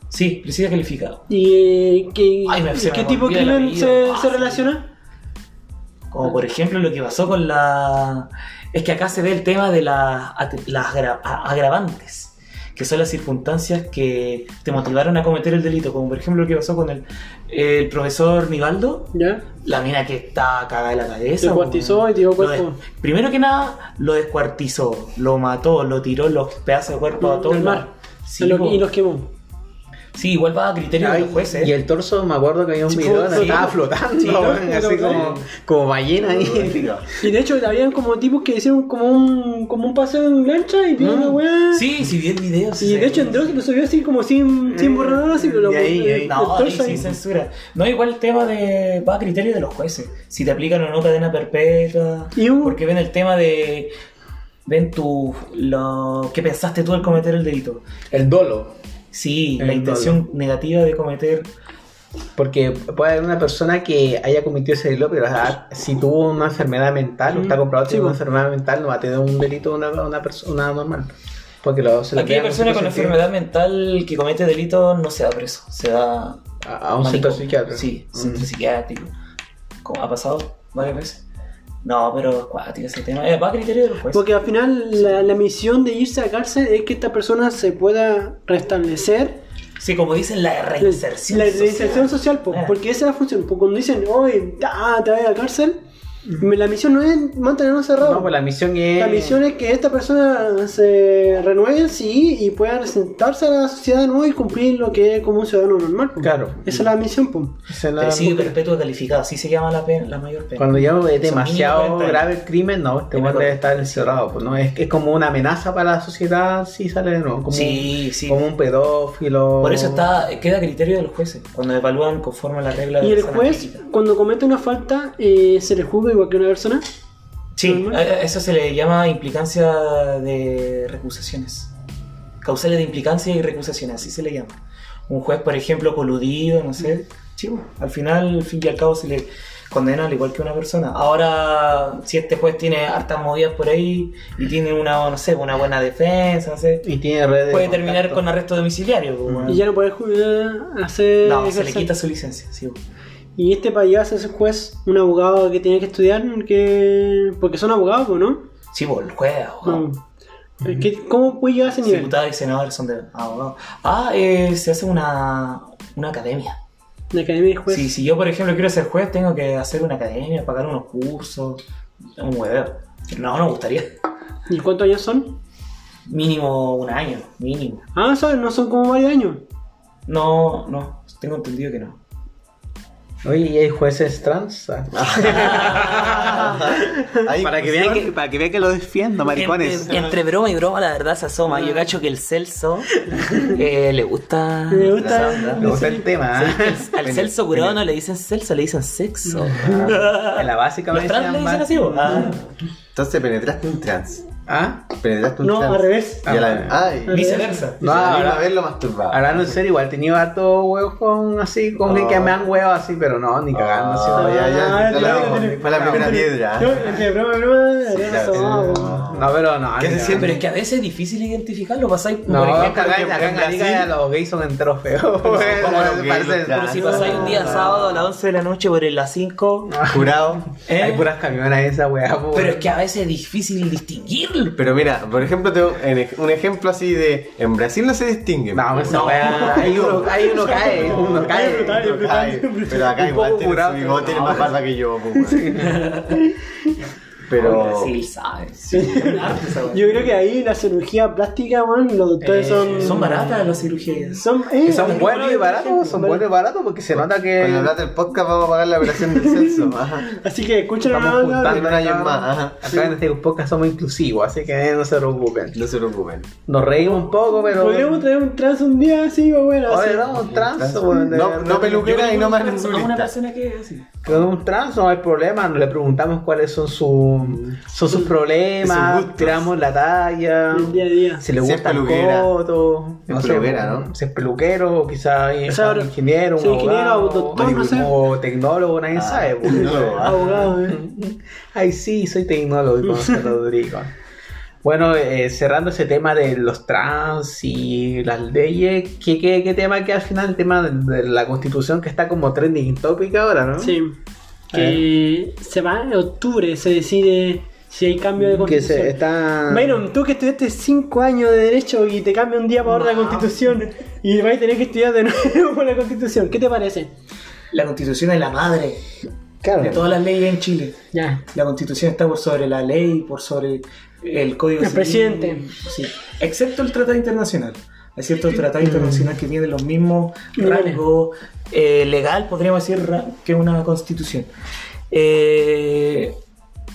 Sí, presidio calificado. ¿Y eh, qué, Ay, me- me tipo de crimen se, Ah, se relaciona? Como por ejemplo lo que pasó con la... Es que acá se ve el tema de la- las agra- agravantes, que son las circunstancias que te motivaron a cometer el delito, como por ejemplo lo que pasó con el, el profesor Nivaldo, ¿Ya? la mina que está cagada de la cabeza. Descuartizó y tiró cuerpo. Primero que nada, lo descuartizó, lo mató, lo tiró los pedazos de cuerpo a mar. Sí, Y lo- po. y los quemó. Sí, igual va a criterio de los jueces. Y el torso, me acuerdo que había un Sí, video donde sí. estaba flotando, Sí, así como, como ballena ahí. [laughs] Y de hecho habían como tipos que hicieron como un, como un paseo en lancha y vieron Mm. una weá. Sí, sí vi el video. sí Y de hecho en Dross lo subió así como sin, sin borrar así, pero lo y ahí, el- ahí. el No, ahí torso sí censura. No, igual el tema de. va a criterio de los jueces. Si te aplican o no cadena perpetua. Y un- Porque ven el tema de. ven tu. lo que pensaste tú al cometer el delito. El dolo. Sí, la intención negativa de cometer. Porque puede haber una persona que haya cometido ese delito, pero ah, si tuvo una enfermedad mental, o está comprobado que Sí, tiene una enfermedad mental, no va a tener un delito una, una persona normal. Porque lo, se queda persona con sentido enfermedad mental que comete delito no se da preso. Se da. A, a un centro psiquiátrico. Sí, Mm. centro psiquiátrico. Como ha pasado varias veces. No, pero cuático ese tema. Eh, va a criterio de los jueces. Porque al final la, la misión de irse a cárcel es que esta persona se pueda restablecer Sí, como dicen, la reinserción. La social. reinserción social, po, Eh. porque esa es la función. po, cuando dicen, oye, ah, te vas a la cárcel, la misión no es mantenernos cerrados. No, pues la misión es. La misión es que esta persona se renueve, sí, y pueda presentarse a la sociedad de nuevo y cumplir lo que es como un ciudadano normal. po. Claro. Esa es la misión, po. Esa es la- Presidio perpetuo calificado, así se llama la, pena, la mayor pena. Cuando ya es demasiado mínimo 40 grave el crimen, no, este Es hombre debe estar encerrado. Pues, no, es, es como una amenaza para la sociedad si sale de nuevo. Como, Sí, sí. como un pedófilo. Por eso está, queda a criterio de los jueces, cuando evalúan conforme a la regla de Y el juez, cuando comete una falta, eh, se le juzga igual que una persona. Sí, a- eso se le llama implicancia de recusaciones. Causales de implicancia y recusaciones, así se le llama. Un juez, por ejemplo, coludido, no sé. Sí, bueno, al final, al fin y al cabo, se le condena al igual que una persona. Ahora, si este juez tiene hartas movidas por ahí y tiene una, no sé, una buena defensa, no sé, Y tiene redes. puede de terminar contacto. con arresto domiciliario. pues, bueno. Y ya no puede ju- hacer. No, se le quita su licencia, sí. Y este para llegar a ser juez, un abogado que tiene que estudiar, que porque son abogados, ¿no? Sí, pues, el juez, abogado. No. ¿Qué- ¿Cómo puede llegar a ese nivel? Diputados y senadores son de abogados. Ah, eh, se hace una, una academia. La academia de juez. Sí, si yo, por ejemplo, quiero ser juez, tengo que hacer una academia, pagar unos cursos, un hueveo. No, no me gustaría. ¿Y cuántos años son? Mínimo un año, mínimo. Ah, son, no son como varios años. No, no, tengo entendido que no. Oye, ¿y hay jueces trans? Ahí, para, que vean que, para que vean que lo defiendo, maricones. Entre, entre broma y broma, la verdad se asoma. Yo cacho que el Celso eh, le gusta. Me gusta. Me gusta el tema. ¿eh? Al Celso curado no le dicen Celso, le dicen sexo. En la básica Los me trans le dicen así, ¿o? Ah, Entonces penetraste un trans. ¿Ah? Penetraste un No, trans. al revés. Y a la- Ay, Al viceversa. No, no, a la ahora- vez lo masturbaba. Hablando en serio, igual he tenido harto huevos con así, con Oh. que me han huevos así, pero no, ni cagando. así, Ah, no. ya, ya, Ah, ya la ya, dijo. ya, Fue la primera piedra. No, entre broma broma, Sí. No, pero no. ¿Qué ni se cagando. siente? Pero es que a veces es difícil identificarlo. Pasáis, No, por ejemplo, que acá en en Galicia Brasil- los gays son Parecen- los pero si pasáis un día sábado a las 11 de la noche por las 5. Jurado. ¿eh? Hay puras camionas en esa weá, po. Pero es que a veces es difícil distinguirlo. Pero mira, por ejemplo, tengo en un ejemplo así de. En Brasil no se distingue. No, esa No. weá. [laughs] Ahí uno, cae, uno cae. pero acá igual tiene, su bigote más barba que yo. [laughs] pues. Pero. Brasil sabe. Weá. Yo creo que ahí la cirugía plástica, weón, los doctores son. Eh, Son baratas las cirugías. Son, eh, son eh, buenos y baratos, son buenos y baratos porque se nota Con la que plata del podcast vamos a pagar la operación del censo. [laughs] Ajá. Así que escuchen a juntando un año más, ajá. Acá en este podcast somos inclusivos, así que no se preocupen. No se preocupen. Nos reímos un poco, pero. Podríamos traer un trans un día así, o bueno, así. Oye, no, un trans, No, no peluquera y no más a una persona que es así. Con un trans no hay problema, le preguntamos cuáles son, son sus problemas, tiramos la talla, El día a día. si le Si gusta el coto, Es peluquera, ¿no? Si es peluquero, o quizás O sea, un ingeniero, un sí, ingeniero, abogado, doctor, no sé. o tecnólogo, nadie Ah, sabe. pues. tecnólogo. [laughs] Abogado, eh. [laughs] Ay, sí, soy tecnólogo Rodrigo. Bueno, eh, cerrando ese tema de los trans y las leyes, ¿qué, qué, qué tema queda al final? El tema de, de la constitución que está como trending topic ahora, ¿no? Sí. Que se va en octubre, se decide si hay cambio de Que constitución. se está... Byron, tú que estudiaste 5 años de Derecho y te cambia un día para la Constitución y vas a tener que estudiar de nuevo [laughs] por la Constitución, ¿qué te parece? La constitución es la madre Claro. de todas las leyes en Chile. Ya. La constitución está por sobre la ley, por sobre el código El civil. presidente. Sí. Excepto el tratado internacional. Hay ciertos tratados internacionales que tienen los mismos rangos eh, legal, podríamos decir, que una constitución. Eh,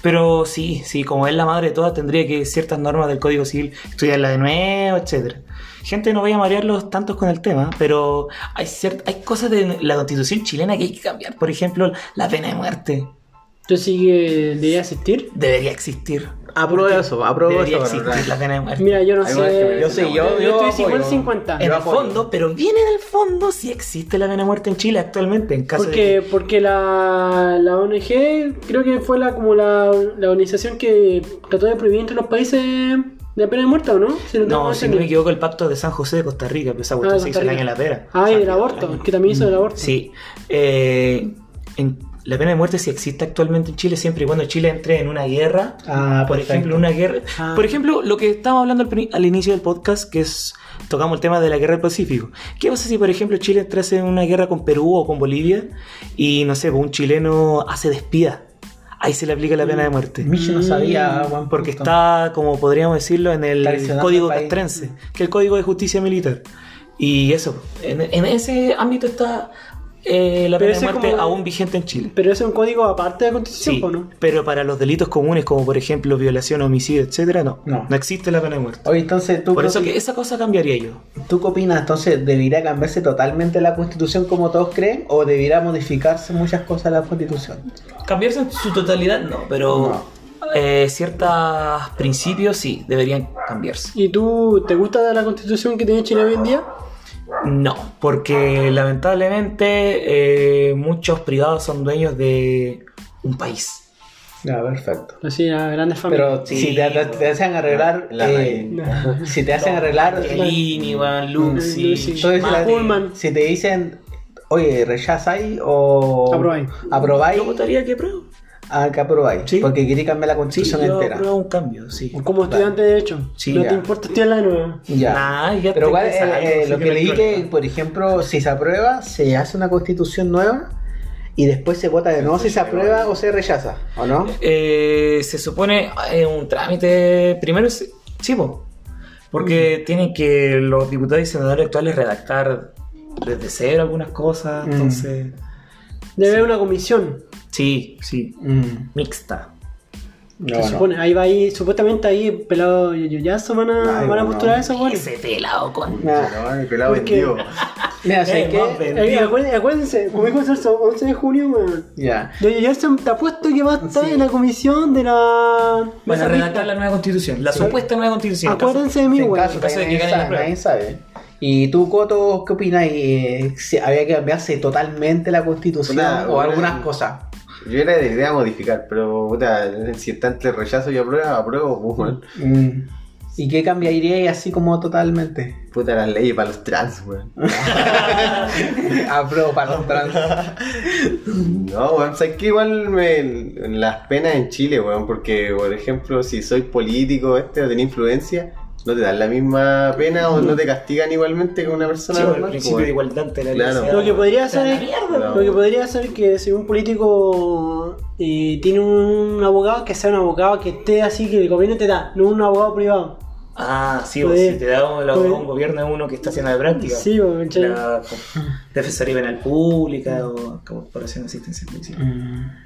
pero sí, sí, como es la madre de todas, tendría que ciertas normas del Código Civil estudiarla de nuevo, etcétera. Gente, no voy a marearlos tantos con el tema, pero hay, hay cosas de la constitución chilena que hay que cambiar. Por ejemplo, la pena de muerte ¿Tú sí que debería asistir? debería existir. Apruebo eso, apruebo Debería eso. existir la pena de muerte. Mira, yo no Hay que sé. Yo sí, yo, Yo yo estoy apoyo. 50-50. En Yo el apoyo. fondo, pero viene del fondo si existe la pena de muerte en Chile actualmente, en caso Porque, de porque la, la ONG creo que fue la como la, la organización que trató de prohibir entre los países de pena de muerte, ¿o no? Si que... tengo No, si no entendido. me equivoco, el pacto de San José de Costa Rica, pero esa Ah, cuestión de se hizo Costa el año de Rica. la pera. Ah, y del aborto, que también hizo del aborto. Sí. Eh, en- la pena de muerte sí existe actualmente en Chile siempre y cuando Chile entre en una guerra. Ah, por perfecto. ejemplo, una guerra. Ah. Por ejemplo, lo que estábamos hablando al, inicio del podcast, que es tocamos el tema de la guerra del Pacífico. ¿Qué pasa si, por ejemplo, Chile entrase en una guerra con Perú o con Bolivia y no sé, un chileno hace de espía? Ahí se le aplica la pena de muerte. Michi no sabía, buen Porque punto. está, como podríamos decirlo, en el Código. Castrense, que es el Código de Justicia Militar. Y eso, en, en ese ámbito está eh, la Pero pena de ese muerte como- aún vigente en Chile. Pero eso es un código aparte de la Constitución, Sí, ¿o no? pero para los delitos comunes como por ejemplo violación, homicidio, etcétera, no, No. no, existe la pena de muerte. Oye, entonces, ¿tú, Por eso que esa cosa cambiaría yo. ¿tú qué opinas? Entonces, ¿debería cambiarse totalmente la constitución como todos creen? ¿O debería modificarse muchas cosas la constitución? Cambiarse en su totalidad, no, pero eh, ciertos principios sí deberían cambiarse. ¿Y tú te gusta la Constitución que tiene Chile hoy en día? No, porque lamentablemente eh, muchos privados son dueños de un país. Ya, perfecto. Así, a grandes familias. Pero si te, te- te hacen arreglar, La eh, [laughs] si te hacen arreglar, Luxi. entonces si, la- Pullman. si te dicen, oye, rechazáis o Aprobáis. aprobáis, Yo votaría que apruebo. A que aprobáis, Sí. porque queréis cambiar la Sí, constitución yo entera. un cambio, sí. Como estudiante de Derecho. Sí, no ya. te importa estudiar la nueva. Ya. Nah, ya Pero igual, eh, eh, sí lo que que leí que, por ejemplo, si se aprueba, se hace una constitución nueva y después se vota de nuevo si se aprueba o se rechaza, ¿o no? Eh, se supone eh, un trámite. Primero, sí, sí, po. porque tienen que los diputados y senadores actuales redactar desde cero algunas cosas. Entonces, Debe haber una comisión. Sí, sí, Mm, mixta. no, se no. supone. Ahí va ahí, supuestamente ahí pelado y Yoyazo van a, Ay, van a no. postular eso, bueno. Ese pelado con. No, el pelado Porque- vendido. mira, más ven- Eh, acuérdense, acuérdense, como dijo Celso, 11 de junio, weón. Ya. Yo Yoyazo te apuesto que va a estar Sí. en la comisión de la. Van a redactar la nueva constitución, la Sí. supuesta nueva constitución. Acuérdense de mí, weón. caso, en caso de nadie que gane sabe, la prueba. nadie sabe. ¿Y tú, Coto, qué opinas? Eh, si ¿Había que cambiarse totalmente la constitución o algunas cosas? Yo era de idea modificar, pero puta, si está entre rechazo y aprueba, apruebo, pues, weón. Mm. ¿Y qué cambiaría así como totalmente? Puta las leyes para los trans, weón. [laughs] Apruebo para los trans. No, weón, sabes que igual me, las penas en Chile, weón, porque por ejemplo, si soy político, este, o tenía influencia, no te dan la misma pena o no te castigan igualmente que una persona Sí, el principio de igualdad de la Claro. Lo que podría mierda, No. lo que podría ser que si un político eh, tiene un abogado, que sea un abogado que esté así, que el gobierno te da, no un abogado privado. Ah, sí, o si te da un, la- puede- un gobierno es uno que está haciendo de práctica. Sí, ¿cachai? La Defensoría Penal Pública o Corporación de Asistencia Judicial.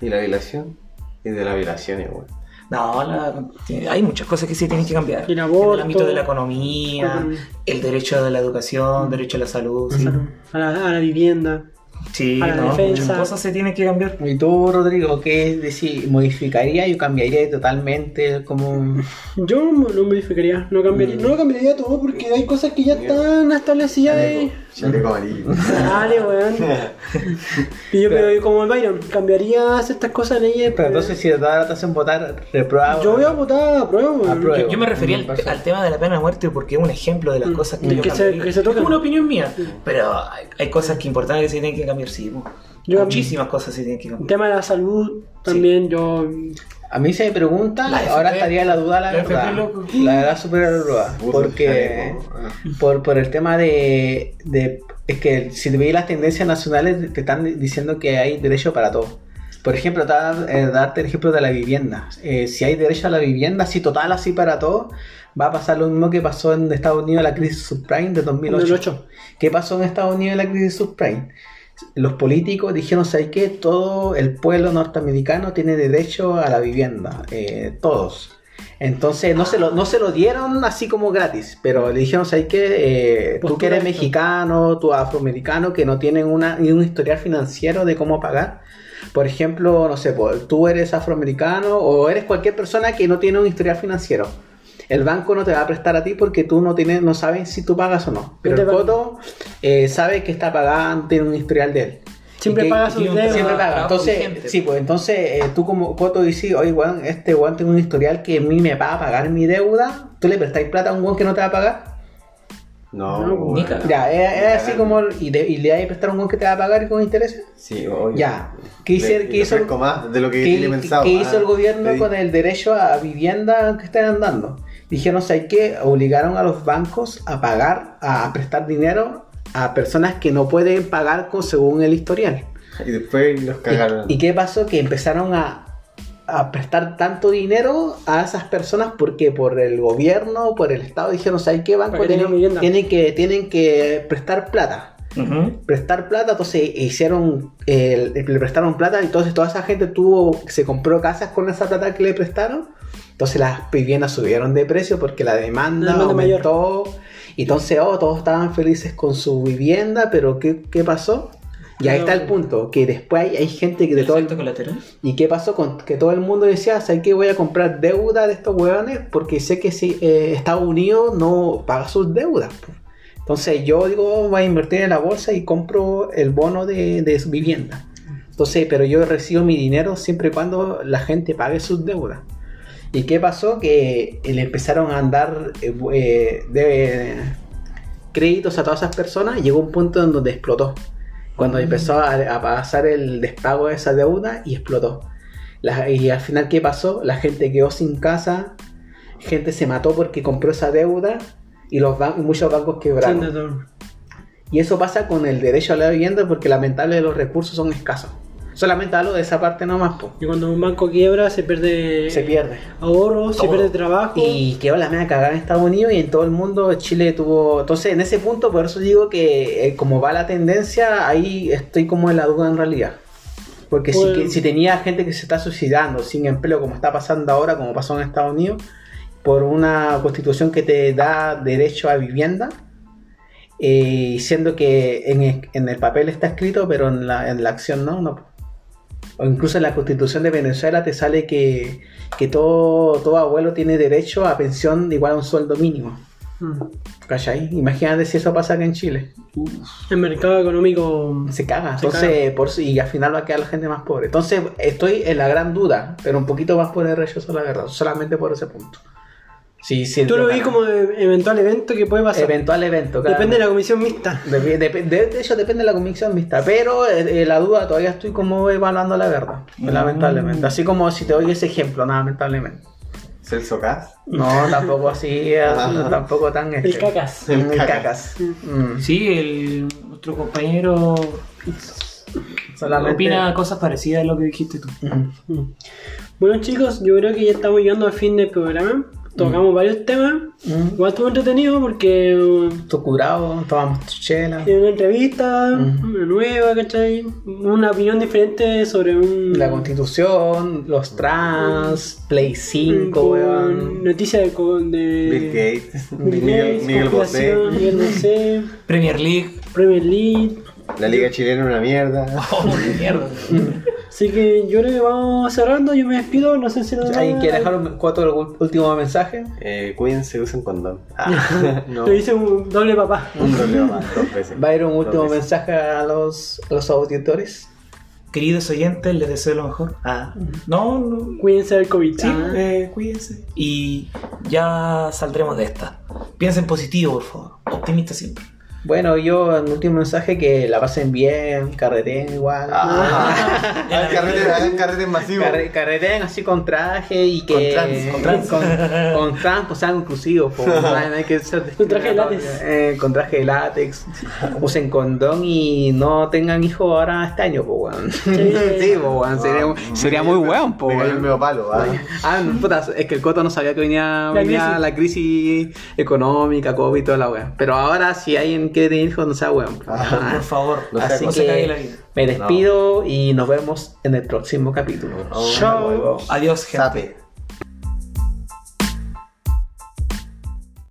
¿Y la violación? Y de la violación igual. No, la- hay muchas cosas que sí tienen que cambiar. El aborto. el ámbito de la economía, el derecho a la educación, derecho a la salud. Sí, A la, a la vivienda. Sí, A la no, defensa. muchas cosas se tienen que cambiar. ¿Y tú, Rodrigo, qué decir? ¿Modificaría y cambiaría totalmente como... [laughs] Yo no modificaría, no cambiaría, no cambiaría todo porque hay cosas que ya están establecidas. ahí. Chaleco amarillo. Dale, weón. [laughs] Y yo pero como el Byron, cambiarías estas cosas leyes. Pero entonces si ahora te hacen votar, reprueba... yo voy a votar a prueba, weón. Apruebo. Yo, yo me refería al, Perfecto. al tema de la pena de muerte porque es un ejemplo de las cosas que, Mm, yo que se- que se tocan. Es una opinión mía, pero hay, hay cosas que importantes que se tienen que cambiar, sí. Yo- Muchísimas cosas se tienen que El cambiar. tema de la salud también, yo. A mí se me pregunta, La ahora FP, estaría la duda, la, verdad. loco. La verdad, súper la duda. Porque. Ah. por, por el tema de, de- Es que si te veis las tendencias nacionales, te están diciendo que hay derecho para todo. Por ejemplo, te voy a dar- eh, darte el ejemplo de la vivienda. Eh, si hay derecho a la vivienda, así total, así para todo, va a pasar lo mismo que pasó en Estados Unidos la crisis subprime de 2008. 2008. ¿Qué pasó en Estados Unidos en la crisis subprime? Los políticos dijeron, ¿sabes qué? Todo el pueblo norteamericano tiene derecho a la vivienda, eh, todos. Entonces no se, lo, no se lo dieron así como gratis, pero le dijeron, ¿sabes qué? Eh, tú que eres mexicano, tú afroamericano, que no tienen una, ni un historial financiero de cómo pagar. Por ejemplo, no sé, tú eres afroamericano o eres cualquier persona que no tiene un historial financiero. El banco no te va a prestar a ti porque tú no tienes, no sabes si tú pagas o no. Pero el coto eh, sabe que está pagando, tiene un historial de él. Siempre que- paga sus deudas. Siempre paga. Entonces, sí, pues entonces eh, tú como coto dices, oye, weón, este weón tiene un historial que a mí me va a pagar mi deuda. ¿Tú le prestáis plata a un weón que no te va a pagar? No, No, ni cagando. Ya, es, así como. ¿Y, de- y le vais a prestar a un weón que te va a pagar con intereses? Sí, obvio. Ya. ¿Qué hizo, Le- qué hizo el- más de lo que ¿Qué, tiene pensado. qué hizo Ah, el gobierno pedí- con el derecho a vivienda que están dando? Dijeron, ¿sabes qué? Obligaron a los bancos a pagar, a prestar dinero a personas que no pueden pagar con, según el historial. Y después los cagaron. ¿Y, y qué pasó? Que empezaron a, a prestar tanto dinero a esas personas porque por el gobierno, por el Estado, dijeron, ¿sabes qué? Banco tienen, que, tienen que prestar plata prestar plata, entonces hicieron, eh, le prestaron plata, entonces toda esa gente tuvo, se compró casas con esa plata que le prestaron, entonces las viviendas subieron de precio porque la demanda, La demanda mayor. aumentó, y entonces oh, todos estaban felices con su vivienda, pero ¿qué, qué pasó? Y ahí está el punto, que después hay, hay gente que de todo el, colateral. ¿Y qué pasó con que todo el mundo decía, ¿sabes qué? Voy a comprar deuda de estos hueones porque sé que si eh, Estados Unidos no paga sus deudas. po". Entonces yo digo, voy a invertir en la bolsa y compro el bono de, de su vivienda. Entonces, pero yo recibo mi dinero siempre y cuando la gente pague sus deudas. ¿Y qué pasó? Que le empezaron a andar eh, eh, de créditos a todas esas personas y llegó un punto en donde explotó. Cuando empezó a, a pasar el despago de esa deuda y explotó. La- y al final, ¿qué pasó? La gente quedó sin casa, gente se mató porque compró esa deuda y los ban- muchos bancos quebraron. Y eso pasa con el derecho a la vivienda porque lamentablemente los recursos son escasos. Solamente hablo de esa parte nomás, po. Y cuando un banco quiebra, se pierde se pierde. ahorro, se pierde trabajo. Y quedó la media cagada en Estados Unidos y en todo el mundo Chile tuvo... Entonces en ese punto, por eso digo que eh, como va la tendencia, ahí estoy como en la duda en realidad. Porque si, Bueno. que- si tenía gente que se está suicidando sin empleo, como está pasando ahora, como pasó en Estados Unidos, por una constitución que te da derecho a vivienda, eh, siendo que en el, en el papel está escrito, pero en la, en la acción no, no. O incluso en la constitución de Venezuela te sale que, que todo, todo abuelo tiene derecho a pensión igual a un sueldo mínimo. Mm. ¿Cachai? Imagínate si eso pasa acá en Chile. El mercado económico. Se caga. Se Entonces, por eso- y al final va a quedar la gente más pobre. Entonces, estoy en la gran duda, pero un poquito más por el rechazo, la verdad. Solamente por ese punto. Sí, sí, Tú lo vi como eventual evento que puede pasar. Eventual evento, claro. Depende de la comisión mixta. De, de hecho, depende de la convicción vista. Pero eh, eh, la duda todavía estoy como evaluando la verdad. Lamentablemente. Así como si te doy ese ejemplo, lamentablemente. Celso Cas. No, tampoco así, así, [laughs] tampoco tan El extremo. cacas. El El cacas. Mm, Sí, el, nuestro compañero solamente. opina cosas parecidas a lo que dijiste tú. Mm. Bueno chicos, yo creo que ya estamos llegando al fin del programa. Tocamos varios temas. Mm. Igual estuvo entretenido porque uh, Tu curado, tomamos chela. tiene una entrevista, Mm. una nueva, ¿cachai? Una opinión diferente sobre un... La constitución, los trans, Play 5, con weón. Noticias de, con- de... Bill Gates. Bill [laughs] Miguel, Gates, Miguel Bosé. Miguel Bosé, Premier League. Premier League. La liga chilena una mierda. [laughs] Oh, mierda. [laughs] Así que yo creo que vamos cerrando. Yo me despido. No sé si nos ¿Alguien quiere dejar un cuatro últimos mensajes? Eh, cuídense, usen condón. Ah, [laughs] no. Lo hice un doble papá. Un doble más, dos veces. ¿Va a ir un último veces. mensaje a los, a los auditores? Queridos oyentes, les deseo lo mejor. Ah, no, no. Cuídense del COVID. Sí, Ah. eh, cuídense. Y ya saldremos de esta. Piensen positivo, por favor. Optimista siempre. Bueno, yo en último mensaje que la pasen bien, carreteen igual. Ah, [laughs] [laughs] hagan carretes masivos. Carre- carreteen así con traje y que. Con trans, con trans. Con, trans, pues sean inclusivos. po, no hay no hay que [laughs] ser Con traje de látex. Eh, con traje de látex. Usen condón y no tengan hijos ahora este año, pues, weón. Sí, po, weón. Sería, Ah, sería muy weón, po, Me el weón. medio palo, ah. Ah, no, puta, es que el Coto no sabía que venía, La venía crisis. la crisis económica, COVID y toda la weá. Pero ahora, si alguien quiere tener hijos, no sea weón. Ah, Por favor, No Así no se cague la que vida. me despido y nos vemos en el próximo capítulo. Oh, Chao. Adiós, gente. Sape.